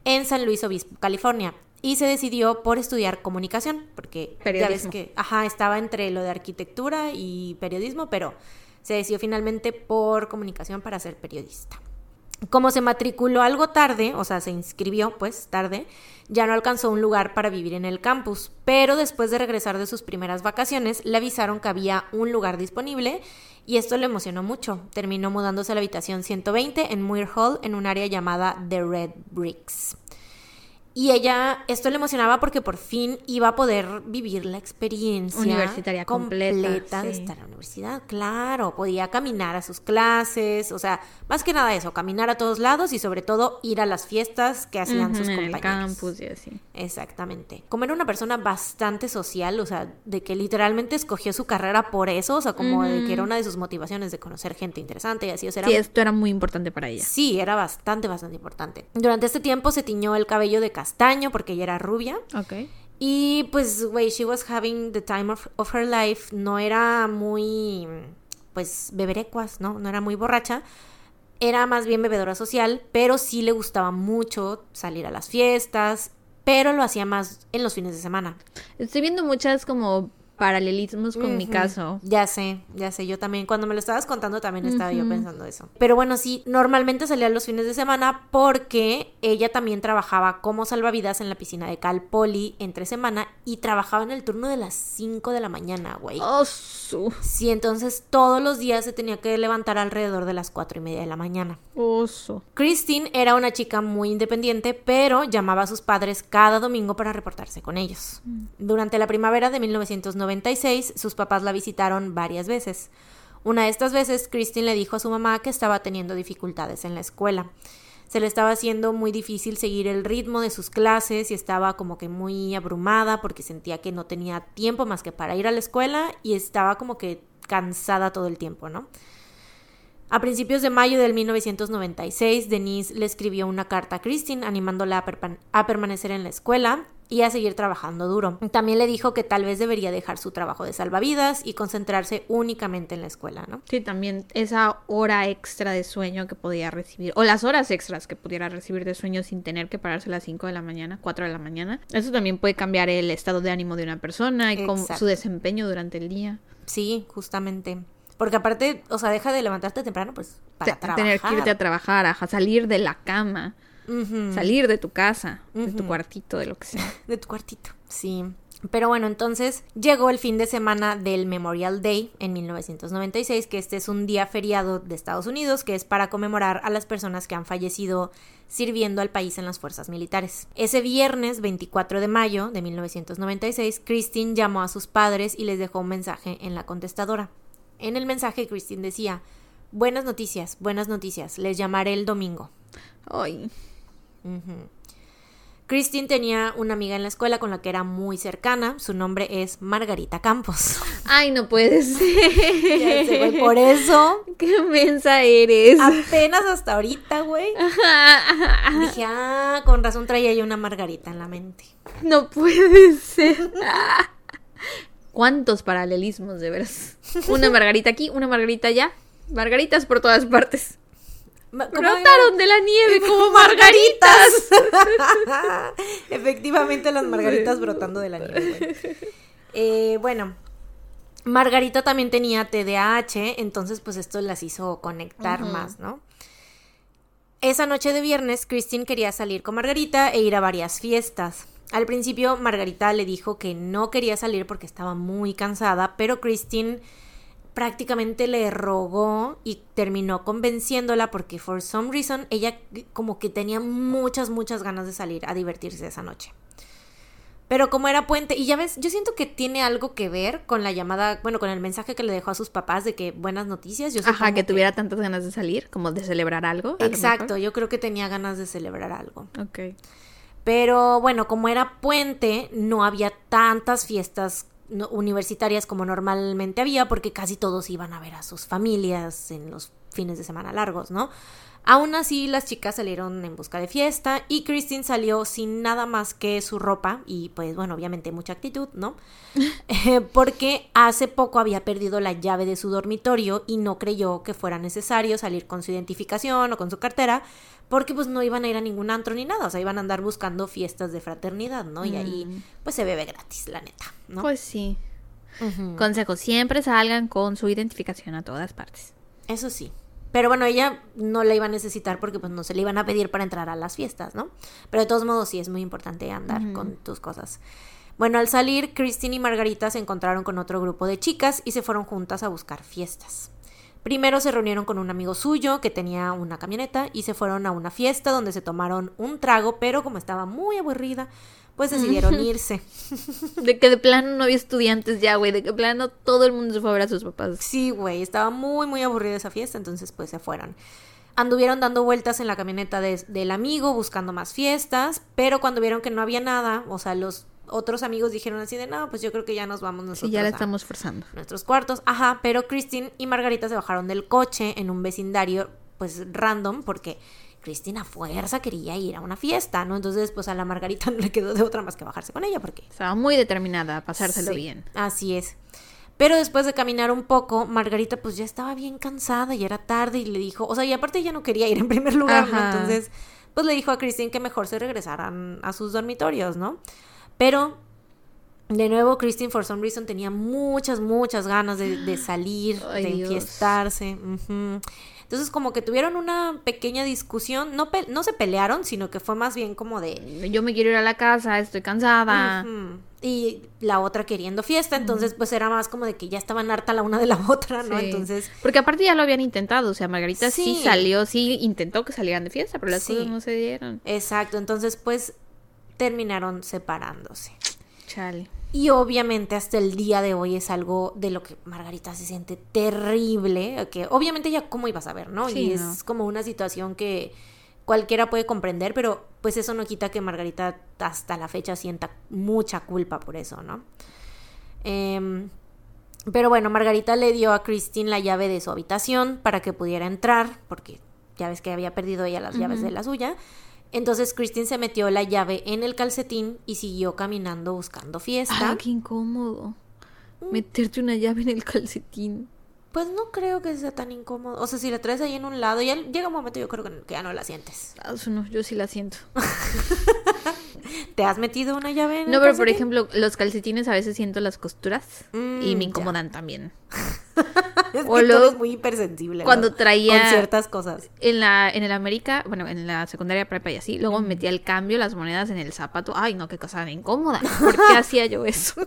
en San Luis Obispo, California. Y se decidió por estudiar comunicación, porque ya ves Periodismo. que, ajá, estaba entre lo de arquitectura y periodismo, pero se decidió finalmente por comunicación para ser periodista. Como se matriculó algo tarde, o sea, se inscribió pues tarde, ya no alcanzó un lugar para vivir en el campus, pero después de regresar de sus primeras vacaciones, le avisaron que había un lugar disponible y esto le emocionó mucho. Terminó mudándose a la habitación 120 en Muir Hall en un área llamada The Red Bricks. Y ella, esto le emocionaba porque por fin iba a poder vivir la experiencia Universitaria completa, de sí. estar en la universidad. Claro, podía caminar a sus clases, o sea, más que nada eso, caminar a todos lados y sobre todo ir a las fiestas que hacían sus en el compañeros. campus y así. Exactamente. Como era una persona bastante social, o sea, de que literalmente escogió su carrera por eso, o sea, como de que era una de sus motivaciones de conocer gente interesante y así, o sea, era Sí, esto era muy importante para ella. Sí, era bastante, bastante importante. Durante este tiempo se tiñó el cabello de castaño porque ella era rubia. Ok. Y pues, güey, she was having the time of, of her life. No era muy, pues, beberecuas, ¿no? No era muy borracha. Era más bien bebedora social, pero sí le gustaba mucho salir a las fiestas, pero lo hacía más en los fines de semana. Estoy viendo muchas como paralelismos con mi caso. Ya sé, ya sé, yo también, cuando me lo estabas contando también estaba yo pensando eso. Pero bueno, sí, normalmente salía los fines de semana porque ella también trabajaba como salvavidas en la piscina de Cal Poly entre semana y trabajaba en el turno de las 5 de la mañana, güey. Oh, su. Sí, entonces todos los días se tenía que levantar alrededor de las 4 y media de la mañana. Oso. Christine era una chica muy independiente, pero llamaba a sus padres cada domingo para reportarse con ellos. Durante la primavera de 1996, sus papás la visitaron varias veces. Una de estas veces, Christine le dijo a su mamá que estaba teniendo dificultades en la escuela. Se le estaba haciendo muy difícil seguir el ritmo de sus clases y estaba como que muy abrumada porque sentía que no tenía tiempo más que para ir a la escuela y estaba como que cansada todo el tiempo, ¿no? A principios de mayo del 1996, Denise le escribió una carta a Christine animándola a, a permanecer en la escuela y a seguir trabajando duro. También le dijo que tal vez debería dejar su trabajo de salvavidas y concentrarse únicamente en la escuela, ¿no? Sí, también esa hora extra de sueño que podía recibir, o las horas extras que pudiera recibir de sueño sin tener que pararse a las 5 de la mañana, 4 de la mañana. Eso también puede cambiar el estado de ánimo de una persona y Exacto. su desempeño durante el día. Sí, justamente. Porque aparte, o sea, deja de levantarte temprano, pues, para trabajar. tener que irte a trabajar, a salir de la cama, Salir de tu casa, de tu cuartito, de lo que sea. De tu cuartito. Sí. Pero bueno, entonces llegó el fin de semana del Memorial Day en 1996, que este es un día feriado de Estados Unidos, que es para conmemorar a las personas que han fallecido sirviendo al país en las fuerzas militares. Ese viernes 24 de mayo de 1996, Christine llamó a sus padres y les dejó un mensaje en la contestadora. En el mensaje, Christine decía, buenas noticias, buenas noticias, les llamaré el domingo. Ay, Christine tenía una amiga en la escuela con la que era muy cercana. Su nombre es Margarita Campos. ay, no puede ser. Ya sé, güey, por eso, Qué mensa eres. apenas hasta ahorita, güey, dije, ah, con razón traía yo una Margarita en la mente. No puede ser. ¿Cuántos paralelismos de veras? Una margarita aquí, una margarita allá. Margaritas por todas partes. Brotaron de la nieve como margaritas. Efectivamente, las margaritas brotando de la nieve. Eh, bueno, Margarita también tenía TDAH, entonces pues esto las hizo conectar más, ¿no? Esa noche de viernes, Christine quería salir con Margarita e ir a varias fiestas. Al principio, Margarita le dijo que no quería salir porque estaba muy cansada, pero Christine prácticamente le rogó y terminó convenciéndola porque for some reason ella como que tenía muchas, muchas ganas de salir a divertirse esa noche. Pero como era puente, y ya ves, yo siento que tiene algo que ver con la llamada, bueno, con el mensaje que le dejó a sus papás de que buenas noticias. Yo Ajá, supongo que tuviera tantas ganas de salir, como de celebrar algo. Exacto, yo creo que tenía ganas de celebrar algo. Ok. Pero bueno, como era puente, no había tantas fiestas universitarias como normalmente había, porque casi todos iban a ver a sus familias en los fines de semana largos, ¿no? Aún así, las chicas salieron en busca de fiesta y Christine salió sin nada más que su ropa y pues bueno, obviamente mucha actitud, ¿no? Eh, porque hace poco había perdido la llave de su dormitorio y no creyó que fuera necesario salir con su identificación o con su cartera, porque pues no iban a ir a ningún antro ni nada, o sea, iban a andar buscando fiestas de fraternidad, ¿no? Y ahí pues se bebe gratis, la neta, ¿no? Pues sí. Consejo, siempre salgan con su identificación a todas partes. Eso sí. Pero bueno, ella no la iba a necesitar porque pues no se le iban a pedir para entrar a las fiestas, ¿no? Pero de todos modos sí es muy importante andar con tus cosas. Bueno, al salir, Christine y Margarita se encontraron con otro grupo de chicas y se fueron juntas a buscar fiestas. Primero se reunieron con un amigo suyo que tenía una camioneta y se fueron a una fiesta donde se tomaron un trago, pero como estaba muy aburrida, pues decidieron irse. De que de plano no había estudiantes ya, güey. De que de plano todo el mundo se fue a ver a sus papás. Sí, güey, estaba muy, muy aburrida esa fiesta, entonces pues se fueron. Anduvieron dando vueltas en la camioneta de- del amigo buscando más fiestas, pero cuando vieron que no había nada, o sea, los otros amigos dijeron así de, no, pues yo creo que ya nos vamos nosotros Sí, ya la estamos forzando. nuestros cuartos. Ajá, pero Christine y Margarita se bajaron del coche en un vecindario, pues random, porque Christine a fuerza quería ir a una fiesta, ¿no? Entonces, pues a la Margarita no le quedó de otra más que bajarse con ella, porque Estaba muy determinada a pasárselo Sí, bien. Así es. Pero después de caminar un poco, Margarita pues ya estaba bien cansada y era tarde y le dijo, o sea, y aparte ella no quería ir en primer lugar, ¿no? Entonces, pues le dijo a Christine que mejor se regresaran a sus dormitorios, ¿no? Pero, de nuevo, Christine, for some reason, tenía muchas, muchas ganas de, de salir, Ay, de enfiestarse. Entonces, como que tuvieron una pequeña discusión, no, no se pelearon, sino que fue más bien como de, Yo me quiero ir a la casa, estoy cansada. Y la otra queriendo fiesta, entonces pues era más como de que ya estaban harta la una de la otra, ¿no? Sí. Entonces, Porque aparte ya lo habían intentado. O sea, Margarita sí, Sí. salió, sí intentó que salieran de fiesta, pero las Sí. cosas no se dieron. exacto, entonces pues terminaron separándose. Chale. Y obviamente hasta el día de hoy es algo de lo que Margarita se siente terrible, que obviamente ya cómo iba a saber, ¿no? Sí, y no. es como una situación que cualquiera puede comprender, pero pues eso no quita que Margarita hasta la fecha sienta mucha culpa por eso, ¿no? Em, pero bueno, Margarita le dio a Christine la llave de su habitación para que pudiera entrar, porque ya ves que había perdido ella las llaves de la suya. Entonces Christine se metió la llave en el calcetín y siguió caminando buscando fiesta. Ah, qué incómodo. Meterte una llave en el calcetín. Pues no creo que sea tan incómodo. O sea, si la traes ahí en un lado, ya llega un momento yo creo que, ya no la sientes. Ah, eso no, yo sí la siento. ¿Te has metido una llave en No, el pero por ejemplo, los calcetines a veces siento las costuras Mm, y me ya. incomodan también. Es que o tú luego, eres muy hipersensible. cuando ¿no? traía- Con ciertas cosas. En la, en el América, bueno, en la secundaria prepa y así, luego metía el cambio, las monedas en el zapato. Ay, no, qué cosa incómoda. ¿Por qué hacía yo eso?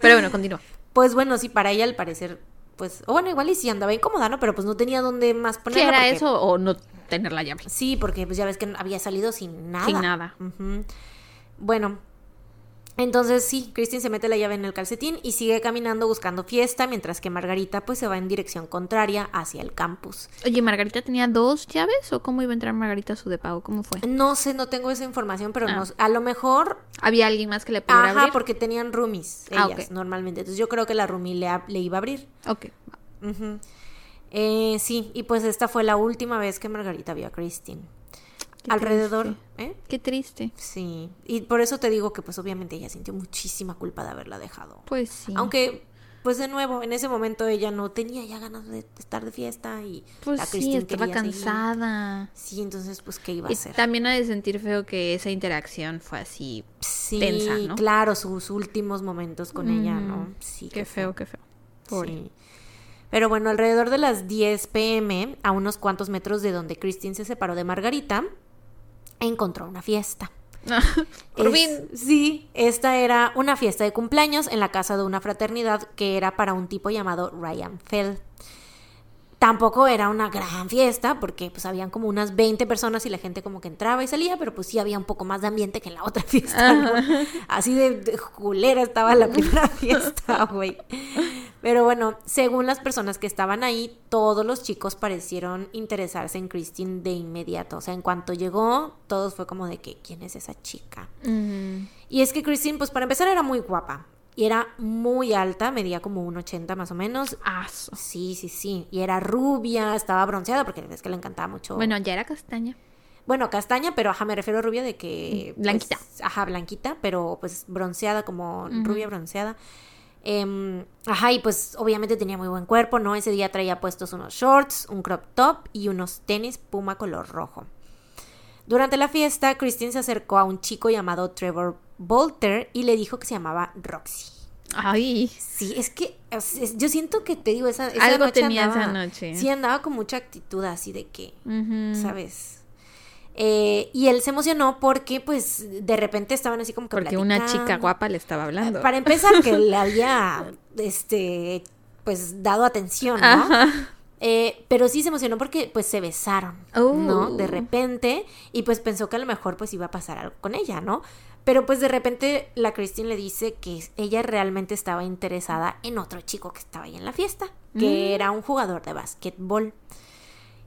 Pero bueno, continúa. Pues bueno, sí, para ella al parecer, pues, o bueno, igual y sí andaba incómoda, ¿no? Pero pues no tenía dónde más ¿Qué ponerla. era porque- eso o no tener la llave? Sí, porque pues ya ves que había salido sin nada. Sin nada. Bueno, entonces sí, Christine se mete la llave en el calcetín y sigue caminando buscando fiesta, mientras que Margarita pues se va en dirección contraria hacia el campus. Oye, ¿Margarita tenía dos llaves o cómo iba a entrar Margarita a su de pago? ¿Cómo fue? No sé, no tengo esa información, pero Ah. no, a lo mejor, ¿Había alguien más que le pudiera ajá, abrir? porque tenían roomies Ah, ellas normalmente. Entonces yo creo que la roomie le, iba a abrir. Ok. Eh, sí, y pues esta fue la última vez que Margarita vio a Christine. Qué Alrededor. ¿eh? Qué triste. Sí, y por eso te digo que pues obviamente ella sintió muchísima culpa de haberla dejado. Pues sí. Aunque, pues de nuevo, en ese momento ella no tenía ya ganas de estar de fiesta y Pues la sí, estaba quería seguir. cansada. Sí, entonces pues qué iba a Y hacer. también ha de sentir feo que esa interacción fue así. Sí, tensa, ¿no? claro, sus últimos momentos con ella, ¿no? Mm, Sí, Qué feo, qué feo. Pobre. Sí. Pero bueno, alrededor de las 10 pm, a unos cuantos metros de donde Christine se separó de Margarita, encontró una fiesta. Por Es- fin. Sí, esta era una fiesta de cumpleaños en la casa de una fraternidad que era para un tipo llamado Ryan Fell. Tampoco era una gran fiesta porque pues habían como unas 20 personas y la gente como que entraba y salía, pero pues sí había un poco más de ambiente que en la otra fiesta, ¿no? Así de, de culera estaba la primera fiesta, güey. Pero bueno, según las personas que estaban ahí, todos los chicos parecieron interesarse en Christine de inmediato. O sea, en cuanto llegó, todos fue como de que, ¿quién es esa chica? Y es que Christine, pues para empezar era muy guapa. Y era muy alta, medía como un 80 más o menos. Aso. Sí, sí, sí. Y era rubia, estaba bronceada porque es que le encantaba mucho. Bueno, ya era castaña. Bueno, castaña, pero ajá, me refiero a rubia de que. pues, Blanquita. ajá, blanquita, pero pues bronceada, como rubia bronceada. Em, ajá, y pues obviamente tenía muy buen cuerpo, ¿no? Ese día traía puestos unos shorts, un crop top y unos tenis puma color rojo. Durante la fiesta, Christine se acercó a un chico llamado Trevor Y le dijo que se llamaba Roxy. Ay. Sí, es que es- yo siento que te digo, esa, esa Algo noche tenía andaba- esa noche. Sí, andaba con mucha actitud así de que. ¿sabes? Eh, y él se emocionó porque, pues, de repente estaban así como que Porque una chica platicando. guapa le estaba hablando. Para empezar, que le había, este, pues, dado atención, ¿no? Ajá. Eh, pero sí se emocionó porque, pues, se besaron, Oh. ¿no? De repente, y pues pensó que a lo mejor, pues, iba a pasar algo con ella, ¿no? Pero, pues, de repente, la Christine le dice que ella realmente estaba interesada en otro chico que estaba ahí en la fiesta, que Mm. era un jugador de básquetbol.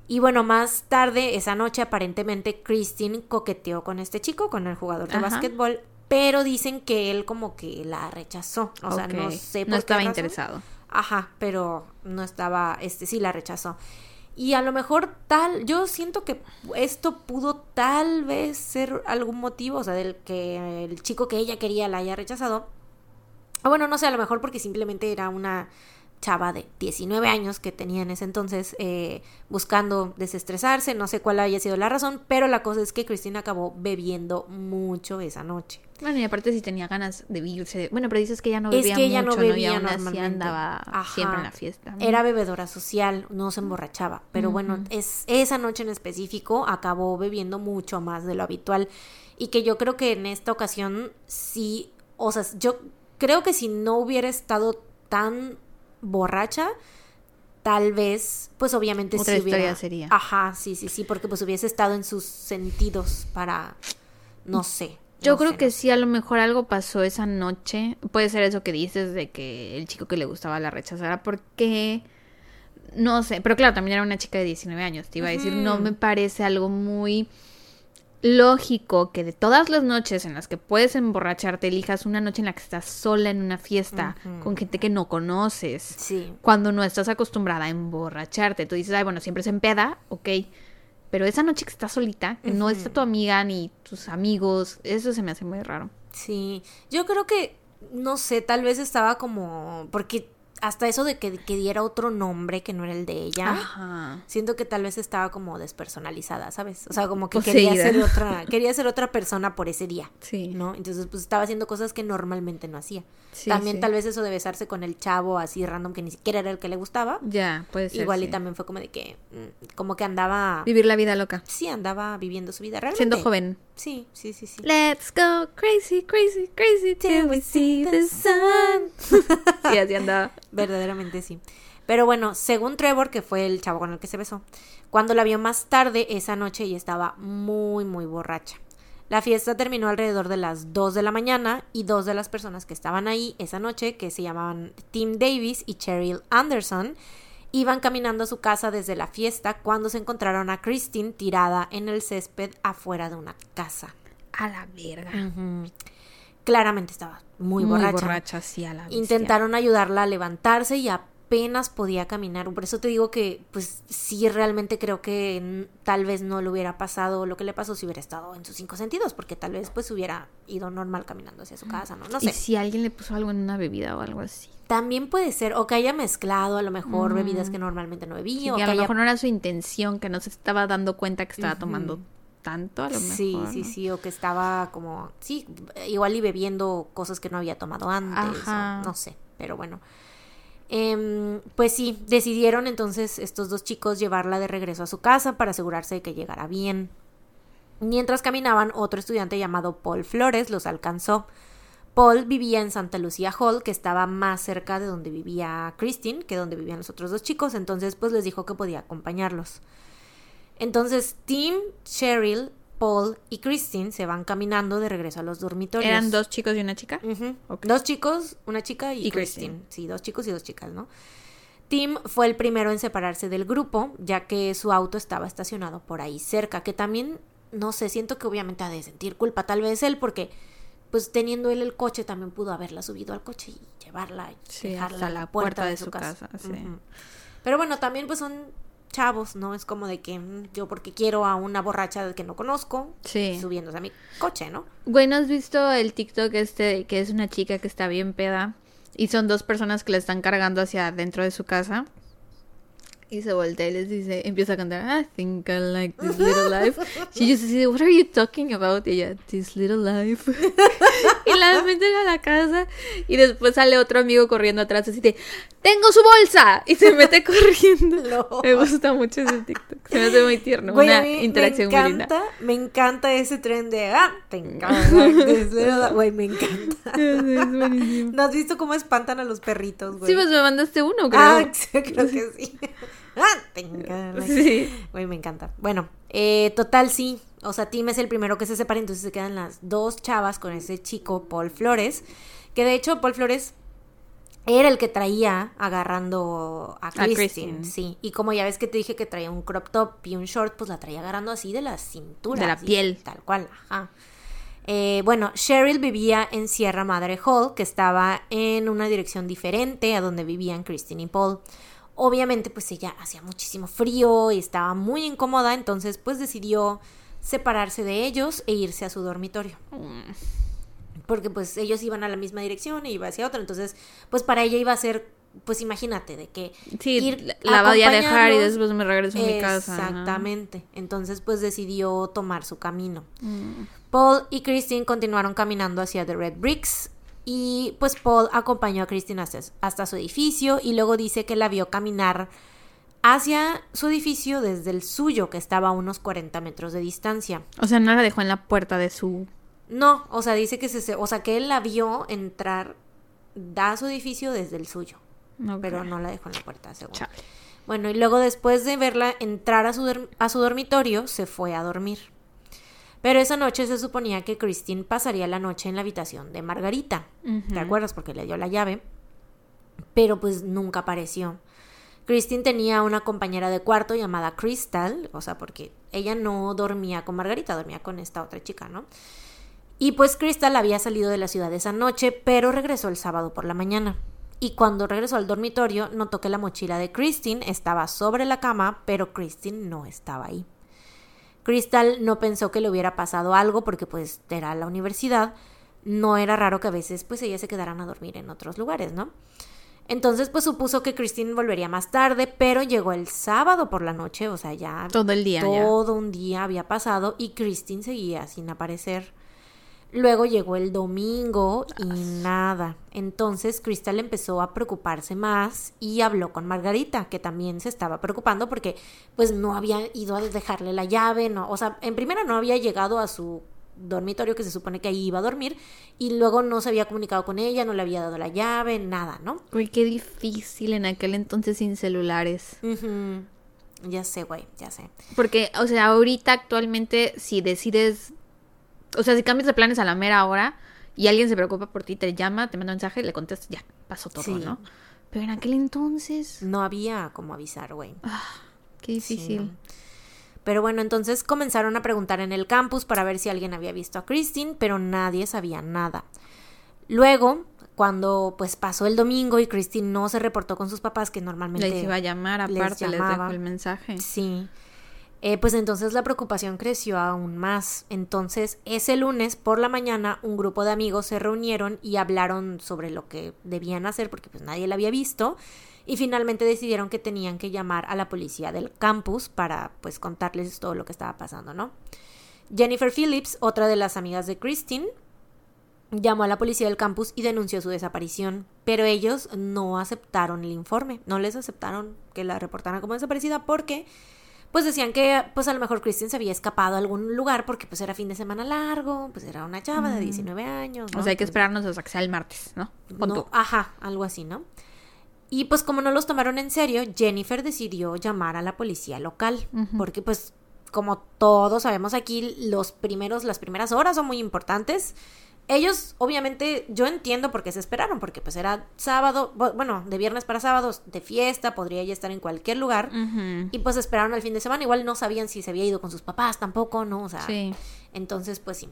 Y bueno, más tarde, esa noche, aparentemente, Christine coqueteó con este chico, con el jugador de Ajá. básquetbol, pero dicen que él como que la rechazó. O sea, no sé por No qué estaba razón. interesado. Ajá, pero no estaba, este sí la rechazó. Y a lo mejor tal, yo siento que esto pudo tal vez ser algún motivo, o sea, del que el chico que ella quería la haya rechazado. O bueno, no sé, a lo mejor porque simplemente era una chava de 19 años que tenía en ese entonces eh, buscando desestresarse, no sé cuál haya sido la razón, pero la cosa es que Cristina acabó bebiendo mucho esa noche. Bueno, y aparte si tenía ganas de irse. Bueno, pero dices que ella no Es bebía que ella no mucho, ¿no? Y bebía aún así normalmente. andaba Ajá. siempre en la fiesta. Era bebedora social, no se emborrachaba. Pero bueno, Ujú. es, esa noche en específico acabó bebiendo mucho más de lo habitual. Y que yo creo que en esta ocasión sí, o sea, yo creo que si no hubiera estado tan borracha, tal vez, pues obviamente Otra sí hubiera... historia sería. Ajá, sí, sí, sí, porque pues hubiese estado en sus sentidos para, no sé. Yo no creo sé, que sí, a lo mejor algo pasó esa noche. Puede ser eso que dices de que el chico que le gustaba la rechazara porque... No sé, pero claro, también era una chica de 19 años. Te iba a decir, no me parece algo muy lógico que de todas las noches en las que puedes emborracharte, elijas una noche en la que estás sola en una fiesta con gente que no conoces. Sí. Cuando no estás acostumbrada a emborracharte, tú dices, ay, bueno, siempre se empeda, ok. Pero esa noche que estás solita, que no está tu amiga ni tus amigos, eso se me hace muy raro. Sí, yo creo que, no sé, tal vez estaba como, porque hasta eso de que, que diera otro nombre que no era el de ella, Ajá. siento que tal vez estaba como despersonalizada, ¿sabes? O sea, como que quería Poseída. ser otra, quería ser otra persona por ese día, Sí. ¿no? Entonces, pues estaba haciendo cosas que normalmente no hacía. Sí, también sí. tal vez eso de besarse con el chavo así random que ni siquiera era el que le gustaba, Ya, puede ser. igual y también fue como de que, mm, como que andaba, Vivir la vida loca. sí, andaba viviendo su vida realmente. Siendo joven. Sí, sí, sí, sí. Let's go crazy, crazy, crazy till we see the sun. sí, así andaba. Verdaderamente sí. Pero bueno, según Trevor, que fue el chavo con el que se besó, cuando la vio más tarde esa noche ella estaba muy, muy borracha. La fiesta terminó alrededor de las 2 de la mañana y dos de las personas que estaban ahí esa noche, que se llamaban Tim Davis y Cheryl Anderson, iban caminando a su casa desde la fiesta cuando se encontraron a Christine tirada en el césped afuera de una casa. A la verga. Claramente estaba muy borracha. sí, a la bestia. Intentaron ayudarla a levantarse y apenas podía caminar. Por eso te digo que, pues sí, realmente creo que mm, tal vez no le hubiera pasado lo que le pasó si hubiera estado en sus cinco sentidos, porque tal vez pues hubiera ido normal caminando hacia su casa, ¿no? No Y sé. si alguien le puso algo en una bebida o algo así. También puede ser, o que haya mezclado a lo mejor bebidas que normalmente no Sí, bebía, o que que a lo haya mejor no era su intención, que no se estaba dando cuenta que estaba tomando tanto, a lo mejor. Sí, sí, ¿no? sí, o que estaba como, sí, igual y bebiendo cosas que no había tomado antes, o no sé, pero bueno. Em, pues sí, decidieron entonces estos dos chicos llevarla de regreso a su casa para asegurarse de que llegara bien. Mientras caminaban, otro estudiante llamado Paul Flores los alcanzó. Paul vivía en Santa Lucía Hall, que estaba más cerca de donde vivía Christine que donde vivían los otros dos chicos, entonces pues les dijo que podía acompañarlos. Entonces Tim, Cheryl, Paul y Christine se van caminando de regreso a los dormitorios. ¿Eran dos chicos y una chica? Dos chicos, una chica y, Y Christine. Christine. Sí, dos chicos y dos chicas, ¿no? Tim fue el primero en separarse del grupo, ya que su auto estaba estacionado por ahí cerca, que también, no sé, siento que obviamente ha de sentir culpa, tal vez él, porque pues teniendo él el coche también pudo haberla subido al coche y llevarla y Sí, dejarla en la puerta de su casa, sí. Pero bueno, también pues son chavos, ¿no? Es como de que mm, yo porque quiero a una borracha que no conozco, Sí. subiéndose a mi coche, ¿no? Güey, ¿no has visto el TikTok este que es una chica que está bien peda y son dos personas que la están cargando hacia adentro de su casa? Y se voltea y les dice, empieza a cantar, I think I like this little life. Ellos así de, what are you talking about? Y ella, this little life. y la meten a la casa y después sale otro amigo corriendo atrás así de, tengo su bolsa. Y se mete corriendo. No. Me gusta mucho ese TikTok. Se me hace muy tierno. Una interacción me muy linda. encanta, me encanta ese tren de ah, te encanta. Güey, me encanta. es buenísimo. ¿No has visto cómo espantan a los perritos, güey? Sí, pues me mandaste uno, creo. Ah, sí, creo que sí. Ah, te encanta. Sí. Güey, me encanta. Bueno, eh, total sí. O sea, Tim es el primero que se separa, entonces se quedan las dos chavas con ese chico, Paul Flores. Que de hecho, Paul Flores era el que traía agarrando a Christine, sí. Y como ya ves que te dije que traía un crop top y un short, pues la traía agarrando así de la cintura. De la así, piel. Tal cual, ajá. Eh, bueno, Cheryl vivía en Sierra Madre Hall, que estaba en una dirección diferente a donde vivían Christine y Paul. Obviamente, pues ella hacía muchísimo frío y estaba muy incómoda, entonces pues decidió separarse de ellos e irse a su dormitorio. Porque pues ellos iban a la misma dirección y iba hacia otra, entonces pues para ella iba a ser, pues imagínate, de que Sí, ir la voy a dejar y después me regreso a mi casa. Exactamente. Entonces, pues decidió tomar su camino. Mm. Paul y Christine continuaron caminando hacia The Red Bricks. Y pues Paul acompañó a Christine hasta, hasta su edificio y luego dice que la vio caminar hacia su edificio desde el suyo, que estaba a unos 40 metros de distancia. O sea, no la dejó en la puerta de su... No, o sea, dice que se, o sea, que él la vio entrar a su edificio desde el suyo, pero no la dejó en la puerta, según. Chale. Bueno, y luego después de verla entrar a su, a su dormitorio, se fue a dormir. Pero esa noche se suponía que Christine pasaría la noche en la habitación de Margarita. ¿Te acuerdas? Porque le dio la llave. Pero pues nunca apareció. Christine tenía una compañera de cuarto llamada Crystal, o sea, porque ella no dormía con Margarita, dormía con esta otra chica, ¿no? Y pues Crystal había salido de la ciudad esa noche, pero regresó el sábado por la mañana. Y cuando regresó al dormitorio, notó que la mochila de Christine estaba sobre la cama, pero Christine no estaba ahí. Crystal no pensó que le hubiera pasado algo porque pues era la universidad. No era raro que a veces pues ellas se quedaran a dormir en otros lugares, ¿no? Entonces pues supuso que Christine volvería más tarde, pero llegó el sábado por la noche, o sea, ya Todo el día ya. todo un día había pasado y Christine seguía sin aparecer. Luego llegó el domingo y nada. Entonces Crystal empezó a preocuparse más y habló con Margarita, que también se estaba preocupando porque pues no había ido a dejarle la llave, no, o sea, en primera no había llegado a su dormitorio que se supone que ahí iba a dormir y luego no se había comunicado con ella, no le había dado la llave, nada, ¿no? Uy, qué difícil en aquel entonces sin celulares. Ya sé, güey, ya sé. Porque, o sea, ahorita actualmente si decides... O sea, si cambias de planes a la mera hora y alguien se preocupa por ti, te llama, te manda un mensaje, le contestas, ya, pasó todo, Sí. ¿no? Pero en aquel entonces... No había como avisar, güey. Qué Sí, difícil. Pero bueno, entonces comenzaron a preguntar en el campus para ver si alguien había visto a Christine, pero nadie sabía nada. Luego, cuando pues pasó el domingo y Christine no se reportó con sus papás, que normalmente Les iba a llamar, les aparte les, llamaba. dejo el mensaje. Sí. Eh, pues entonces la preocupación creció aún más. Entonces, ese lunes por la mañana, un grupo de amigos se reunieron y hablaron sobre lo que debían hacer porque pues nadie la había visto. Y finalmente decidieron que tenían que llamar a la policía del campus para pues contarles todo lo que estaba pasando, ¿no? Jennifer Phillips, otra de las amigas de Christine, llamó a la policía del campus y denunció su desaparición, pero ellos no aceptaron el informe, no les aceptaron que la reportaran como desaparecida porque pues decían que pues a lo mejor Kristen se había escapado a algún lugar porque pues era fin de semana largo, pues era una chava de 19 años. O ¿no? sea, hay que esperarnos hasta que sea el martes, ¿no? Ajá, algo así, ¿no? Y pues como no los tomaron en serio, Jennifer decidió llamar a la policía local, porque pues como todos sabemos aquí, los primeros, las primeras horas son muy importantes. Ellos, obviamente, yo entiendo por qué se esperaron, porque pues era sábado, bu- bueno, de viernes para sábados, de fiesta, podría ya estar en cualquier lugar. Y pues esperaron al fin de semana, igual no sabían si se había ido con sus papás tampoco, ¿no? O sea, Sí. entonces, pues sí.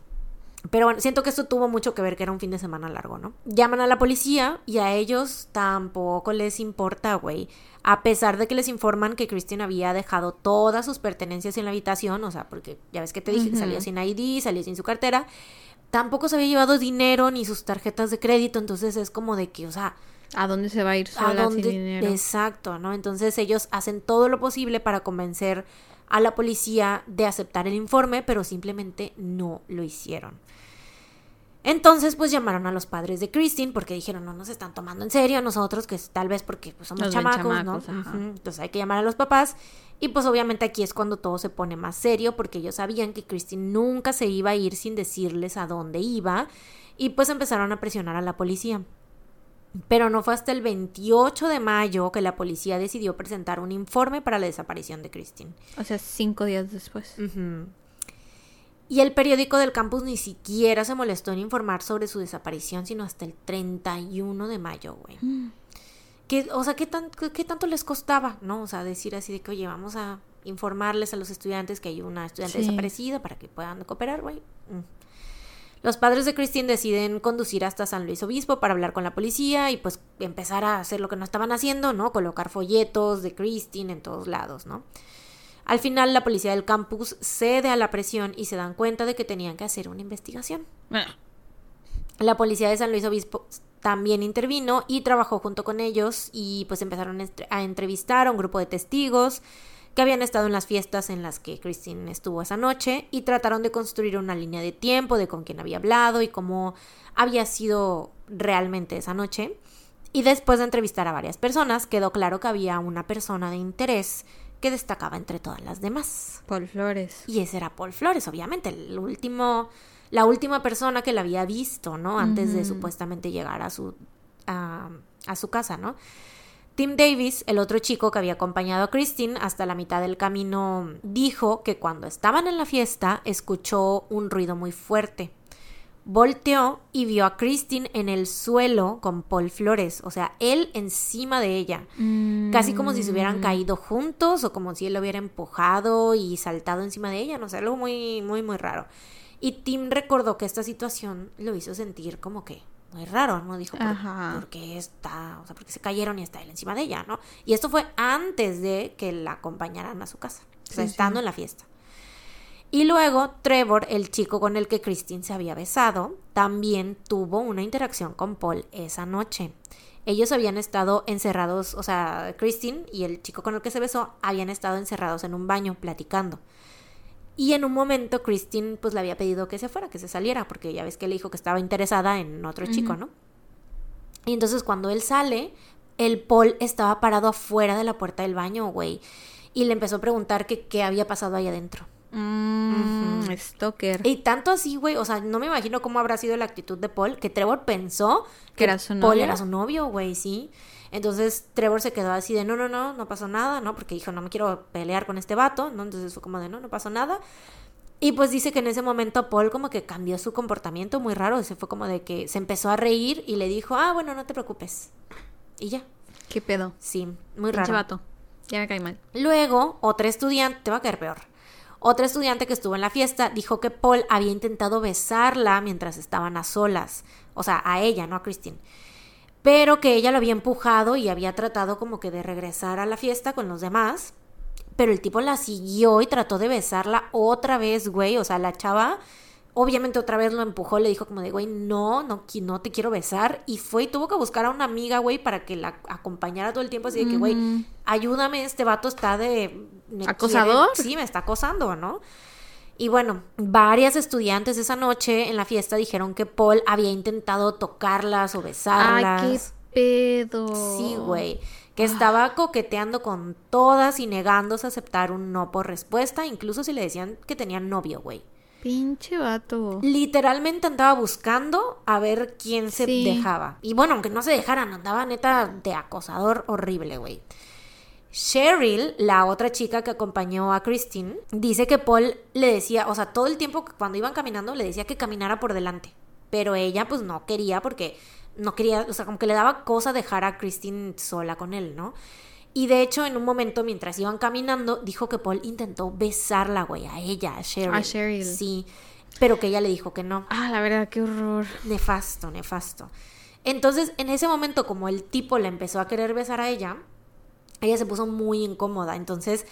Pero bueno, siento que esto tuvo mucho que ver que era un fin de semana largo, ¿no? Llaman a la policía y a ellos tampoco les importa, güey. A pesar de que les informan que Christian había dejado todas sus pertenencias en la habitación, o sea, porque ya ves que te dije Ujú. salió sin ID, salió sin su cartera, tampoco se había llevado dinero ni sus tarjetas de crédito, entonces es como de que, o sea, ¿A dónde se va a ir ¿A sola dónde? sin dinero? Exacto, ¿no? Entonces ellos hacen todo lo posible para convencer a la policía de aceptar el informe, pero simplemente no lo hicieron. Entonces, pues llamaron a los padres de Christine porque dijeron, no nos están tomando en serio a nosotros, que es tal vez porque pues, somos chamacos, chamacos, ¿no? ajá. Entonces hay que llamar a los papás. Y pues obviamente aquí es cuando todo se pone más serio porque ellos sabían que Christine nunca se iba a ir sin decirles a dónde iba. Y pues empezaron a presionar a la policía. Pero no fue hasta el 28 de mayo que la policía decidió presentar un informe para la desaparición de Christine. O sea, cinco días después. Y el periódico del campus ni siquiera se molestó en informar sobre su desaparición, sino hasta el 31 de mayo, güey. Que, o sea, ¿qué, tan, qué, qué tanto les costaba, no? O sea, decir así de que, oye, vamos a informarles a los estudiantes que hay una estudiante Sí. desaparecida para que puedan cooperar, güey. Mm. Los padres de Christine deciden conducir hasta San Luis Obispo para hablar con la policía y pues empezar a hacer lo que no estaban haciendo, ¿no? Colocar folletos de Christine en todos lados, ¿no? Al final la policía del campus cede a la presión y se dan cuenta de que tenían que hacer una investigación. Ah, La policía de San Luis Obispo también intervino y trabajó junto con ellos y pues empezaron a entrevistar a un grupo de testigos que habían estado en las fiestas en las que Christine estuvo esa noche y trataron de construir una línea de tiempo de con quién había hablado y cómo había sido realmente esa noche. Y después de entrevistar a varias personas, quedó claro que había una persona de interés que destacaba entre todas las demás. Paul Flores. Y ese era Paul Flores, obviamente, el último, la última persona que la había visto, ¿no? Antes de supuestamente llegar a su, a, a su casa, ¿no? Tim Davis, el otro chico que había acompañado a Christine hasta la mitad del camino, dijo que cuando estaban en la fiesta escuchó un ruido muy fuerte. Volteó y vio a Christine en el suelo con Paul Flores, o sea, él encima de ella. Casi como si se Mm. hubieran caído juntos o como si él lo hubiera empujado y saltado encima de ella, no sé, algo muy, muy, muy raro. Y Tim recordó que esta situación lo hizo sentir como que muy raro, ¿no? Dijo, ¿por, Ajá. por qué está, o sea, porque se cayeron y está él encima de ella, ¿no? Y esto fue antes de que la acompañaran a su casa, o sea, sí. estando en la fiesta. Y luego Trevor, el chico con el que Christine se había besado, también tuvo una interacción con Paul esa noche. Ellos habían estado encerrados, o sea, Christine y el chico con el que se besó habían estado encerrados en un baño platicando. Y en un momento Christine pues le había pedido que se fuera, que se saliera, porque ya ves que le dijo que estaba interesada en otro chico, ¿no? Y entonces cuando él sale, el Paul estaba parado afuera de la puerta del baño, güey. Y le empezó a preguntar que qué había pasado ahí adentro. Mm, Ujú. Stalker. Y tanto así, güey, o sea, no me imagino cómo habrá sido la actitud de Paul, que Trevor pensó Que era su Paul novio. era su novio, güey, sí. Entonces Trevor se quedó así de, no, no, no, no pasó nada, ¿no? Porque dijo, no me quiero pelear con este vato, ¿no? Entonces fue como de, no, no pasó nada. Y pues dice que en ese momento Paul como que cambió su comportamiento muy raro, se fue como de que se empezó a reír y le dijo, ah, bueno, no te preocupes. Y ya, ¿Qué pedo? sí, muy Pinche raro. vato. Ya me cae mal. Luego, otra estudiante, te va a caer peor. Otra estudiante que estuvo en la fiesta dijo que Paul había intentado besarla mientras estaban a solas. O sea, a ella, no a Christine. Pero que ella lo había empujado y había tratado como que de regresar a la fiesta con los demás. Pero el tipo la siguió y trató de besarla otra vez, güey. O sea, la chava obviamente otra vez lo empujó, le dijo como de, güey, no, no, no te quiero besar. Y fue y tuvo que buscar a una amiga, güey, para que la acompañara todo el tiempo. Así de que, güey, ayúdame, este vato está de... me ¿Acosador? quiere- sí, me está acosando, ¿no? Y bueno, varias estudiantes esa noche en la fiesta dijeron que Paul había intentado tocarlas o Ay, besarlas. qué pedo. Sí, güey. que estaba coqueteando con todas y negándose a aceptar un no por respuesta, incluso si le decían que tenía novio, güey. Pinche vato. Literalmente andaba buscando a ver quién se Sí. dejaba. Y bueno, aunque no se dejaran, andaba neta de acosador horrible, güey. Cheryl, la otra chica que acompañó a Christine, dice que Paul le decía, o sea, todo el tiempo que cuando iban caminando le decía que caminara por delante. Pero ella pues no quería porque no quería, o sea, como que le daba cosa dejar a Christine sola con él, ¿no? Y de hecho, en un momento, mientras iban caminando, dijo que Paul intentó besarla, güey, a ella, a Cheryl. A Cheryl. Sí, pero que ella le dijo que no. Ah, la verdad, qué horror. Nefasto, nefasto. Entonces, en ese momento, como el tipo le empezó a querer besar a ella, ella se puso muy incómoda. Entonces,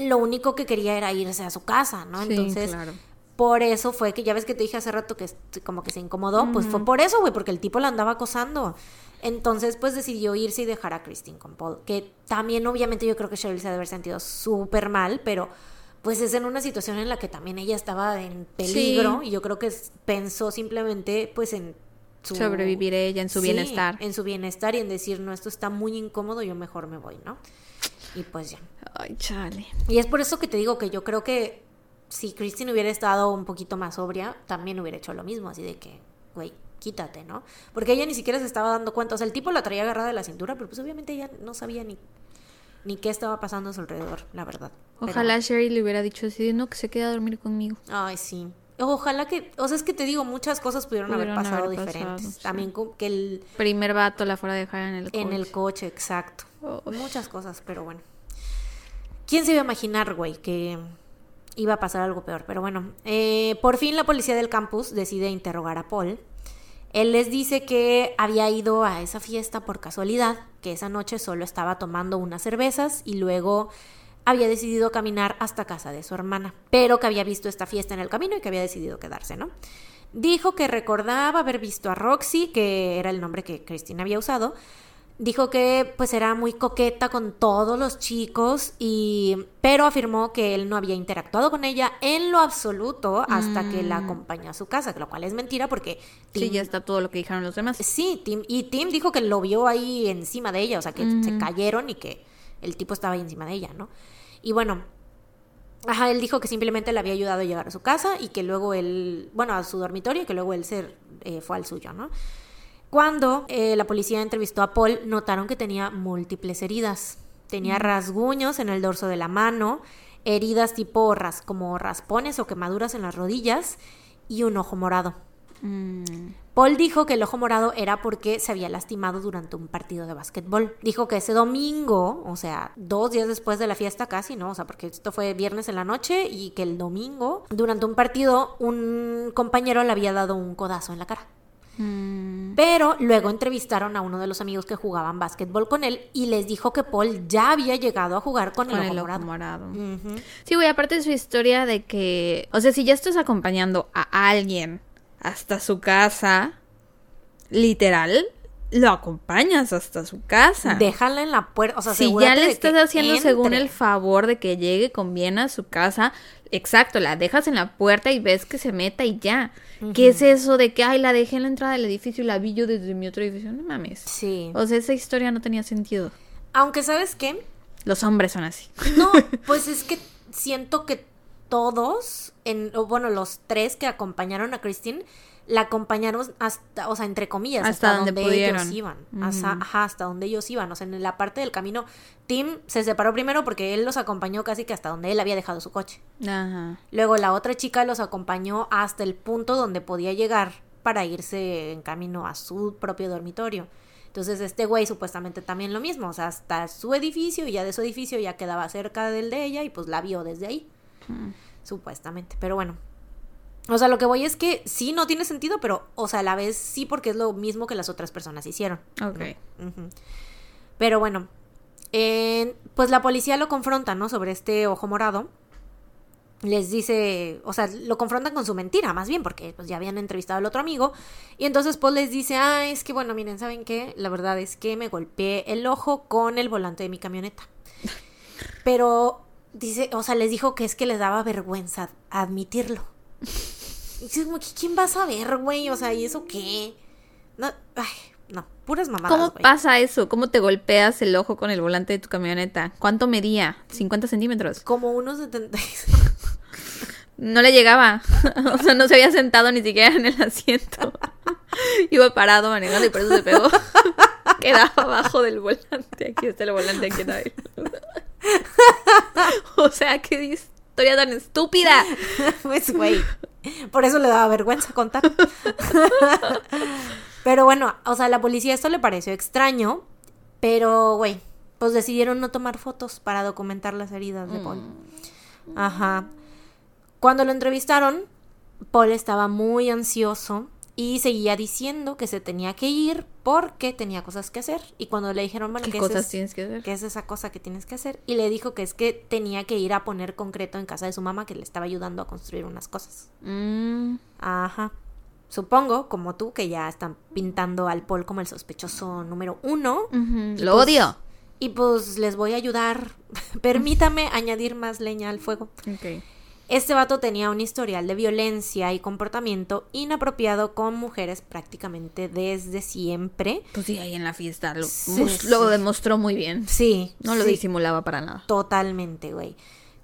lo único que quería era irse a su casa, ¿no? Sí, Entonces, claro. por eso fue que ya ves que te dije hace rato que como que se incomodó, pues fue por eso, güey, porque el tipo la andaba acosando. Entonces, pues decidió irse y dejar a Christine con Paul, que también obviamente yo creo que Cheryl se ha de haber sentido súper mal, pero pues es en una situación en la que también ella estaba en peligro Sí. y yo creo que pensó simplemente pues en su Sobrevivir ella en su Sí, bienestar. en su bienestar y en decir, no, esto está muy incómodo, yo mejor me voy, ¿no? Y pues ya. Ay, chale. Y es por eso que te digo que yo creo que si Christine hubiera estado un poquito más sobria, también hubiera hecho lo mismo, así de que, güey, quítate, ¿no? Porque ella ni siquiera se estaba dando cuenta, o sea, el tipo la traía agarrada de la cintura, pero pues obviamente ella no sabía ni, ni qué estaba pasando a su alrededor, la verdad. Pero- Ojalá Sherry le hubiera dicho así de no, que se quede a dormir conmigo. Ay, sí. Ojalá que, o sea, es que te digo, muchas cosas pudieron, haber pasado haber pasado, diferentes. sí. También que el, Primer vato la fuera a dejar en el coche. en el coche, exacto. Muchas cosas, pero bueno. ¿Quién se iba a imaginar, güey, que iba a pasar algo peor? Pero bueno, eh, por fin la policía del campus decide interrogar a Paul. Él les dice que había ido a esa fiesta por casualidad, que esa noche solo estaba tomando unas cervezas y luego había decidido caminar hasta casa de su hermana, pero que había visto esta fiesta en el camino y que había decidido quedarse, ¿no? Dijo que recordaba haber visto a Roxy, que era el nombre que Cristina había usado, Dijo que pues era muy coqueta con todos los chicos y pero afirmó que él no había interactuado con ella en lo absoluto hasta que la acompañó a su casa, lo cual es mentira porque Sí, ya está todo lo que dijeron los demás. Sí, Tim y Tim dijo que lo vio ahí encima de ella, o sea, que se cayeron y que el tipo estaba ahí encima de ella, ¿no? Y bueno, ajá, él dijo que simplemente le había ayudado a llegar a su casa y que luego él, bueno, a su dormitorio y que luego él se eh, fue al suyo, ¿no? Cuando eh, la policía entrevistó a Paul, notaron que tenía múltiples heridas. Tenía rasguños en el dorso de la mano, heridas tipo ras como raspones o quemaduras en las rodillas y un ojo morado. Mm, Paul dijo que el ojo morado era porque se había lastimado durante un partido de básquetbol. Dijo que ese domingo, o sea, dos días después de la fiesta casi, ¿no? O sea, porque esto fue viernes en la noche y que el domingo, durante un partido, un compañero le había dado un codazo en la cara. mm, Pero luego entrevistaron a uno de los amigos que jugaban básquetbol con él y les dijo que Paul ya había llegado a jugar con, con el ojo el ojo morado. Sí, güey, aparte de su historia de que, o sea, si ya estás acompañando a alguien hasta su casa, literal, lo acompañas hasta su casa. Déjala en la puerta, o sea, si ya le estás haciendo según el favor de que llegue con bien a su casa, exacto, la dejas en la puerta y ves que se meta y ya. ¿Qué es eso de que, ay, la dejé en la entrada del edificio y la vi yo desde mi otro edificio? No mames. Sí. O sea, esa historia no tenía sentido. Aunque, ¿sabes qué? Los hombres son así. No, pues es que siento que todos, en, o bueno, los tres que acompañaron a Christine, la acompañaron hasta, o sea, entre comillas, hasta, Hasta donde ellos iban. Hasta, ajá, hasta donde ellos iban. O sea, en la parte del camino, Tim se separó primero porque él los acompañó casi que hasta donde él había dejado su coche. Ajá. Luego la otra chica los acompañó hasta el punto donde podía llegar para irse en camino a su propio dormitorio. Entonces este güey supuestamente también lo mismo, o sea, hasta su edificio y ya de su edificio ya quedaba cerca del de ella y pues la vio desde ahí, supuestamente. Pero bueno, o sea, lo que voy es que sí, no tiene sentido, pero, o sea, a la vez sí porque es lo mismo que las otras personas hicieron. Ok. Pero bueno, eh, pues la policía lo confronta, ¿no? Sobre este ojo morado. Les dice, o sea, lo confrontan con su mentira, más bien, porque pues ya habían entrevistado al otro amigo. Y entonces Paul les dice, ah, es que bueno, miren, ¿saben qué? La verdad es que me golpeé el ojo con el volante de mi camioneta. Pero dice, o sea, les dijo que es que les daba vergüenza admitirlo. Y dices, como, "¿Qui- ¿quién va a saber, güey? O sea, ¿y eso qué? No, ay, no, puras mamadas, ¿Cómo pasa eso? ¿Cómo te golpeas el ojo con el volante de tu camioneta? ¿Cuánto medía? ¿50 centímetros? Como unos 70. No le llegaba. o sea, no se había sentado ni siquiera en el asiento. Iba parado manejando y por eso se pegó. Quedaba abajo del volante. Aquí está el volante, aquí está él. o sea, qué historia tan estúpida. pues, güey. Por eso le daba vergüenza contar. pero bueno, o sea, a la policía esto le pareció extraño. Pero, güey, pues decidieron no tomar fotos para documentar las heridas de Paul. Ajá. Cuando lo entrevistaron, Paul estaba muy ansioso y seguía diciendo que se tenía que ir porque tenía cosas que hacer. Y cuando le dijeron, bueno, ¿Qué ¿qué, cosas es, es- tienes que hacer? qué es esa cosa que tienes que hacer? Y le dijo que es que tenía que ir a poner concreto en casa de su mamá que le estaba ayudando a construir unas cosas. Mm, Ajá. Supongo, como tú, que ya están pintando al Paul como el sospechoso número uno. Lo pues- odio. Y pues les voy a ayudar. Permítame añadir más leña al fuego. Ok. Este vato tenía un historial de violencia y comportamiento inapropiado con mujeres prácticamente desde siempre. Pues sí, ahí en la fiesta lo, Sí, mus- lo sí. demostró muy bien. Sí. No lo sí, disimulaba para nada. Totalmente, güey.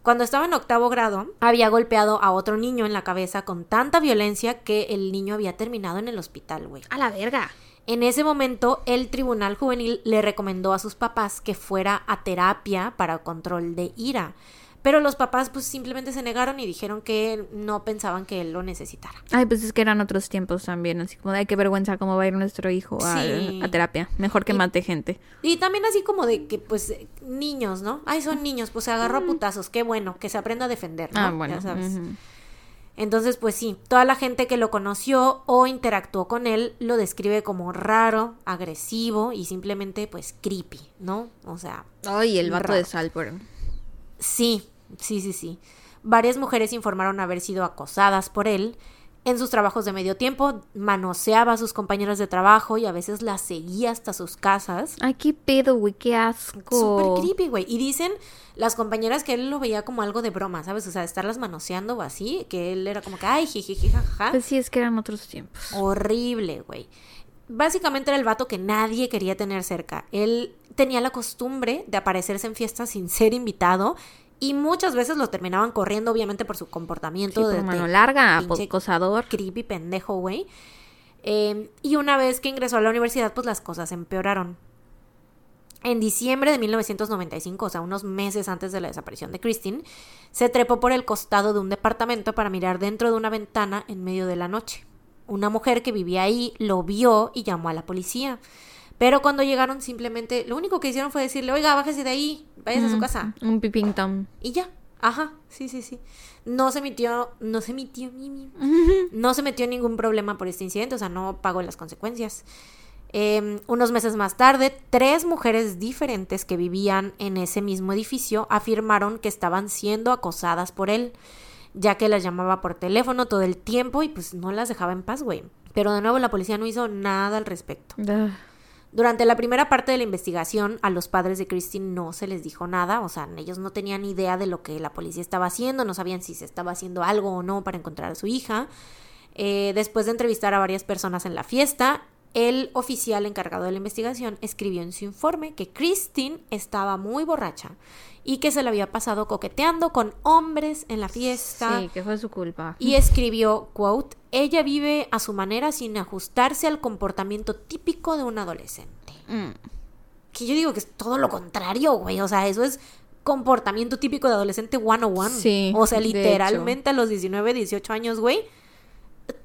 Cuando estaba en octavo grado, había golpeado a otro niño en la cabeza con tanta violencia que el niño había terminado en el hospital, güey. A la verga. En ese momento, el tribunal juvenil le recomendó a sus papás que fuera a terapia para control de ira. Pero los papás pues simplemente se negaron y dijeron que no pensaban que él lo necesitara. Ay, pues es que eran otros tiempos también. Así como, ay, qué vergüenza cómo va a ir nuestro hijo a, Sí. a terapia. Mejor que Y- mate gente. Y también así como de que pues niños, ¿no? Ay, son niños, pues se agarró a putazos, qué bueno, que se aprenda a defender, ¿no? Ah, bueno. Ya sabes. Entonces, pues sí, toda la gente que lo conoció o interactuó con él lo describe como raro, agresivo y simplemente pues creepy, ¿no? O sea, Ay, el vato Raro. de Saltburn. Sí, sí, sí, sí. Varias mujeres informaron haber sido acosadas por él. En sus trabajos de medio tiempo, manoseaba a sus compañeras de trabajo y a veces las seguía hasta sus casas. Ay, qué pedo, güey, qué asco. Súper creepy, güey. Y dicen las compañeras que él lo veía como algo de broma, ¿sabes? O sea, estarlas manoseando o así, que él era como que, ay, jijiji, jajaja. Pues sí, es que eran otros tiempos. Horrible, güey. Básicamente era el vato que nadie quería tener cerca. Él tenía la costumbre de aparecerse en fiestas sin ser invitado y muchas veces lo terminaban corriendo, obviamente, por su Sí, comportamiento por de, mano de larga, pinche acosador. creepy pendejo, güey. Eh, y una vez que ingresó a la universidad, pues las cosas empeoraron. En diciembre de 1995, o sea, unos meses antes de la desaparición de Christine, se trepó por el costado de un departamento para mirar dentro de una ventana en medio de la noche. Una mujer que vivía ahí lo vio y llamó a la policía. Pero cuando llegaron simplemente, lo único que hicieron fue decirle, oiga, bájese de ahí, váyase a su Mm, casa. Un piping tom. Y ya, ajá, sí, sí, sí. No se metió, no se metió, no se metió ningún problema por este incidente, o sea, no pagó las consecuencias. Eh, unos meses más tarde, tres mujeres diferentes que vivían en ese mismo edificio afirmaron que estaban siendo acosadas por él, ya que las llamaba por teléfono todo el tiempo y pues no las dejaba en paz, güey. Pero de nuevo la policía no hizo nada al respecto. Ugh. Durante la primera parte de la investigación, a los padres de Christine no se les dijo nada, o sea, ellos no tenían idea de lo que la policía estaba haciendo, no sabían si se estaba haciendo algo o no para encontrar a su hija. Eh, después de entrevistar a varias personas en la fiesta, el oficial encargado de la investigación escribió en su informe que Christine estaba muy borracha y que se le había pasado coqueteando con hombres en la fiesta. Sí, que fue su culpa. Y escribió, quote, ella vive a su manera sin ajustarse al comportamiento típico de un adolescente. Mm. Que yo digo que es todo lo contrario, güey. O sea, eso es comportamiento típico de adolescente 101. Sí, O sea, literalmente a los 19, 18 años, güey.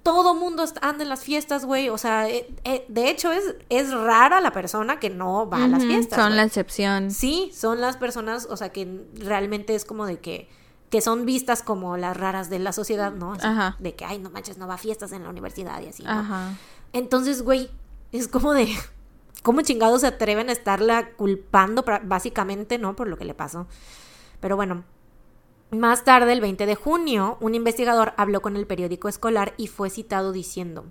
Todo mundo anda en las fiestas, güey. O sea, eh, eh, de hecho es, es rara la persona que no va a las fiestas. Son la excepción. Sí, son las personas, o sea, que realmente es como de que que son vistas como las raras de la sociedad, ¿no? Así, Ajá. De que, ay, no manches, no va a fiestas en la universidad y así. ¿no? Ajá. Entonces, güey, es como de, ¿cómo chingados se atreven a estarla culpando básicamente, ¿no? Por lo que le pasó. Pero bueno, más tarde, el 20 de junio, un investigador habló con el periódico escolar y fue citado diciendo,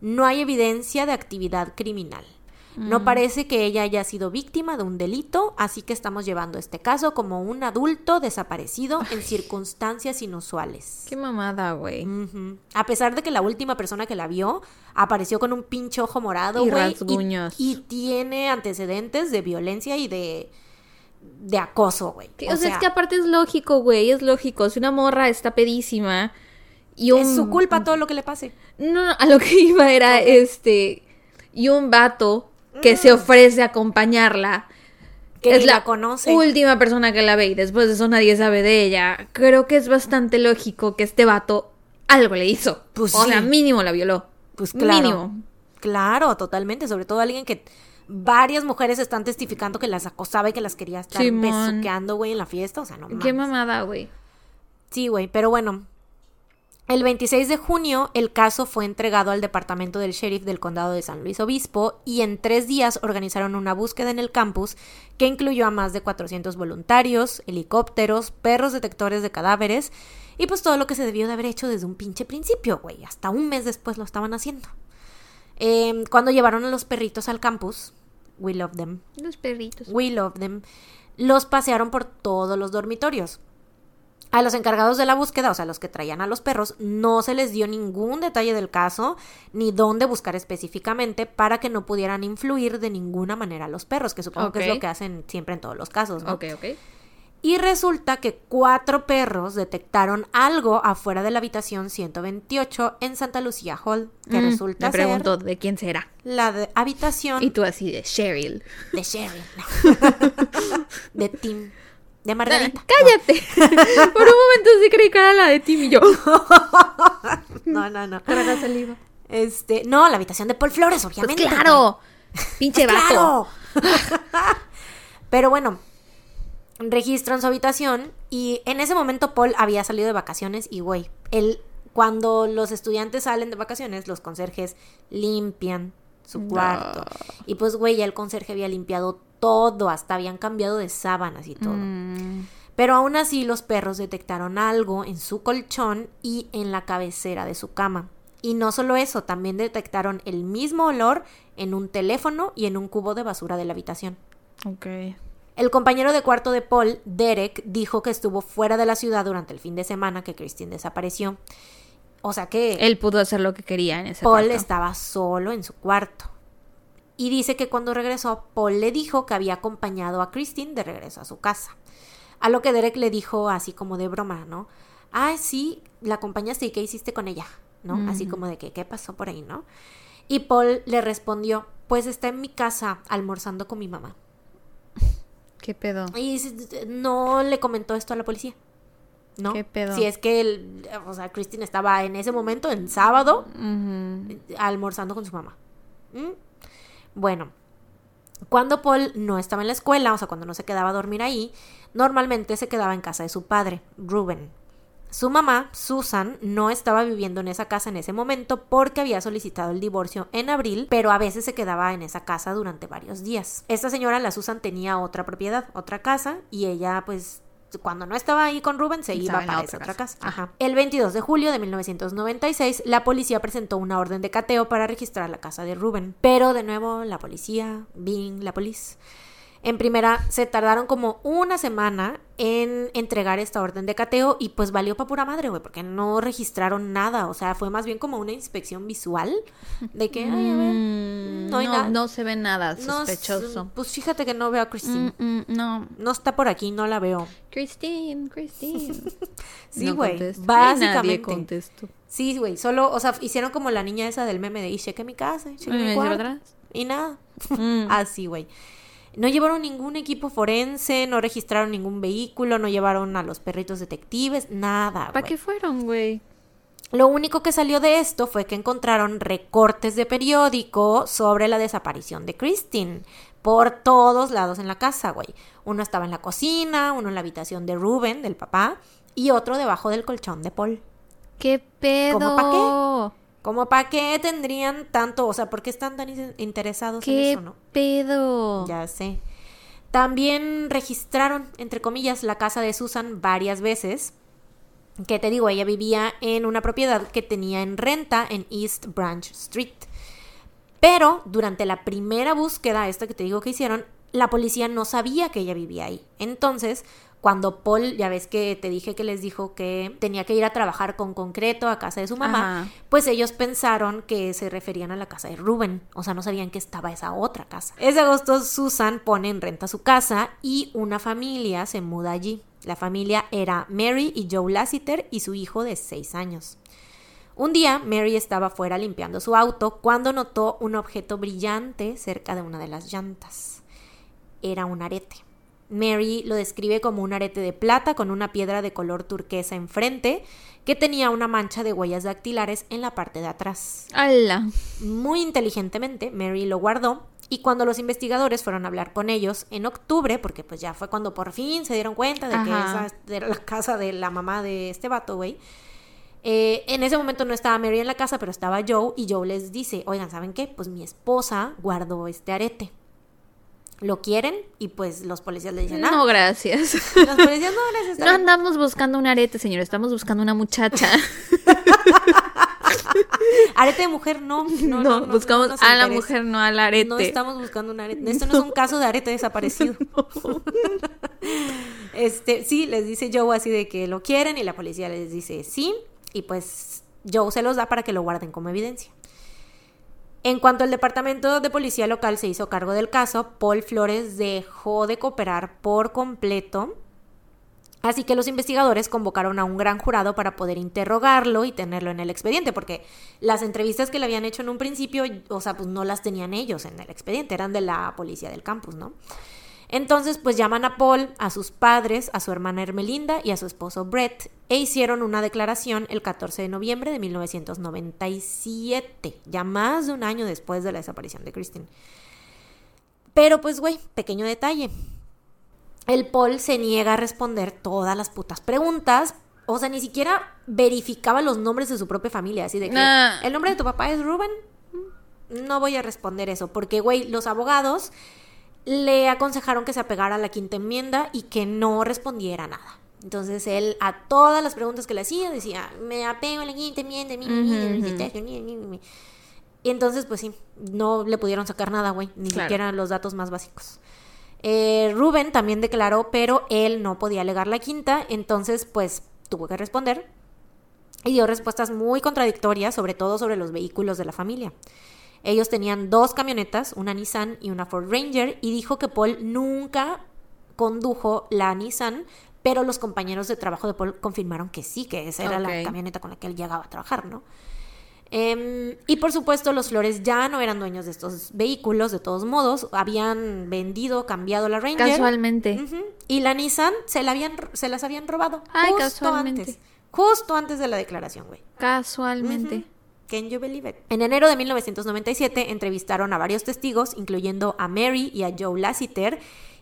no hay evidencia de actividad criminal. No parece que ella haya sido víctima de un delito, así que estamos llevando este caso como un adulto desaparecido en circunstancias inusuales. Qué mamada, güey. A pesar de que la última persona que la vio apareció con un pinche ojo morado, Y güey, y tiene antecedentes de violencia y de de acoso, güey. O, sea, es que aparte es lógico, güey, es lógico. Si una morra está pedísima y un... es su culpa todo lo que le pase. No, no, a lo que iba era este... Y un vato que se ofrece a acompañarla. Mm. Que es la la conoce. última persona que la ve y después de eso nadie sabe de ella. Creo que es bastante lógico que este vato algo le hizo. Pues o sí. sea, mínimo la violó. Pues claro. Mínimo. Claro, totalmente. Sobre todo alguien que varias mujeres están testificando que las acosaba y que las quería estar besuqueando, güey, en la fiesta. O sea, no Qué mames. mamada, güey. Sí, güey, pero bueno. El 26 de junio el caso fue entregado al departamento del sheriff del condado de San Luis Obispo y en tres días organizaron una búsqueda en el campus que incluyó a más de 400 voluntarios, helicópteros, perros detectores de cadáveres y pues todo lo que se debió de haber hecho desde un pinche principio, güey. Hasta un mes después lo estaban haciendo. Em, cuando llevaron a los perritos al campus, we love them, Los perritos. We Love Them, los pasearon por todos los dormitorios. A los encargados de la búsqueda, o sea, los que traían a los perros, no se les dio ningún detalle del caso ni dónde buscar específicamente para que no pudieran influir de ninguna manera a los perros, que supongo que es lo que hacen siempre en todos los casos, ¿no? Ok, ok. Y resulta que cuatro perros detectaron algo afuera de la habitación 128 en Santa Lucía Hall, que Mm, resulta Me pregunto ser de quién será. la de- habitación Y tú así de Cheryl. de Sherry, no. de Tim, de Margarita. cállate. Por un momento sí creí que era la de Tim y yo. No, no, no. Traga saliva. Este, no, la habitación de Paul Flores, Pues obviamente. claro. Pinche vato. ¡Claro! Pero bueno, registran su habitación y en ese momento Paul había salido de vacaciones y güey, él cuando los estudiantes salen de vacaciones, los conserjes limpian su cuarto. Y pues güey, ya el conserje había limpiado todo, hasta habían cambiado de sábanas y todo. Mm, Pero aún así los perros detectaron algo en su colchón y en la cabecera de su cama. Y no solo eso, también detectaron el mismo olor en un teléfono y en un cubo de basura de la habitación. ok. El compañero de cuarto de Paul, Derek, dijo que estuvo fuera de la ciudad durante el fin de semana que Christine desapareció. O sea que Él pudo hacer lo que quería en ese Paul cuarto. estaba solo en su cuarto. Y dice que cuando regresó, Paul le dijo que había acompañado a Christine de regreso a su casa. A lo que Derek le dijo así como de broma, ¿no? Ah, sí, la acompañaste y ¿qué hiciste con ella? ¿No? Así como de que, ¿qué pasó por ahí, no? Y Paul le respondió, pues está en mi casa almorzando con mi mamá. ¿Qué pedo? Y no le comentó esto a la policía. ¿No? ¿Qué pedo? Si es que, el- o sea, Christine estaba en ese momento, en sábado, almorzando con su mamá. ¿Mm? Bueno, cuando Paul no estaba en la escuela, o sea, cuando no se quedaba a dormir ahí, normalmente se quedaba en casa de su padre, Ruben. Su mamá, Susan, no estaba viviendo en esa casa en ese momento porque había solicitado el divorcio en abril, pero a veces se quedaba en esa casa durante varios días. Esta señora, la Susan, tenía otra propiedad, otra casa, y ella, pues, cuando no estaba ahí con Ruben, se iba para otra esa otra casa. casa. Ajá. El 22 de julio de 1996, la policía presentó una orden de cateo para registrar la casa de Ruben. Pero de nuevo, la policía, Bing, la policía. En primera, se tardaron como una semana en entregar esta orden de cateo y pues valió para pura madre, güey, porque no registraron nada. O sea, fue más bien como una inspección visual de que, ay, a ver, Mm, no hay no, nada. no se ve nada no, sospechoso. pues fíjate que no veo a Christine. Mm, mm, no. No está por aquí, no la veo. Christine, Christine. Sí, No güey, básicamente. Nadie. Sí, güey, solo, o sea, hicieron como la niña esa del meme de y cheque mi casa, y cheque ¿Me mi cuarto"? Y nada. Mm. Así, güey. No llevaron ningún equipo forense, no registraron ningún vehículo, no llevaron a los perritos detectives, nada. ¿Para qué fueron, güey? Lo único que salió de esto fue que encontraron recortes de periódico sobre la desaparición de Christine por todos lados en la casa, güey. Uno estaba en la cocina, uno en la habitación de Ruben, del papá, y otro debajo del colchón de Paul. ¿Qué pedo? ¿Cómo pa' qué? Como para qué tendrían tanto, o sea, ¿por qué están tan in- interesados en ¿Qué eso, no? pedo? Ya sé. También registraron, entre comillas, la casa de Susan varias veces. Que te digo, ella vivía en una propiedad que tenía en renta en East Branch Street. Pero durante la primera búsqueda, esta que te digo que hicieron, la policía no sabía que ella vivía ahí. Entonces, cuando Paul, ya ves que te dije que les dijo que tenía que ir a trabajar con concreto a casa de su mamá, Ajá. pues ellos pensaron que se referían a la casa de Rubén, o sea, no sabían que estaba esa otra casa. Ese agosto Susan pone en renta su casa y una familia se muda allí. La familia era Mary y Joe Lassiter y su hijo de 6 años. Un día, Mary estaba fuera limpiando su auto cuando notó un objeto brillante cerca de una de las llantas. Era un arete. Mary lo describe como un arete de plata con una piedra de color turquesa enfrente que tenía una mancha de huellas dactilares en la parte de atrás. ¡Hala! Muy inteligentemente, Mary lo guardó y cuando los investigadores fueron a hablar con ellos en octubre, porque pues ya fue cuando por fin se dieron cuenta de que esa era la casa de la mamá de este vato, güey. eh, en ese momento no estaba Mary en la casa, pero estaba Joe y Joe les dice, oigan, ¿saben qué? Pues mi esposa guardó este arete. ¿Lo quieren? Y pues los policías le dicen, No, ah, gracias. los policías no, gracias. No andamos buscando un arete, señor. Estamos buscando una muchacha. Arete de mujer, no. No, No, no, no, buscamos no a la mujer, no al arete. No estamos buscando un arete. Esto no es un caso de arete desaparecido. este, sí, les dice Joe así de que lo quieren y la policía les dice sí. Y pues Joe se los da para que lo guarden como evidencia. En cuanto al departamento de policía local se hizo cargo del caso, Paul Flores dejó de cooperar por completo. Así que los investigadores convocaron a un gran jurado para poder interrogarlo y tenerlo en el expediente, porque las entrevistas que le habían hecho en un principio, o sea, pues no las tenían ellos en el expediente, eran de la policía del campus, ¿no? Entonces, pues llaman a Paul, a sus padres, a su hermana Hermelinda y a su esposo Brett, e hicieron una declaración el 14 de noviembre de 1997, ya más de un año después de la desaparición de Christine. Pero pues, güey, pequeño detalle. El Paul se niega a responder todas las putas preguntas. O sea, ni siquiera verificaba los nombres de su propia familia. Así de que, Nah. ¿el nombre de tu papá es Ruben? No voy a responder eso. Porque, güey, los abogados le aconsejaron que se apegara a la quinta enmienda y que no respondiera nada. Entonces él a todas las preguntas que le hacía decía, me apego a la quinta enmienda. mi, mi". Y entonces, pues sí, no le pudieron sacar nada, güey. Ni siquiera los datos más básicos. Eh, Rubén también declaró, pero él no podía alegar la quinta, entonces pues tuvo que responder y dio respuestas muy contradictorias, sobre todo sobre los vehículos de la familia. Ellos tenían dos camionetas, una Nissan y una Ford Ranger, y dijo que Paul nunca condujo la Nissan, pero los compañeros de trabajo de Paul confirmaron que sí, que esa era la camioneta con la que él llegaba a trabajar, ¿no? Em, y por supuesto, los Flores ya no eran dueños de estos vehículos, de todos modos, habían vendido, cambiado la Ranger. Casualmente. Y la Nissan se, la habían, se las habían robado. Ay, justo casualmente. antes. Justo antes de la declaración, güey. Casualmente. Can you believe it? En enero de 1997 entrevistaron a varios testigos, incluyendo a Mary y a Joe Lassiter,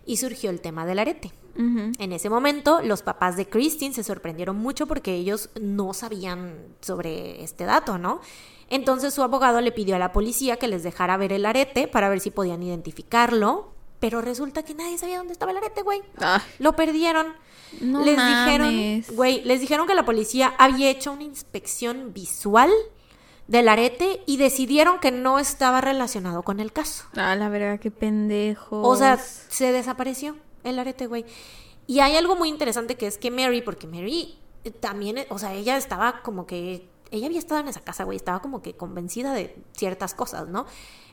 y surgió el tema del arete. En ese momento, los papás de Christine se sorprendieron mucho porque ellos no sabían sobre este dato, ¿no? Entonces su abogado le pidió a la policía que les dejara ver el arete para ver si podían identificarlo, pero resulta que nadie sabía dónde estaba el arete, güey. Ah, Lo perdieron. No les mames. dijeron, güey, les dijeron que la policía había hecho una inspección visual del arete y decidieron que no estaba relacionado con el caso. ah, la verdad, qué pendejo. O sea, se desapareció el arete, güey. Y hay algo muy interesante que es que Mary, porque Mary eh, también, o sea, ella estaba como que, ella había estado en esa casa, güey, estaba como que convencida de ciertas cosas, ¿no?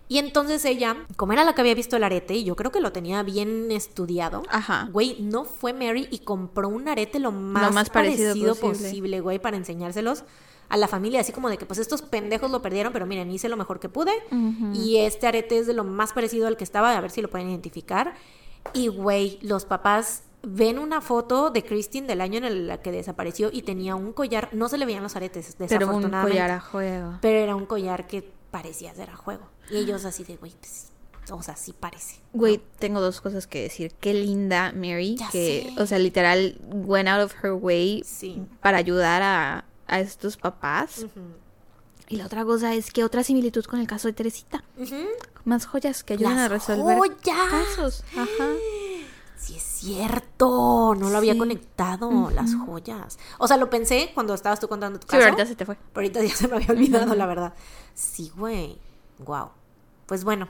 Y entonces ella, como era la que había visto el arete, y yo creo que lo tenía bien estudiado, Ajá. güey, no fue Mary y compró un arete lo más, más parecido, parecido posible, posible. güey, para enseñárselos a la familia, así como de que pues estos pendejos lo perdieron, pero miren, hice lo mejor que pude y este arete es de lo más parecido al que estaba, a ver si lo pueden identificar. Y güey, los papás ven una foto de Christine del año en el que desapareció y tenía un collar, no se le veían los aretes, Pero un desafortunadamente, collar a juego. pero era un collar que parecía ser a juego. Y ellos así de, güey, pues, o sea, sí parece. Güey, tengo dos cosas que decir. Qué linda Mary, Ya que, sé. o sea, literal, went out of her way Sí. para ayudar a, a estos papás. Y la otra cosa es que otra similitud con el caso de Teresita. Más joyas que ayudan Las a resolver joyas. casos. Ajá. Sí es cierto, no lo había Sí. conectado, las joyas. O sea, lo pensé cuando estabas tú contando tu Sí, caso. ahorita se te fue. Pero ahorita ya se me había olvidado, la verdad. Sí, güey. Wow. Pues bueno.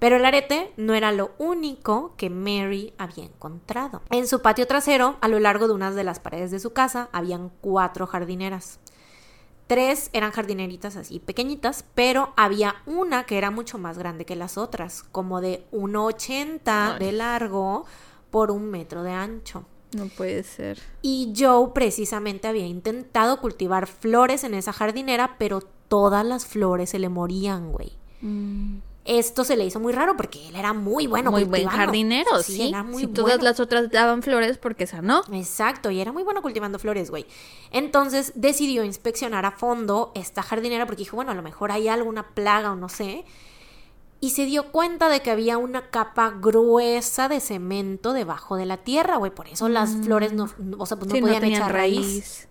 Pero el arete no era lo único que Mary había encontrado. En su patio trasero, a lo largo de unas de las paredes de su casa, habían cuatro jardineras. Tres eran jardineritas así pequeñitas, pero había una que era mucho más grande que las otras, como de 1,80 de largo por un metro de ancho. No puede ser. Y Joe precisamente había intentado cultivar flores en esa jardinera, pero todas las flores se le morían, güey. Esto se le hizo muy raro porque él era muy bueno muy buen cultivando. jardinero, sí. era muy si todas las otras daban flores, porque esa no. Exacto, y era muy bueno cultivando flores, güey. Entonces decidió inspeccionar a fondo esta jardinera porque dijo, bueno, a lo mejor hay alguna plaga o no sé. Y se dio cuenta de que había una capa gruesa de cemento debajo de la tierra, güey. Por eso las flores no, o sea, pues no Mm. Sí, podían tenían echar raíz.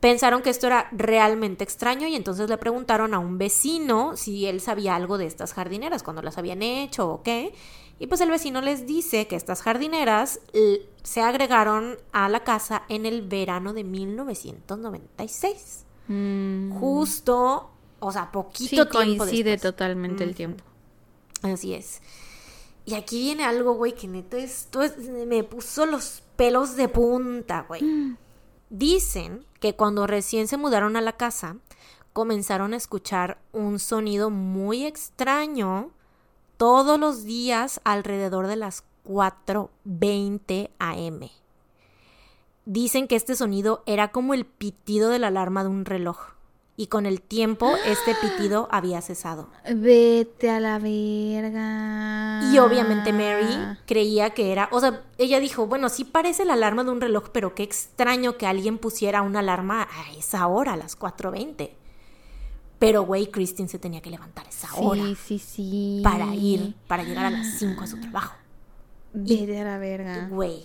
Pensaron que esto era realmente extraño y entonces le preguntaron a un vecino si él sabía algo de estas jardineras, cuando las habían hecho o qué. Y pues el vecino les dice que estas jardineras se agregaron a la casa en el verano de 1996. Mm. Justo, o sea, Sí, poquito tiempo coincide después. totalmente el tiempo. Así es. Y aquí viene algo, güey, que neta esto es- me puso los pelos de punta, güey. Dicen que cuando recién se mudaron a la casa, comenzaron a escuchar un sonido muy extraño todos los días alrededor de las 4.20 am. Dicen que este sonido era como el pitido de la alarma de un reloj. Y con el tiempo este pitido había cesado. Vete a la verga. Y obviamente Mary creía que era, o sea, ella dijo, bueno, sí parece la alarma de un reloj, pero qué extraño que alguien pusiera una alarma a esa hora, a las 4.20. Pero, güey, Christine se tenía que levantar a esa hora Sí, sí, sí. para ir, para llegar a las 5 a su trabajo. Vete a la verga. Güey.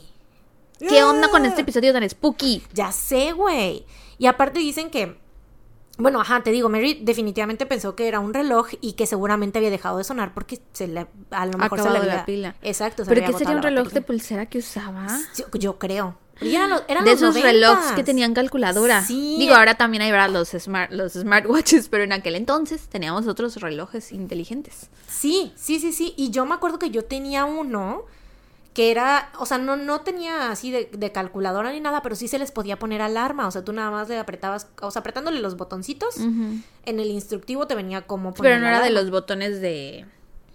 ¿Qué onda con este episodio tan spooky? Ya sé, güey. Y aparte dicen que, bueno, ajá, te digo, Mary definitivamente pensó que era un reloj y que seguramente había dejado de sonar porque se le, a lo mejor se le había... la pila. Exacto. se ¿Pero qué sería un reloj de pulsera que usaba? Yo, yo creo. Eran los, eran De los esos relojes que 90s. tenían calculadora. Sí. Digo, ahora también hay ¿verdad? los, smart, los smartwatches, pero en aquel entonces teníamos otros relojes inteligentes. Sí, sí, sí, sí. Y yo me acuerdo que yo tenía uno que era, o sea, no, no tenía así de, calculadora ni nada, pero sí se les podía poner alarma, o sea, tú nada más le apretabas, o sea, apretándole los botoncitos, en el instructivo te venía como poner Pero no era de los botones de,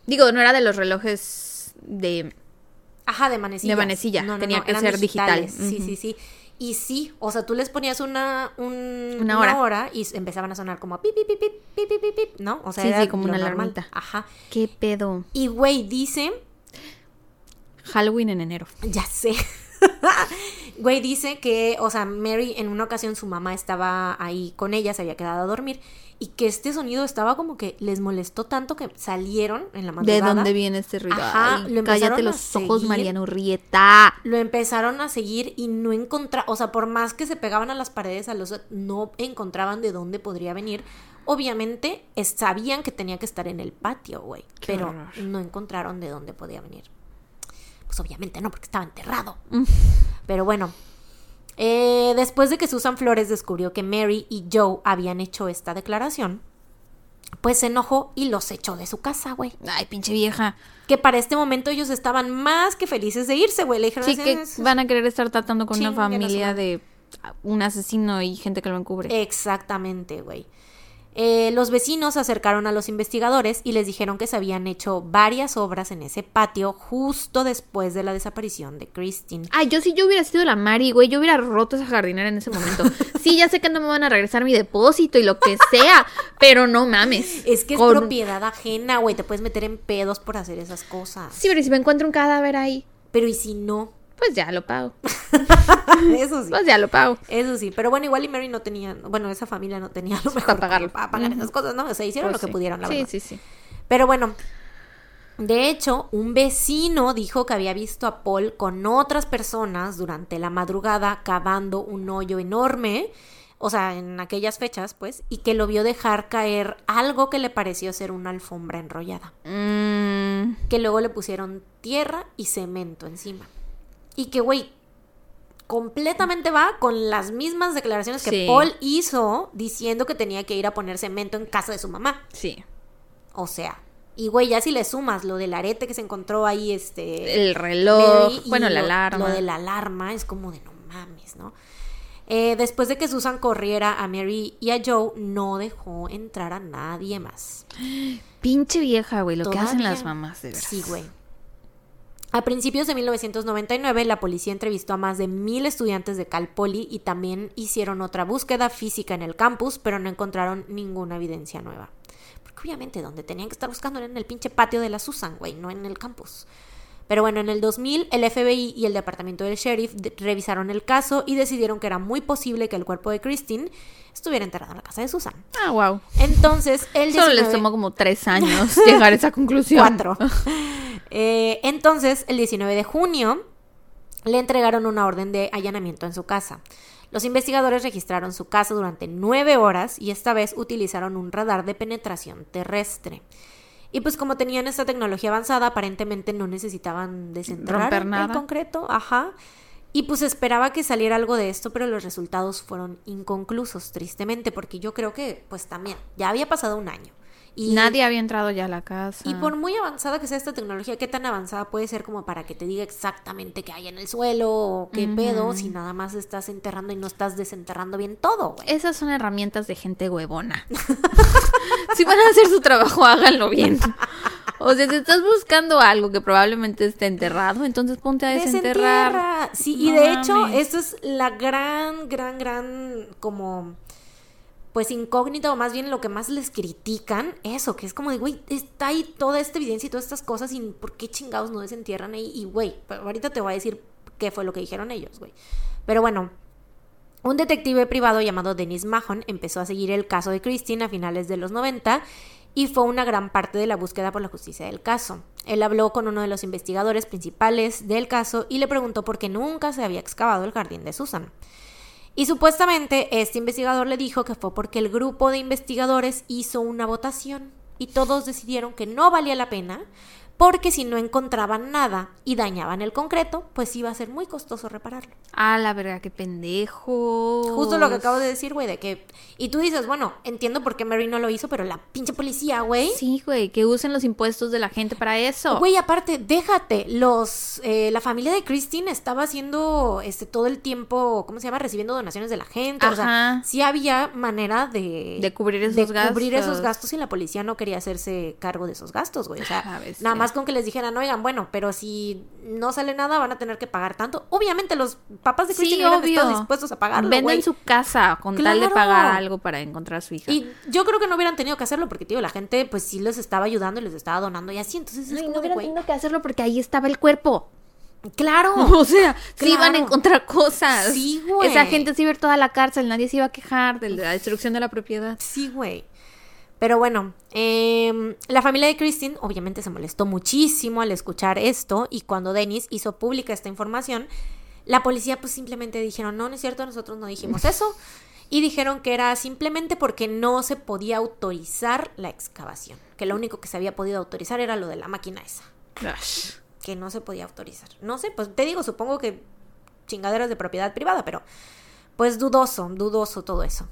digo, no era de los relojes de... Ajá, de manecilla. De manecilla, no, no, tenía que ser digitales. digital. Sí, sí, sí. Y sí, o sea, tú les ponías una, una, hora. y empezaban a sonar como pip, pip, pip, pip, pip, ¿no? O sea, sí, era sí, como una normal. alarmita. Ajá. ¿Qué pedo? Y güey, dicen Halloween en enero. Ya sé. Güey, dice que, o sea, Mary en una ocasión su mamá estaba ahí con ella, se había quedado a dormir y que este sonido estaba como que les molestó tanto que salieron en la ¿De madrugada. dónde viene este ruido? Ajá, Ay, lo cállate los ojos. Mariano Urrieta. Lo empezaron a seguir y no encontraban, o sea, por más que se pegaban a las paredes, a los no encontraban de dónde podría venir. Obviamente es- sabían que tenía que estar en el patio, güey, pero horror. no encontraron de dónde podía venir. Pues obviamente no, porque estaba enterrado. Mm. Pero bueno, eh, después de que Susan Flores descubrió que Mary y Joe habían hecho esta declaración, pues se enojó y los echó de su casa, güey. Ay, pinche vieja. Que para este momento ellos estaban más que felices de irse, güey. Le dijeron Sí, que "Es- van a querer estar tratando con una familia madre". de un asesino y gente que lo encubre. Exactamente, güey. Eh, los vecinos se acercaron a los investigadores y les dijeron que se habían hecho varias obras en ese patio justo después de la desaparición de Christine. Ay, yo si yo hubiera sido la Mari, güey, yo hubiera roto esa jardinera en ese momento. Sí, ya sé que no me van a regresar mi depósito y lo que sea, pero no mames. Es que es Con- propiedad ajena, güey. Te puedes meter en pedos por hacer esas cosas. Sí, pero ¿y si me encuentro un cadáver ahí, Pero ¿y si no? Pues ya lo pago. Eso sí. Pues ya lo pago. Eso sí, pero bueno, igual y Mary no tenía, bueno, esa familia no tenía lo mejor Para pagarlo. para pagar esas cosas, ¿no? O sea, hicieron Pues lo que sí. pudieron, la Sí, verdad. sí, sí. Pero bueno, de hecho, un vecino dijo que había visto a Paul con otras personas durante la madrugada cavando un hoyo enorme, o sea, en aquellas fechas, pues, y que lo vio dejar caer algo que le pareció ser una alfombra enrollada, Mm, que luego le pusieron tierra y cemento encima. Y que, güey, completamente va con las mismas declaraciones que Sí. Paul hizo diciendo que tenía que ir a poner cemento en casa de su mamá. sí. O sea, y güey, ya si le sumas lo del arete que se encontró ahí, este... El reloj, Mary, bueno, la lo- alarma. Lo de la alarma es como de no mames, ¿no? Eh, después de que Susan corriera a Mary y a Joe, no dejó entrar a nadie más. Pinche vieja, güey, lo que hacen las mamás, de verdad. Sí, güey. A principios de 1999, la policía entrevistó a más de mil estudiantes de Cal Poly y también hicieron otra búsqueda física en el campus, pero no encontraron ninguna evidencia nueva. Porque obviamente donde tenían que estar buscando era en el pinche patio de la Susan, güey, no en el campus. Pero bueno, en el 2000 el FBI y el departamento del sheriff revisaron el caso y decidieron que era muy posible que el cuerpo de Christine estuviera enterrado en la casa de Susan. Ah, wow. Entonces, el Solo les 19 tomó como tres años llegar a esa conclusión. Cuatro. Eh, entonces, el 19 de junio, le entregaron una orden de allanamiento en su casa. Los investigadores registraron su casa durante nueve horas y esta vez utilizaron un radar de penetración terrestre. Y pues como tenían esta tecnología avanzada, aparentemente no necesitaban desenterrar Romper el nada. concreto, ajá. Y pues esperaba que saliera algo de esto, pero los resultados fueron inconclusos, tristemente, porque yo creo que pues también ya había pasado un año. Y Nadie había entrado ya a la casa. y por muy avanzada que sea esta tecnología, ¿qué tan avanzada puede ser como para que te diga exactamente qué hay en el suelo o qué pedo si nada más estás enterrando y no estás desenterrando bien todo, güey? Esas son herramientas de gente huevona. si van a hacer su trabajo, háganlo bien. O sea, si estás buscando algo que probablemente esté enterrado, entonces ponte a desenterrar. Desentierra. Sí, y de hecho, esto es la gran, gran, gran como pues incógnita o más bien lo que más les critican, eso, que es como de, güey, está ahí toda esta evidencia y todas estas cosas y ¿por qué chingados no desentierran ahí? Y, güey, ahorita te voy a decir qué fue lo que dijeron ellos, güey. Pero bueno, un detective privado llamado Dennis Mahon empezó a seguir el caso de Christine a finales de los 90 y fue una gran parte de la búsqueda por la justicia del caso. Él habló con uno de los investigadores principales del caso y le preguntó por qué nunca se había excavado el jardín de Susan. Y supuestamente este investigador le dijo que fue porque el grupo de investigadores hizo una votación y todos decidieron que no valía la pena porque si no encontraban nada y dañaban el concreto, pues iba a ser muy costoso repararlo. Ah, la verdad, qué pendejo. Justo lo que acabo de decir, güey, de que... Y tú dices, bueno, entiendo por qué Mary no lo hizo, pero la pinche policía, güey... Sí, güey, que usen los impuestos de la gente para eso. Güey, aparte, déjate, los, eh, la familia de Christine estaba haciendo, este, todo el tiempo, ¿cómo se llama? Recibiendo donaciones de la gente, o sea, Ajá. sí había manera de... De cubrir esos de cubrir gastos. esos gastos y la policía no quería hacerse cargo de esos gastos, güey, o sea, Ah, nada más con que les dijeran, oigan, bueno, pero si no sale nada van a tener que pagar tanto, obviamente los papás de Sí, Christine hubieran obvio. estado dispuestos a pagarlo, Venden güey. su casa con tal de Claro. pagar algo para encontrar a su hija. Y yo creo que no hubieran tenido que hacerlo porque, tío, la gente pues sí les estaba ayudando y les estaba donando y así, entonces es Ay, como no hubieran güey, tenido que hacerlo porque ahí estaba el cuerpo. claro. O sea, sí iban a Claro. encontrar cosas. Sí, güey. Esa gente se iba a ir toda a la cárcel, nadie se iba a quejar de la destrucción de la propiedad. Sí, güey. Pero bueno, em, la familia de Christine obviamente se molestó muchísimo al escuchar esto y cuando Dennis hizo pública esta información, la policía pues simplemente dijeron, no, no es cierto, nosotros no dijimos eso. Y dijeron que era simplemente porque no se podía autorizar la excavación, que lo único que se había podido autorizar era lo de la máquina esa, que no se podía autorizar. No sé, pues te digo, supongo que chingaderas de propiedad privada, pero pues dudoso, dudoso todo eso.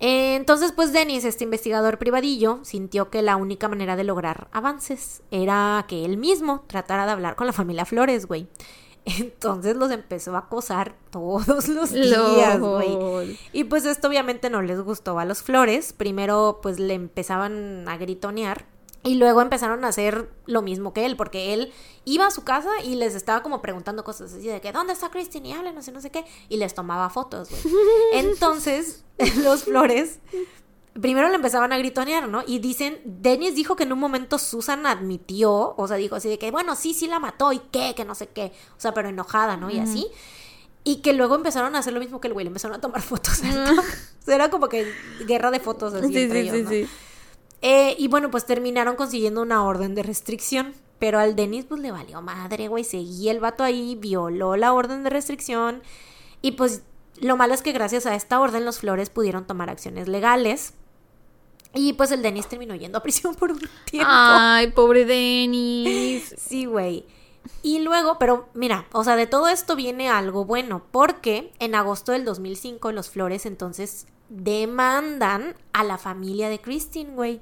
Entonces, pues Dennis, este investigador privadillo, sintió que la única manera de lograr avances era que él mismo tratara de hablar con la familia Flores, güey. Entonces los empezó a acosar todos los días, güey. Y pues esto obviamente no les gustó a los Flores. Primero pues le empezaban a gritonear y luego empezaron a hacer lo mismo que él, porque él iba a su casa y les estaba como preguntando cosas así de que ¿dónde está Christine? Y hablen, no sé, no sé qué. Y les tomaba fotos, güey. Entonces los Flores primero le empezaban a gritonear, ¿no? Y dicen, Dennis dijo que en un momento Susan admitió, o sea, dijo así de que, bueno, sí, sí la mató y qué, que no sé qué, o sea, pero enojada, ¿no? Y así. Y que luego empezaron a hacer lo mismo que el güey, le empezaron a tomar fotos. O sea, era como que guerra de fotos así Sí, entre sí, ellos, sí, ¿no? sí. Eh, y bueno, pues terminaron consiguiendo una orden de restricción. Pero al Denis pues le valió madre, güey. Seguía el vato ahí, violó la orden de restricción. Y pues lo malo es que gracias a esta orden los Flores pudieron tomar acciones legales. Y pues el Denis terminó yendo a prisión por un tiempo. Ay, pobre Denis. Sí, güey. Y luego, pero mira, o sea, de todo esto viene algo bueno, porque en agosto del 2005 los Flores entonces demandan a la familia de Christine, güey.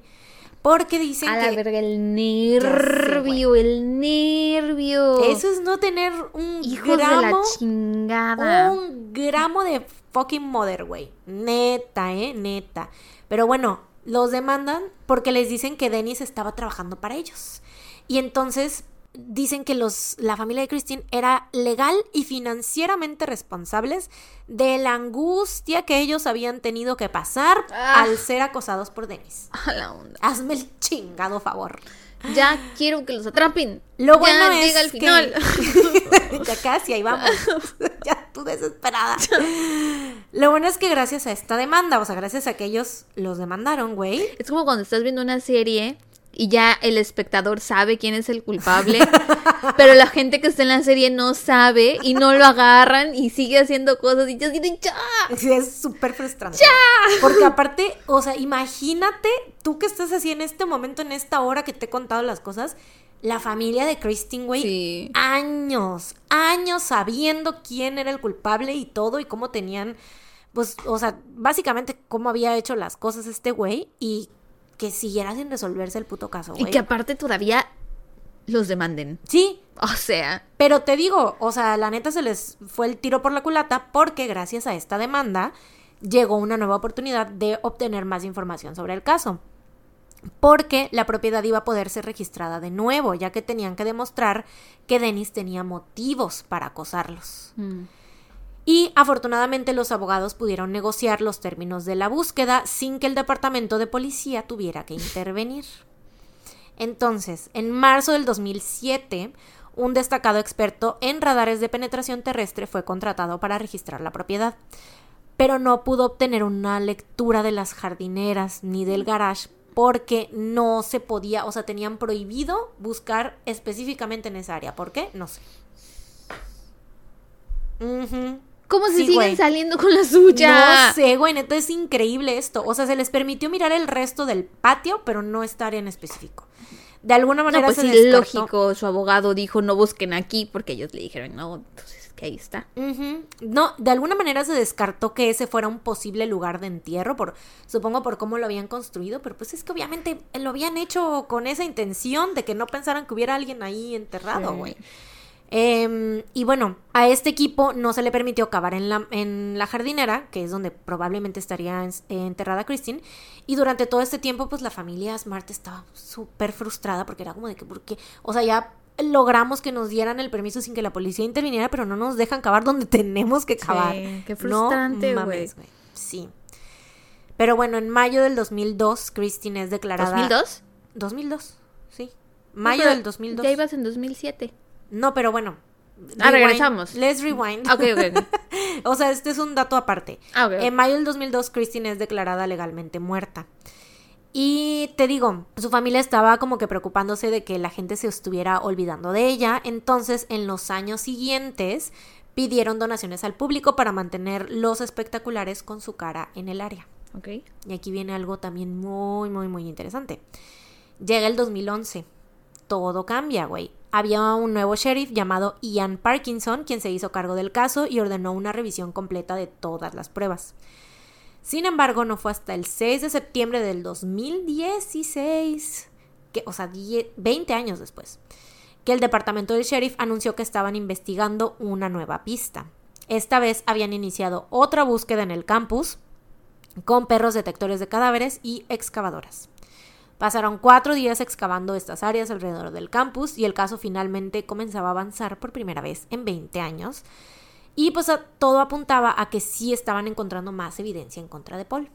Porque dicen A la que verga, el sé, nervio, el nervio. eso es no tener un Hijos de la gramo, chingada. un gramo de fucking mother, güey. Neta, eh, neta. Pero bueno, los demandan porque les dicen que Dennis estaba trabajando para ellos. Y entonces dicen que los, la familia de Christine era legal y financieramente responsables de la angustia que ellos habían tenido que pasar Ah. al ser acosados por Dennis. A la onda. Hazme el chingado favor. Ya quiero que los atrapen. Lo ya bueno es llega el que- final. ya casi, ahí vamos. ya tú desesperada. Lo bueno es que gracias a esta demanda, o sea, gracias a que ellos los demandaron, güey. Es como cuando estás viendo una serie y ya el espectador sabe quién es el culpable, pero la gente que está en la serie no sabe y no lo agarran y sigue haciendo cosas y ya dicen ya. Sí, es súper frustrante. Porque aparte, o sea, imagínate tú que estás así en este momento, en esta hora que te he contado las cosas, la familia de Christine, güey, Sí. años, años sabiendo quién era el culpable y todo y cómo tenían, pues, o sea, básicamente cómo había hecho las cosas este güey y que siguiera sin resolverse el puto caso, Y que aparte todavía los demanden. Sí, O sea, pero te digo, o sea, la neta se les fue el tiro por la culata porque gracias a esta demanda llegó una nueva oportunidad de obtener más información sobre el caso. Porque la propiedad iba a poder ser registrada de nuevo, ya que tenían que demostrar que Dennis tenía motivos para acosarlos. mm, Y afortunadamente los abogados pudieron negociar los términos de la búsqueda sin que el departamento de policía tuviera que intervenir. Entonces, en marzo del 2007, un destacado experto en radares de penetración terrestre fue contratado para registrar la propiedad, pero no pudo obtener una lectura de las jardineras ni del garage porque no se podía, o sea, tenían prohibido buscar específicamente en esa área. ¿Por qué? No sé. Ujú. ¿Cómo se Sí, siguen güey. saliendo con la suya? No sé, güey, neta es increíble esto. O sea, se les permitió mirar el resto del patio, pero no esta área en específico. De alguna No, manera pues se sí, descartó. lógico, su abogado dijo no busquen aquí porque ellos le dijeron no, entonces que ahí está. No, de alguna manera se descartó que ese fuera un posible lugar de entierro, por, supongo por cómo lo habían construido, pero pues es que obviamente lo habían hecho con esa intención de que no pensaran que hubiera alguien ahí enterrado, Sí. Em, y bueno, a este equipo no se le permitió cavar en la, en la jardinera, que es donde probablemente estaría en- enterrada Christine. Y durante todo este tiempo, pues la familia Smart estaba súper frustrada porque era como de que, porque, o sea, ya logramos que nos dieran el permiso sin que la policía interviniera, pero no nos dejan cavar donde tenemos que cavar. qué No frustrante, mames, güey. Sí. Pero bueno, en mayo del 2002, Christine es declarada... ¿2002? 2002, sí. Mayo No, del 2002. Ya ibas en 2007. No, pero bueno. Ah, rewind. regresamos. Let's rewind. Ok, ok. o sea, este es un dato aparte. Ah, ok. En mayo del 2002, Christine es declarada legalmente muerta. Y te digo, su familia estaba como que preocupándose de que la gente se estuviera olvidando de ella. Entonces, en los años siguientes, pidieron donaciones al público para mantener los espectaculares con su cara en el área. Ok. Y aquí viene algo también muy, muy, muy interesante. Llega el 2011. Todo cambia, güey. Había un nuevo sheriff llamado Ian Parkinson, quien se hizo cargo del caso y ordenó una revisión completa de todas las pruebas. Sin embargo, no fue hasta el 6 de septiembre del 2016, que, o sea, 10 20 años después, que el departamento del sheriff anunció que estaban investigando una nueva pista. Esta vez habían iniciado otra búsqueda en el campus con perros detectores de cadáveres y excavadoras. Pasaron cuatro días excavando estas áreas alrededor del campus y el caso finalmente comenzaba a avanzar por primera vez en 20 años. Y pues todo apuntaba a que sí estaban encontrando más evidencia en contra de Paul.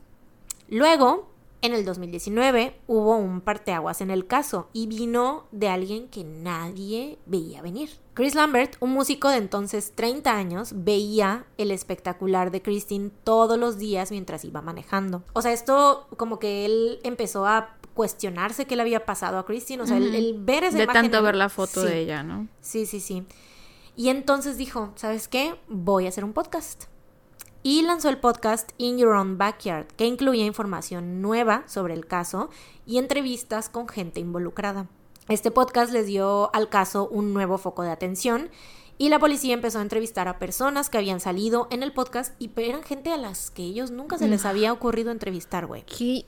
Luego, en el 2019, hubo un parteaguas en el caso y vino de alguien que nadie veía venir. Chris Lambert, un músico de entonces 30 años, veía el espectacular de Christine todos los días mientras iba manejando. O sea, esto como que él empezó a cuestionarse qué le había pasado a Christine. O sea, el, ver esa De imagen tanto en- ver la foto Sí. de ella, ¿no? Sí, sí, sí. Y entonces dijo, ¿sabes qué? Voy a hacer un podcast. Y lanzó el podcast In Your Own Backyard, que incluía información nueva sobre el caso y entrevistas con gente involucrada. Este podcast les dio al caso un nuevo foco de atención y la policía empezó a entrevistar a personas que habían salido en el podcast y eran gente a las que ellos nunca se les había ocurrido entrevistar, güey. ¿Qué?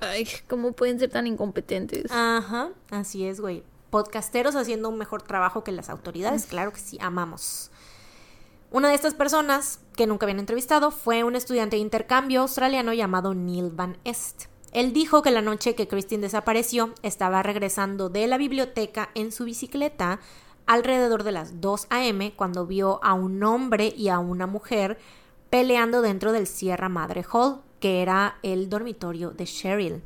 Ay, ¿cómo pueden ser tan incompetentes? Ajá, así es, güey. Podcasteros haciendo un mejor trabajo que las autoridades, claro que sí, amamos. Una de estas personas que nunca habían entrevistado fue un estudiante de intercambio australiano llamado Neil Van Est. Él dijo que la noche que Christine desapareció estaba regresando de la biblioteca en su bicicleta alrededor de las 2 a.m. cuando vio a un hombre y a una mujer peleando dentro del Sierra Madre Hall, que era el dormitorio de Cheryl.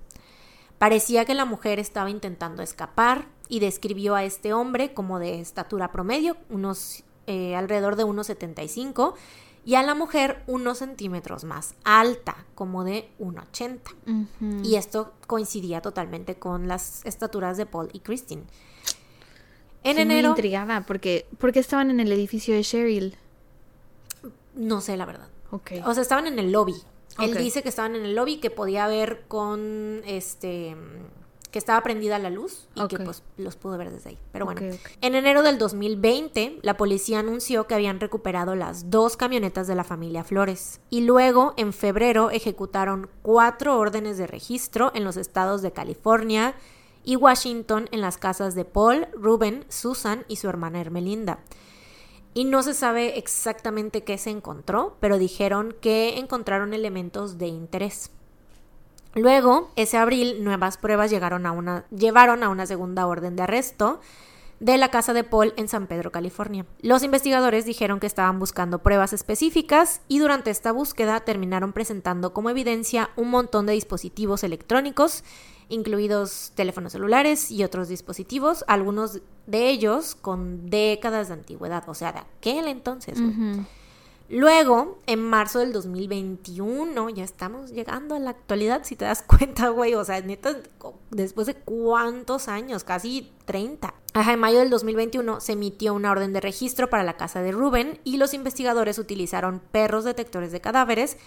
Parecía que la mujer estaba intentando escapar y describió a este hombre como de estatura promedio, unos eh, alrededor de 1,75 y a la mujer unos centímetros más alta, como de 1,80. Ujú. Y esto coincidía totalmente con las estaturas de Paul y Christine. En Estoy muy intrigada porque, porque estaban en el edificio de Cheryl. no sé la verdad. Ok. O sea, estaban en el lobby. Él dice que estaban en el lobby, que podía ver con este que estaba prendida la luz y que pues los pudo ver desde ahí. Pero bueno, en enero del 2020, la policía anunció que habían recuperado las dos camionetas de la familia Flores. Y luego, en febrero, ejecutaron cuatro órdenes de registro en los estados de California y Washington en las casas de Paul, Ruben, Susan y su hermana Hermelinda. Y no se sabe exactamente qué se encontró, pero dijeron que encontraron elementos de interés. Luego, ese abril, nuevas pruebas llevaron a una segunda orden de arresto de la casa de Paul en San Pedro, California. Los investigadores dijeron que estaban buscando pruebas específicas y durante esta búsqueda terminaron presentando como evidencia un montón de dispositivos electrónicos, incluidos teléfonos celulares y otros dispositivos, algunos de ellos con décadas de antigüedad, o sea, de aquel entonces. Luego, en marzo del 2021, ya estamos llegando a la actualidad, si te das cuenta, güey, o sea, neta, después de cuántos años, casi 30. Ajá, en mayo del 2021 se emitió una orden de registro para la casa de Rubén y los investigadores utilizaron perros detectores de cadáveres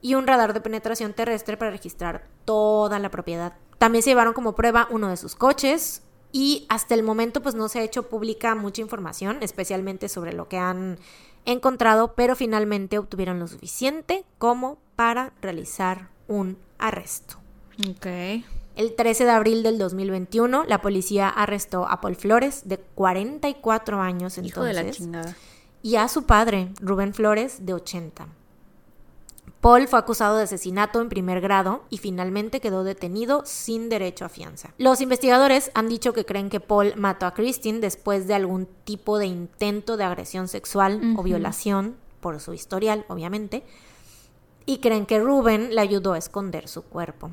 y un radar de penetración terrestre para registrar toda la propiedad. También se llevaron como prueba uno de sus coches y hasta el momento pues no se ha hecho pública mucha información, especialmente sobre lo que han encontrado, pero finalmente obtuvieron lo suficiente como para realizar un arresto. Ok. El 13 de abril del 2021, la policía arrestó a Paul Flores, de 44 años entonces, Hijo de la chingada. y a su padre, Rubén Flores, de 80. Paul fue acusado de asesinato en primer grado y finalmente quedó detenido sin derecho a fianza. Los investigadores han dicho que creen que Paul mató a Christine después de algún tipo de intento de agresión sexual o violación, por su historial, obviamente, y creen que Rubén le ayudó a esconder su cuerpo.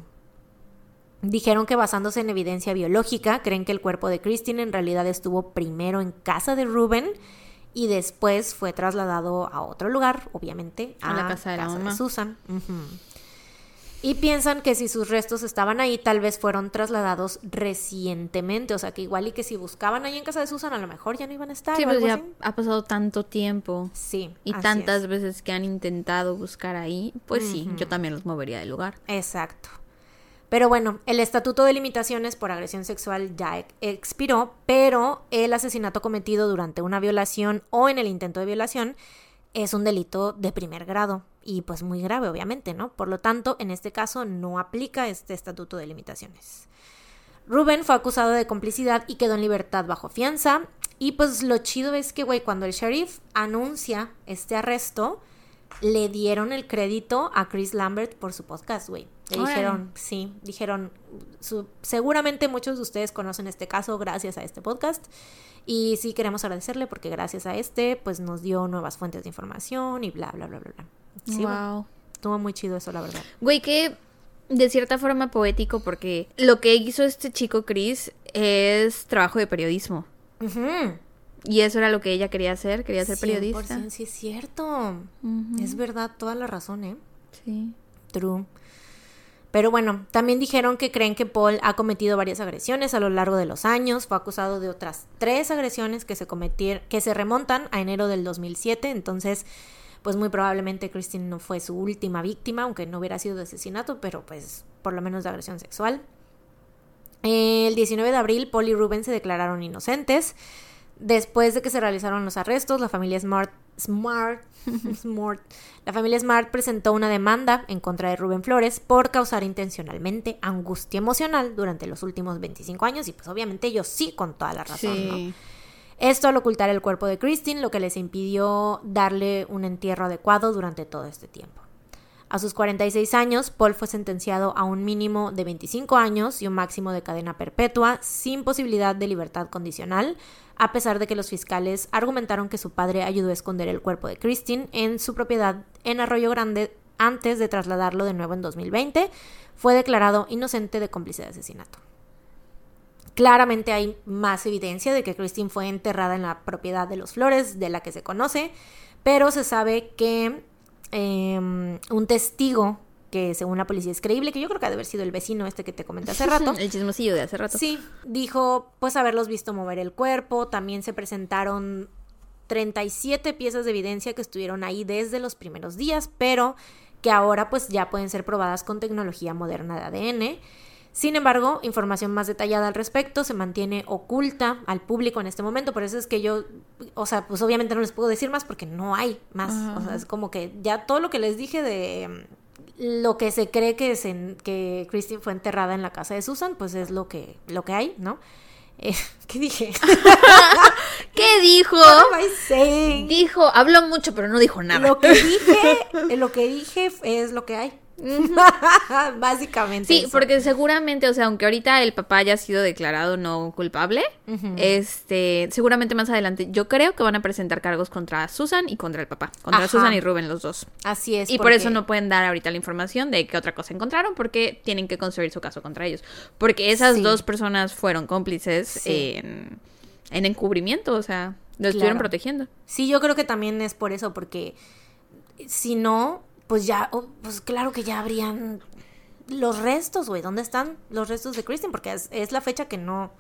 Dijeron que basándose en evidencia biológica, creen que el cuerpo de Christine en realidad estuvo primero en casa de Rubén y después fue trasladado a otro lugar, obviamente, A la casa de la. Susan. Y piensan que si sus restos estaban ahí, tal vez fueron trasladados recientemente. O sea, que igual y que si buscaban ahí en casa de Susan, a lo mejor ya no iban a estar. Sí, pues ya así. ha pasado tanto tiempo Sí. y tantas es. veces que han intentado buscar ahí, pues sí, yo también los movería del lugar. Exacto. Pero bueno, el estatuto de limitaciones por agresión sexual ya ex- expiró, pero el asesinato cometido durante una violación o en el intento de violación es un delito de primer grado y pues muy grave, obviamente, ¿no? Por lo tanto, en este caso no aplica este estatuto de limitaciones. Rubén fue acusado de complicidad y quedó en libertad bajo fianza. Y pues lo chido es que, güey, cuando el sheriff anuncia este arresto, le dieron el crédito a Chris Lambert por su podcast, güey. Le dijeron, sí, dijeron, su- seguramente muchos de ustedes conocen este caso gracias a este podcast. Y sí queremos agradecerle porque gracias a este, pues nos dio nuevas fuentes de información y bla, bla, bla, bla, bla. Sí, wow. estuvo muy chido eso, la verdad. Güey, que de cierta forma poético porque lo que hizo este chico Chris es trabajo de periodismo. Y eso era lo que ella quería hacer, quería ser 100%, periodista. Sí, es cierto. Es verdad, toda la razón, ¿eh? Sí. True. Pero bueno, también dijeron que creen que Paul ha cometido varias agresiones a lo largo de los años. Fue acusado de otras tres agresiones que se cometieron, que se remontan a enero del 2007. Entonces, pues muy probablemente Christine no fue su última víctima, aunque no hubiera sido de asesinato, pero pues por lo menos de agresión sexual. El 19 de abril, Paul y Ruben se declararon inocentes. Después de que se realizaron los arrestos, la familia Smart, Smart, Smart, la familia Smart presentó una demanda en contra de Rubén Flores por causar intencionalmente angustia emocional durante los últimos 25 años y pues obviamente ellos sí con toda la razón. Esto al ocultar el cuerpo de Christine, lo que les impidió darle un entierro adecuado durante todo este tiempo. A sus 46 años, Paul fue sentenciado a un mínimo de 25 años y un máximo de cadena perpetua, sin posibilidad de libertad condicional, a pesar de que los fiscales argumentaron que su padre ayudó a esconder el cuerpo de Christine en su propiedad en Arroyo Grande antes de trasladarlo de nuevo en 2020, fue declarado inocente de cómplice de asesinato. Claramente hay más evidencia de que Christine fue enterrada en la propiedad de los Flores, de la que se conoce, pero se sabe que eh, un testigo, que según la policía es creíble, que yo creo que ha de haber sido el vecino este que te comenté hace rato, El chismosillo de hace rato. Sí, dijo pues haberlos visto mover el cuerpo, también se presentaron 37 piezas de evidencia que estuvieron ahí desde los primeros días, pero que ahora pues ya pueden ser probadas con tecnología moderna de ADN. Sin embargo, información más detallada al respecto se mantiene oculta al público en este momento, por eso es que yo, o sea, pues obviamente no les puedo decir más porque no hay más, o sea, es como que ya todo lo que les dije de lo que se cree que, se, que Christine fue enterrada en la casa de Susan, pues es lo que, lo que hay, ¿no? Eh, ¿Qué dije? ¿Qué dijo? Dijo, habló mucho, pero no dijo nada. Lo que dije, lo que dije es lo que hay. Básicamente. Sí, eso. porque seguramente, o sea, aunque ahorita el papá haya sido declarado no culpable, este, seguramente más adelante yo creo que van a presentar cargos contra Susan y contra el papá, contra Ajá. Susan y Rubén los dos. Así es. y por eso no pueden dar ahorita la información de qué otra cosa encontraron, porque tienen que construir su caso contra ellos. Porque esas Sí. dos personas fueron cómplices Sí. en, en encubrimiento, o sea, lo estuvieron protegiendo. Sí, yo creo que también es por eso, porque si no, pues ya, oh, pues claro que ya habrían los restos, güey. ¿Dónde están los restos de Kristen? Porque es, es la fecha que no,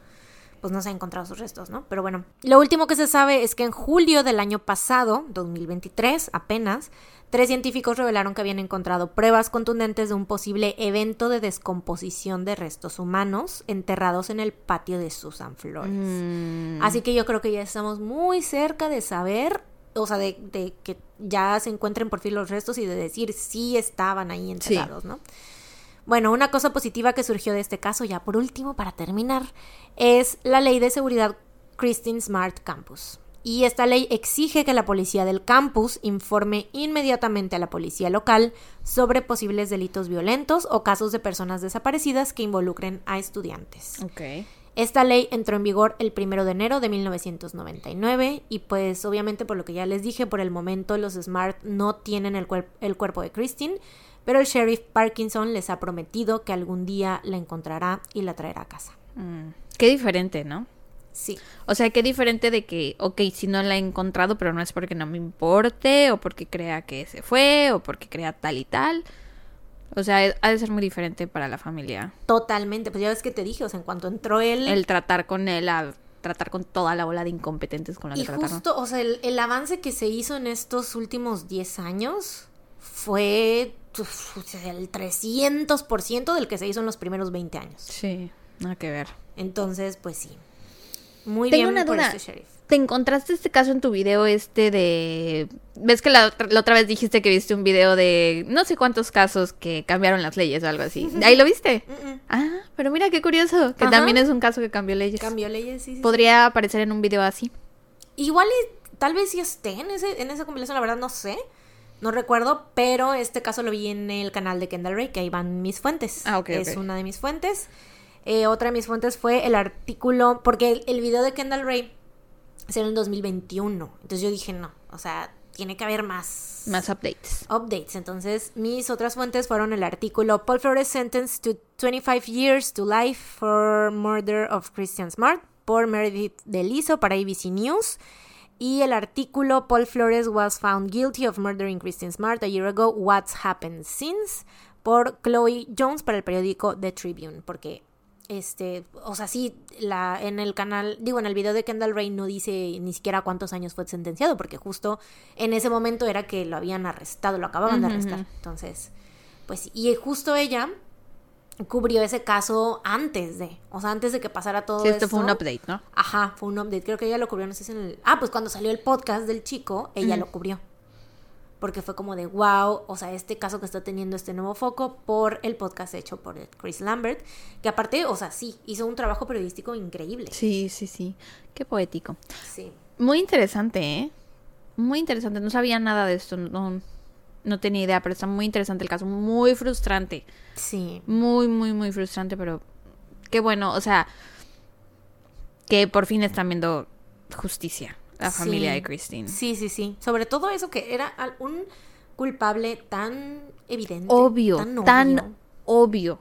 pues no se han encontrado sus restos, ¿no? Pero bueno, lo último que se sabe es que en julio del año pasado, 2023, apenas, tres científicos revelaron que habían encontrado pruebas contundentes de un posible evento de descomposición de restos humanos enterrados en el patio de Susan Flores. Mm, Así que yo creo que ya estamos muy cerca de saber, o sea, de, de que ya se encuentren por fin los restos y de decir si estaban ahí enterrados, ¿no? Bueno, una cosa positiva que surgió de este caso, ya por último, para terminar, es la ley de seguridad Christine Smart Campus. Y esta ley exige que la policía del campus informe inmediatamente a la policía local sobre posibles delitos violentos o casos de personas desaparecidas que involucren a estudiantes. ok. Esta ley entró en vigor el primero de enero de 1999 y pues obviamente por lo que ya les dije, por el momento los Smart no tienen el, cuer- el cuerpo de Christine, pero el sheriff Parkinson les ha prometido que algún día la encontrará y la traerá a casa. Mm, Qué diferente, ¿no? Sí, O sea, qué diferente de que, ok, si no la he encontrado, pero no es porque no me importe, o porque crea que se fue, o porque crea tal y tal. O sea, ha de ser muy diferente para la familia. totalmente. Pues ya ves que te dije, o sea, en cuanto entró él... El tratar con él, a tratar con toda la bola de incompetentes con la que y trataron. justo, o sea, el, el avance que se hizo en estos últimos 10 años fue uf, el 300% del que se hizo en los primeros 20 años. Sí, nada que ver. Entonces, pues sí. Muy Tengo bien una por duda. este sheriff. ¿Te encontraste este caso en tu video este de... ¿Ves que la, otra- la otra vez dijiste que viste un video de no sé cuántos casos que cambiaron las leyes o algo así? ¿Ahí lo viste? Ah, pero mira qué curioso, que Ajá. también es un caso que cambió leyes. Cambió leyes, sí, sí, sí. Podría aparecer en un video así. Igual y tal vez sí esté en, ese, en esa compilación, la verdad no sé. No recuerdo, pero este caso lo vi en el canal de Kendall Ray, que ahí van mis fuentes. Ah, ok, Es una de mis fuentes. Eh, otra de mis fuentes fue el artículo, porque el, el video de Kendall Ray en 2021. Entonces yo dije, no, o sea, tiene que haber más, Más updates. updates. Entonces, mis otras fuentes fueron el artículo Paul Flores sentenced to 25 years to life for murder of Christian Smart por Meredith Deliso para ABC News. Y el artículo Paul Flores was found guilty of murdering Christian Smart a year ago. What's happened since? por Chloe Jones para el periódico The Tribune. Porque este, o sea, sí, la, en el canal, digo, en el video de Kendall Ray no dice ni siquiera cuántos años fue sentenciado, porque justo en ese momento era que lo habían arrestado, lo acababan de arrestar. Entonces, pues, y justo ella cubrió ese caso antes de, o sea, antes de que pasara todo Sí, esto fue un update, ¿no? Ajá, fue un update. Creo que ella lo cubrió, no sé si en el... Ah, pues cuando salió el podcast del chico, ella lo cubrió. Porque fue como de, wow, o sea, este caso que está teniendo este nuevo foco por el podcast hecho por Chris Lambert, que aparte, o sea, sí, hizo un trabajo periodístico increíble. Sí, sí, sí. Qué poético. Sí. Muy interesante, ¿eh? Muy interesante. No sabía nada de esto. No, no tenía idea, pero está muy interesante el caso. Muy frustrante. Sí. Muy, muy, muy frustrante, pero qué bueno. O sea, que por fin están viendo justicia. La Sí. familia de Christine. Sí, sí, sí. Sobre todo eso que era un culpable tan evidente. Obvio, Tan tan, obvio. obvio.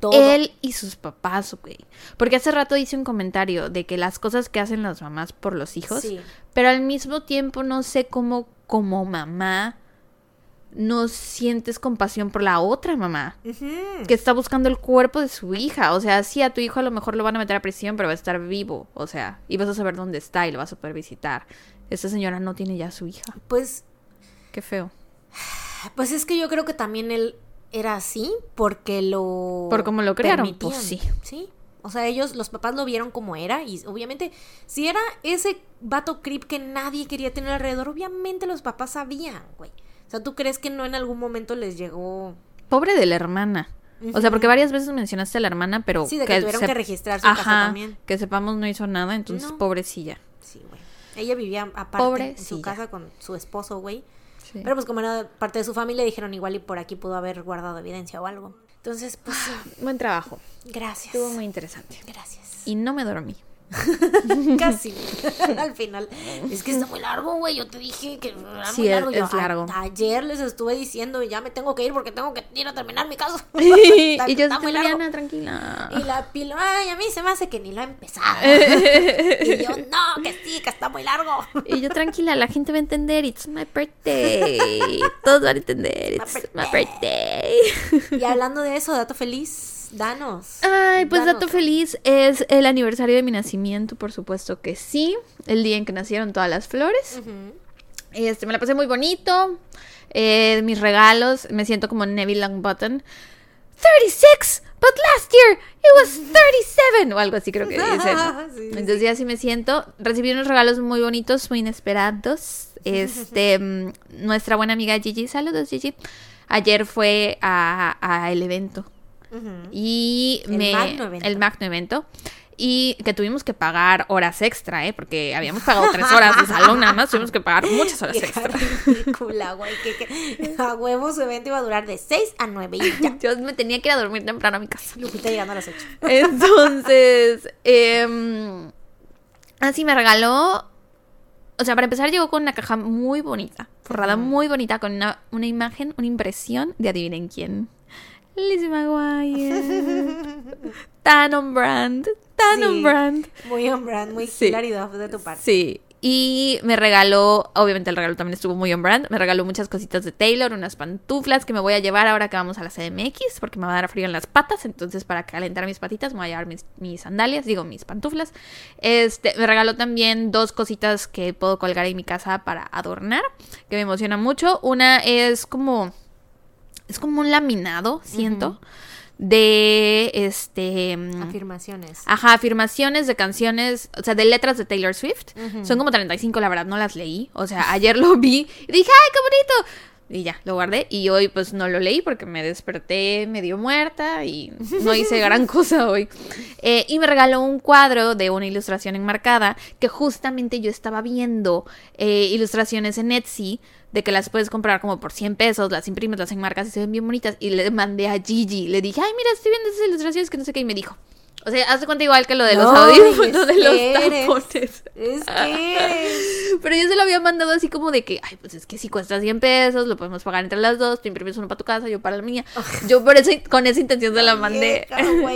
Todo. Él y sus papás, güey. Porque hace rato hice un comentario de que las cosas que hacen las mamás por los hijos, Sí. pero al mismo tiempo no sé cómo como mamá no sientes compasión por la otra mamá que está buscando el cuerpo de su hija. O sea, sí, a tu hijo a lo mejor lo van a meter a prisión, pero va a estar vivo. O sea, y vas a saber dónde está y lo vas a poder visitar. Esta señora no tiene ya a su hija. Pues Qué feo. Pues es que yo creo que también él era así porque lo... Por cómo lo crearon, permitían. pues sí. Sí. O sea, ellos, los papás lo vieron como era y obviamente, si era ese vato creep que nadie quería tener alrededor, obviamente los papás sabían, güey. O sea, ¿tú crees que no en algún momento les llegó... Pobre de la hermana. O sea, porque varias veces mencionaste a la hermana, pero... Sí, de que tuvieron que registrar su casa también. que sepamos no hizo nada, entonces No. pobrecilla. Sí, güey. Ella vivía aparte en su Pobrecilla. casa con su esposo, güey. Sí. Pero pues como era parte de su familia, dijeron igual y por aquí pudo haber guardado evidencia o algo. Entonces, pues sí. Buen trabajo. Gracias. Estuvo muy interesante. Gracias. Y no me dormí. Casi. Al final. Es que está muy largo, güey. Yo te dije que era Sí, muy es- largo. Yo, es largo. a- ayer les estuve diciendo ya me tengo que ir porque tengo que ir a terminar mi caso. y Está- yo está muy largo. Tranquila. Y la pila, ay, a mí se me hace que ni lo he empezado. y yo, no, que sí, que está muy largo. Y yo tranquila, la gente va a entender. It's my birthday. Todos van a entender. It's my birthday. Y hablando de eso, dato feliz, danos. Ay, pues Danos. dato feliz es el aniversario de mi nacimiento, por supuesto que sí. El día en que nacieron todas las flores. Este, me la pasé muy bonito. Eh, mis regalos, me siento como Neville Longbottom. 36, but last year it was 37 o algo así creo que dicen. Sí, sí, Entonces ya así me siento. Recibí unos regalos muy bonitos, muy inesperados. Este, mm, nuestra buena amiga Gigi, saludos Gigi. Ayer fue a, a el evento Ujú. y El me magno evento. el magno evento y que tuvimos que pagar horas extra, ¿eh? Porque habíamos pagado tres horas de salón nada más, tuvimos que pagar muchas horas extra. ridícula, güey. Que, que a huevo su evento iba a durar de 6 a 9 y ya. Yo me tenía que ir a dormir temprano a mi casa. Lupita llegando a las 8. Entonces, em, así me regaló. O sea, para empezar, llegó con una caja muy bonita, forrada muy bonita, con una, una imagen, una impresión de adivinen quién. Lizzie McGuire. tan on brand, tan Sí. on brand. Muy on brand, muy Sí. claridad de tu parte. Sí. Y me regaló, obviamente el regalo también estuvo muy on brand, me regaló muchas cositas de Taylor, unas pantuflas que me voy a llevar ahora que vamos a la CDMX, porque me va a dar frío en las patas, entonces para calentar mis patitas me voy a llevar mis, mis sandalias, digo mis pantuflas. Este, me regaló también dos cositas que puedo colgar en mi casa para adornar, que me emociona mucho. Una es como, es como un laminado, siento, de este... mm, Afirmaciones. Ajá, afirmaciones de canciones, o sea, de letras de Taylor Swift. Ujú. Son como 35, la verdad, no las leí. O sea, ayer lo vi y dije, ¡ay, qué bonito! Y ya, lo guardé. Y hoy, pues, no lo leí porque me desperté medio muerta y no hice gran cosa hoy. Eh, y me regaló un cuadro de una ilustración enmarcada que justamente yo estaba viendo eh, ilustraciones en Etsy de que las puedes comprar como por 100 pesos, las imprimes, las enmarcas y se ven bien bonitas. Y le mandé a Gigi, le dije, ay, mira, estoy viendo esas ilustraciones que no sé qué. Y me dijo, o sea, hazte cuenta igual que lo de los No, audífonos, de los tapones. Es que. Pero yo se lo había mandado así como de que, ay, pues es que si cuesta 100 pesos, lo podemos pagar entre las dos, tú imprimes uno para tu casa, yo para la mía. Yo por eso, con esa intención se la mandé.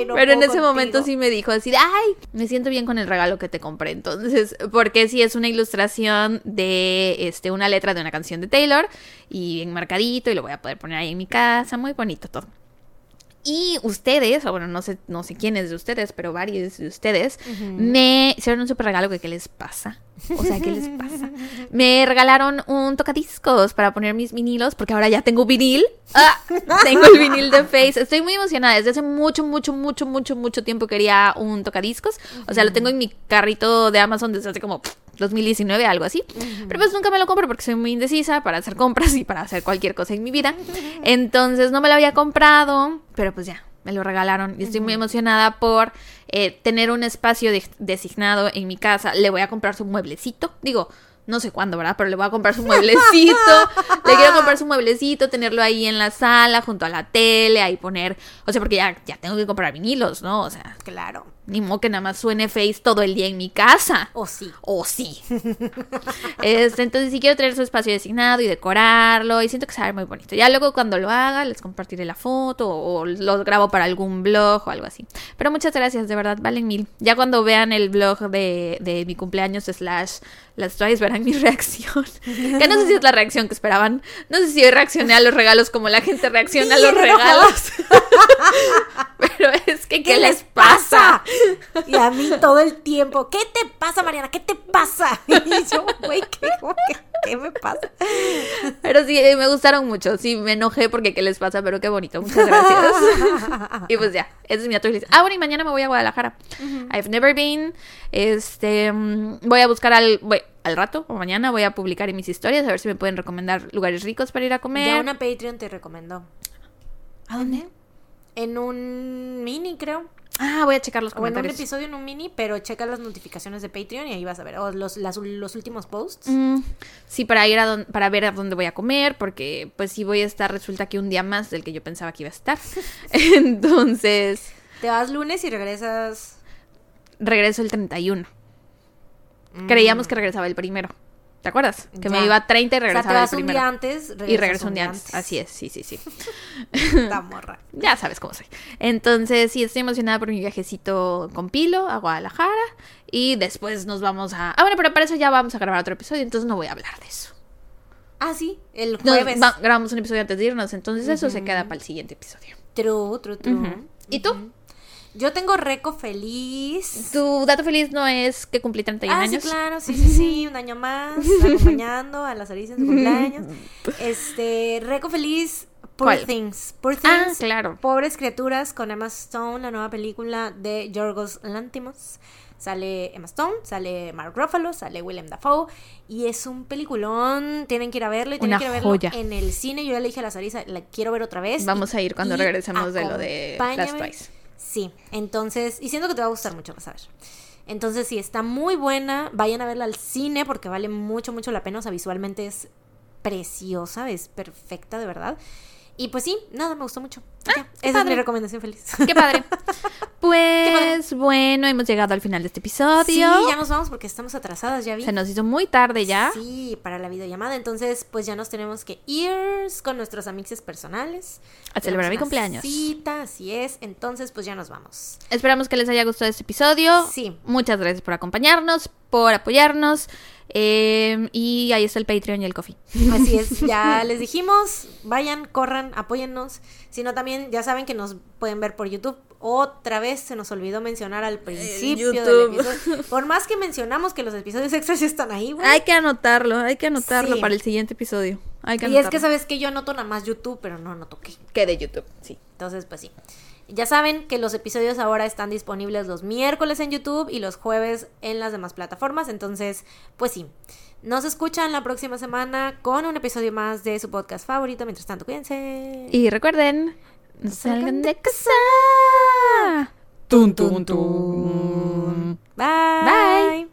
No Pero en ese momento sí me dijo así, ay, me siento bien con el regalo que te compré. Entonces, porque sí es una ilustración de este, una letra de una canción de Taylor y enmarcadito y lo voy a poder poner ahí en mi casa, muy bonito todo. Y ustedes, o bueno, no sé, no sé quiénes de ustedes, pero varios de ustedes, me hicieron un super regalo que qué les pasa. O sea, ¿qué les pasa? Me regalaron un tocadiscos para poner mis vinilos, porque ahora ya tengo vinil. ¡Ah! Tengo el vinil de Face. Estoy muy emocionada. Desde hace mucho, mucho, mucho, mucho, mucho tiempo quería un tocadiscos. O sea, lo tengo en mi carrito de Amazon desde hace como 2019, algo así. Pero pues nunca me lo compro porque soy muy indecisa para hacer compras y para hacer cualquier cosa en mi vida. Entonces no me lo había comprado, pero pues ya, me lo regalaron y estoy muy emocionada por eh, tener un espacio de- designado en mi casa. Le voy a comprar su mueblecito. Digo, no sé cuándo, ¿verdad? Pero le voy a comprar su mueblecito. le quiero comprar su mueblecito, tenerlo ahí en la sala, junto a la tele, ahí poner. O sea, porque ya, ya tengo que comprar vinilos, ¿no? O sea, Claro. Ni modo que nada más suene Face todo el día en mi casa. O sí. O sí. Este, entonces sí quiero tener su espacio designado y decorarlo. Y siento que se va a ver muy bonito. Ya luego cuando lo haga les compartiré la foto o, o lo grabo para algún blog o algo así. Pero muchas gracias, de verdad, valen mil. Ya cuando vean el blog de, de mi cumpleaños slash las stories verán mi reacción. Que no sé si es la reacción que esperaban. No sé si hoy reaccioné a los regalos como la gente reacciona a los regalos. Pero es que, ¿qué, les pasa? Y a mí todo el tiempo, ¿qué te pasa, Mariana? ¿Qué te pasa? Y yo, güey, ¿qué, qué, qué me pasa? Pero sí, eh, me gustaron mucho. Sí, me enojé porque qué les pasa, pero qué bonito. Muchas gracias. y pues ya, esa es mi actualización. Ah, bueno, y mañana me voy a Guadalajara. I've never been. Este, mm, voy a buscar al, voy- al rato o mañana voy a publicar en mis historias a ver si me pueden recomendar lugares ricos para ir a comer. Ya una Patreon te recomendó. ¿A dónde? En un mini, creo. Ah, voy a checar los O en un comentarios. episodio en un mini, pero checa las notificaciones de Patreon y ahí vas a ver. O los, las- los últimos posts. Mm, sí, para ir a don- para ver a dónde voy a comer, porque pues si voy a estar, resulta que un día más del que yo pensaba que iba a estar. Entonces, Te vas lunes y regresas. regreso el 31. Creíamos que regresaba el primero. ¿Te acuerdas? Que me iba a 30 y O sea, te regresaba vas un día antes. y regreso un día antes. Así es, sí, sí, sí. Esta morra. ya sabes cómo soy. Entonces, sí, estoy emocionada por mi viajecito con Pilo a Guadalajara. Y después nos vamos a. Ah, bueno, pero para eso ya vamos a grabar otro episodio, entonces no voy a hablar de eso. Ah, sí, el Nos- jueves. va- grabamos un episodio antes de irnos, entonces eso se queda para el siguiente episodio. True, true, true. ¿Y tú? Yo tengo Reco feliz. Tu dato feliz no es que cumplí 31 Ah, años. sí, claro, sí, sí, sí, un año más, acompañando a las Alicia en su cumpleaños. Este, Reco feliz, Poor ¿Cuál? Things. Poor Ah, Things, claro. Pobres criaturas con Emma Stone, la nueva película de Yorgos Lantimos. Sale Emma Stone, sale Mark Ruffalo, sale William Dafoe y es un peliculón. Tienen que ir a verlo y tienen Una que ir a verlo joya. en el cine. Yo ya le dije a la Sarisa, la quiero ver otra vez. Vamos y- a ir cuando regresemos de lo de Last. Twice. Sí, entonces, y siento que te va a gustar mucho, vas a ver. Entonces, sí, está muy buena. Vayan a verla al cine porque vale mucho, mucho la pena. O sea, visualmente es preciosa, es perfecta, de verdad. Y pues sí, nada, me gustó mucho. Ya, esa es Ah, mi recomendación feliz. Qué padre. padre. Pues bueno, hemos llegado al final de este episodio. Sí, ya nos vamos porque estamos atrasadas, ya vi. Se nos hizo muy tarde ya. Sí, para la videollamada. Entonces, pues ya nos tenemos que ir con nuestros amixes personales. A celebrar mi cumpleaños. Cita, así es. Entonces, pues ya nos vamos. Esperamos que les haya gustado este episodio. Sí. Muchas gracias por acompañarnos, por apoyarnos. eh, y ahí está el Patreon y el Coffee. Así es, ya les dijimos, vayan, corran, apóyennos. Si no, también ya saben que nos pueden ver por YouTube. Otra vez se nos olvidó mencionar al principio del episodio. Por más que mencionamos que los episodios extras ya están ahí, güey. Hay que anotarlo, hay que anotarlo Sí. para el siguiente episodio. Hay que Y es que sabes que yo anoto nada más YouTube, pero no anoto qué. que de YouTube, sí. Entonces, pues sí. Ya saben que los episodios ahora están disponibles los miércoles en YouTube y los jueves en las demás plataformas. Entonces, pues sí. Nos escuchan la próxima semana con un episodio más de su podcast favorito. Mientras tanto, cuídense. Y recuerden, no salgan de casa. Tun, tun, tun. Bye. Bye.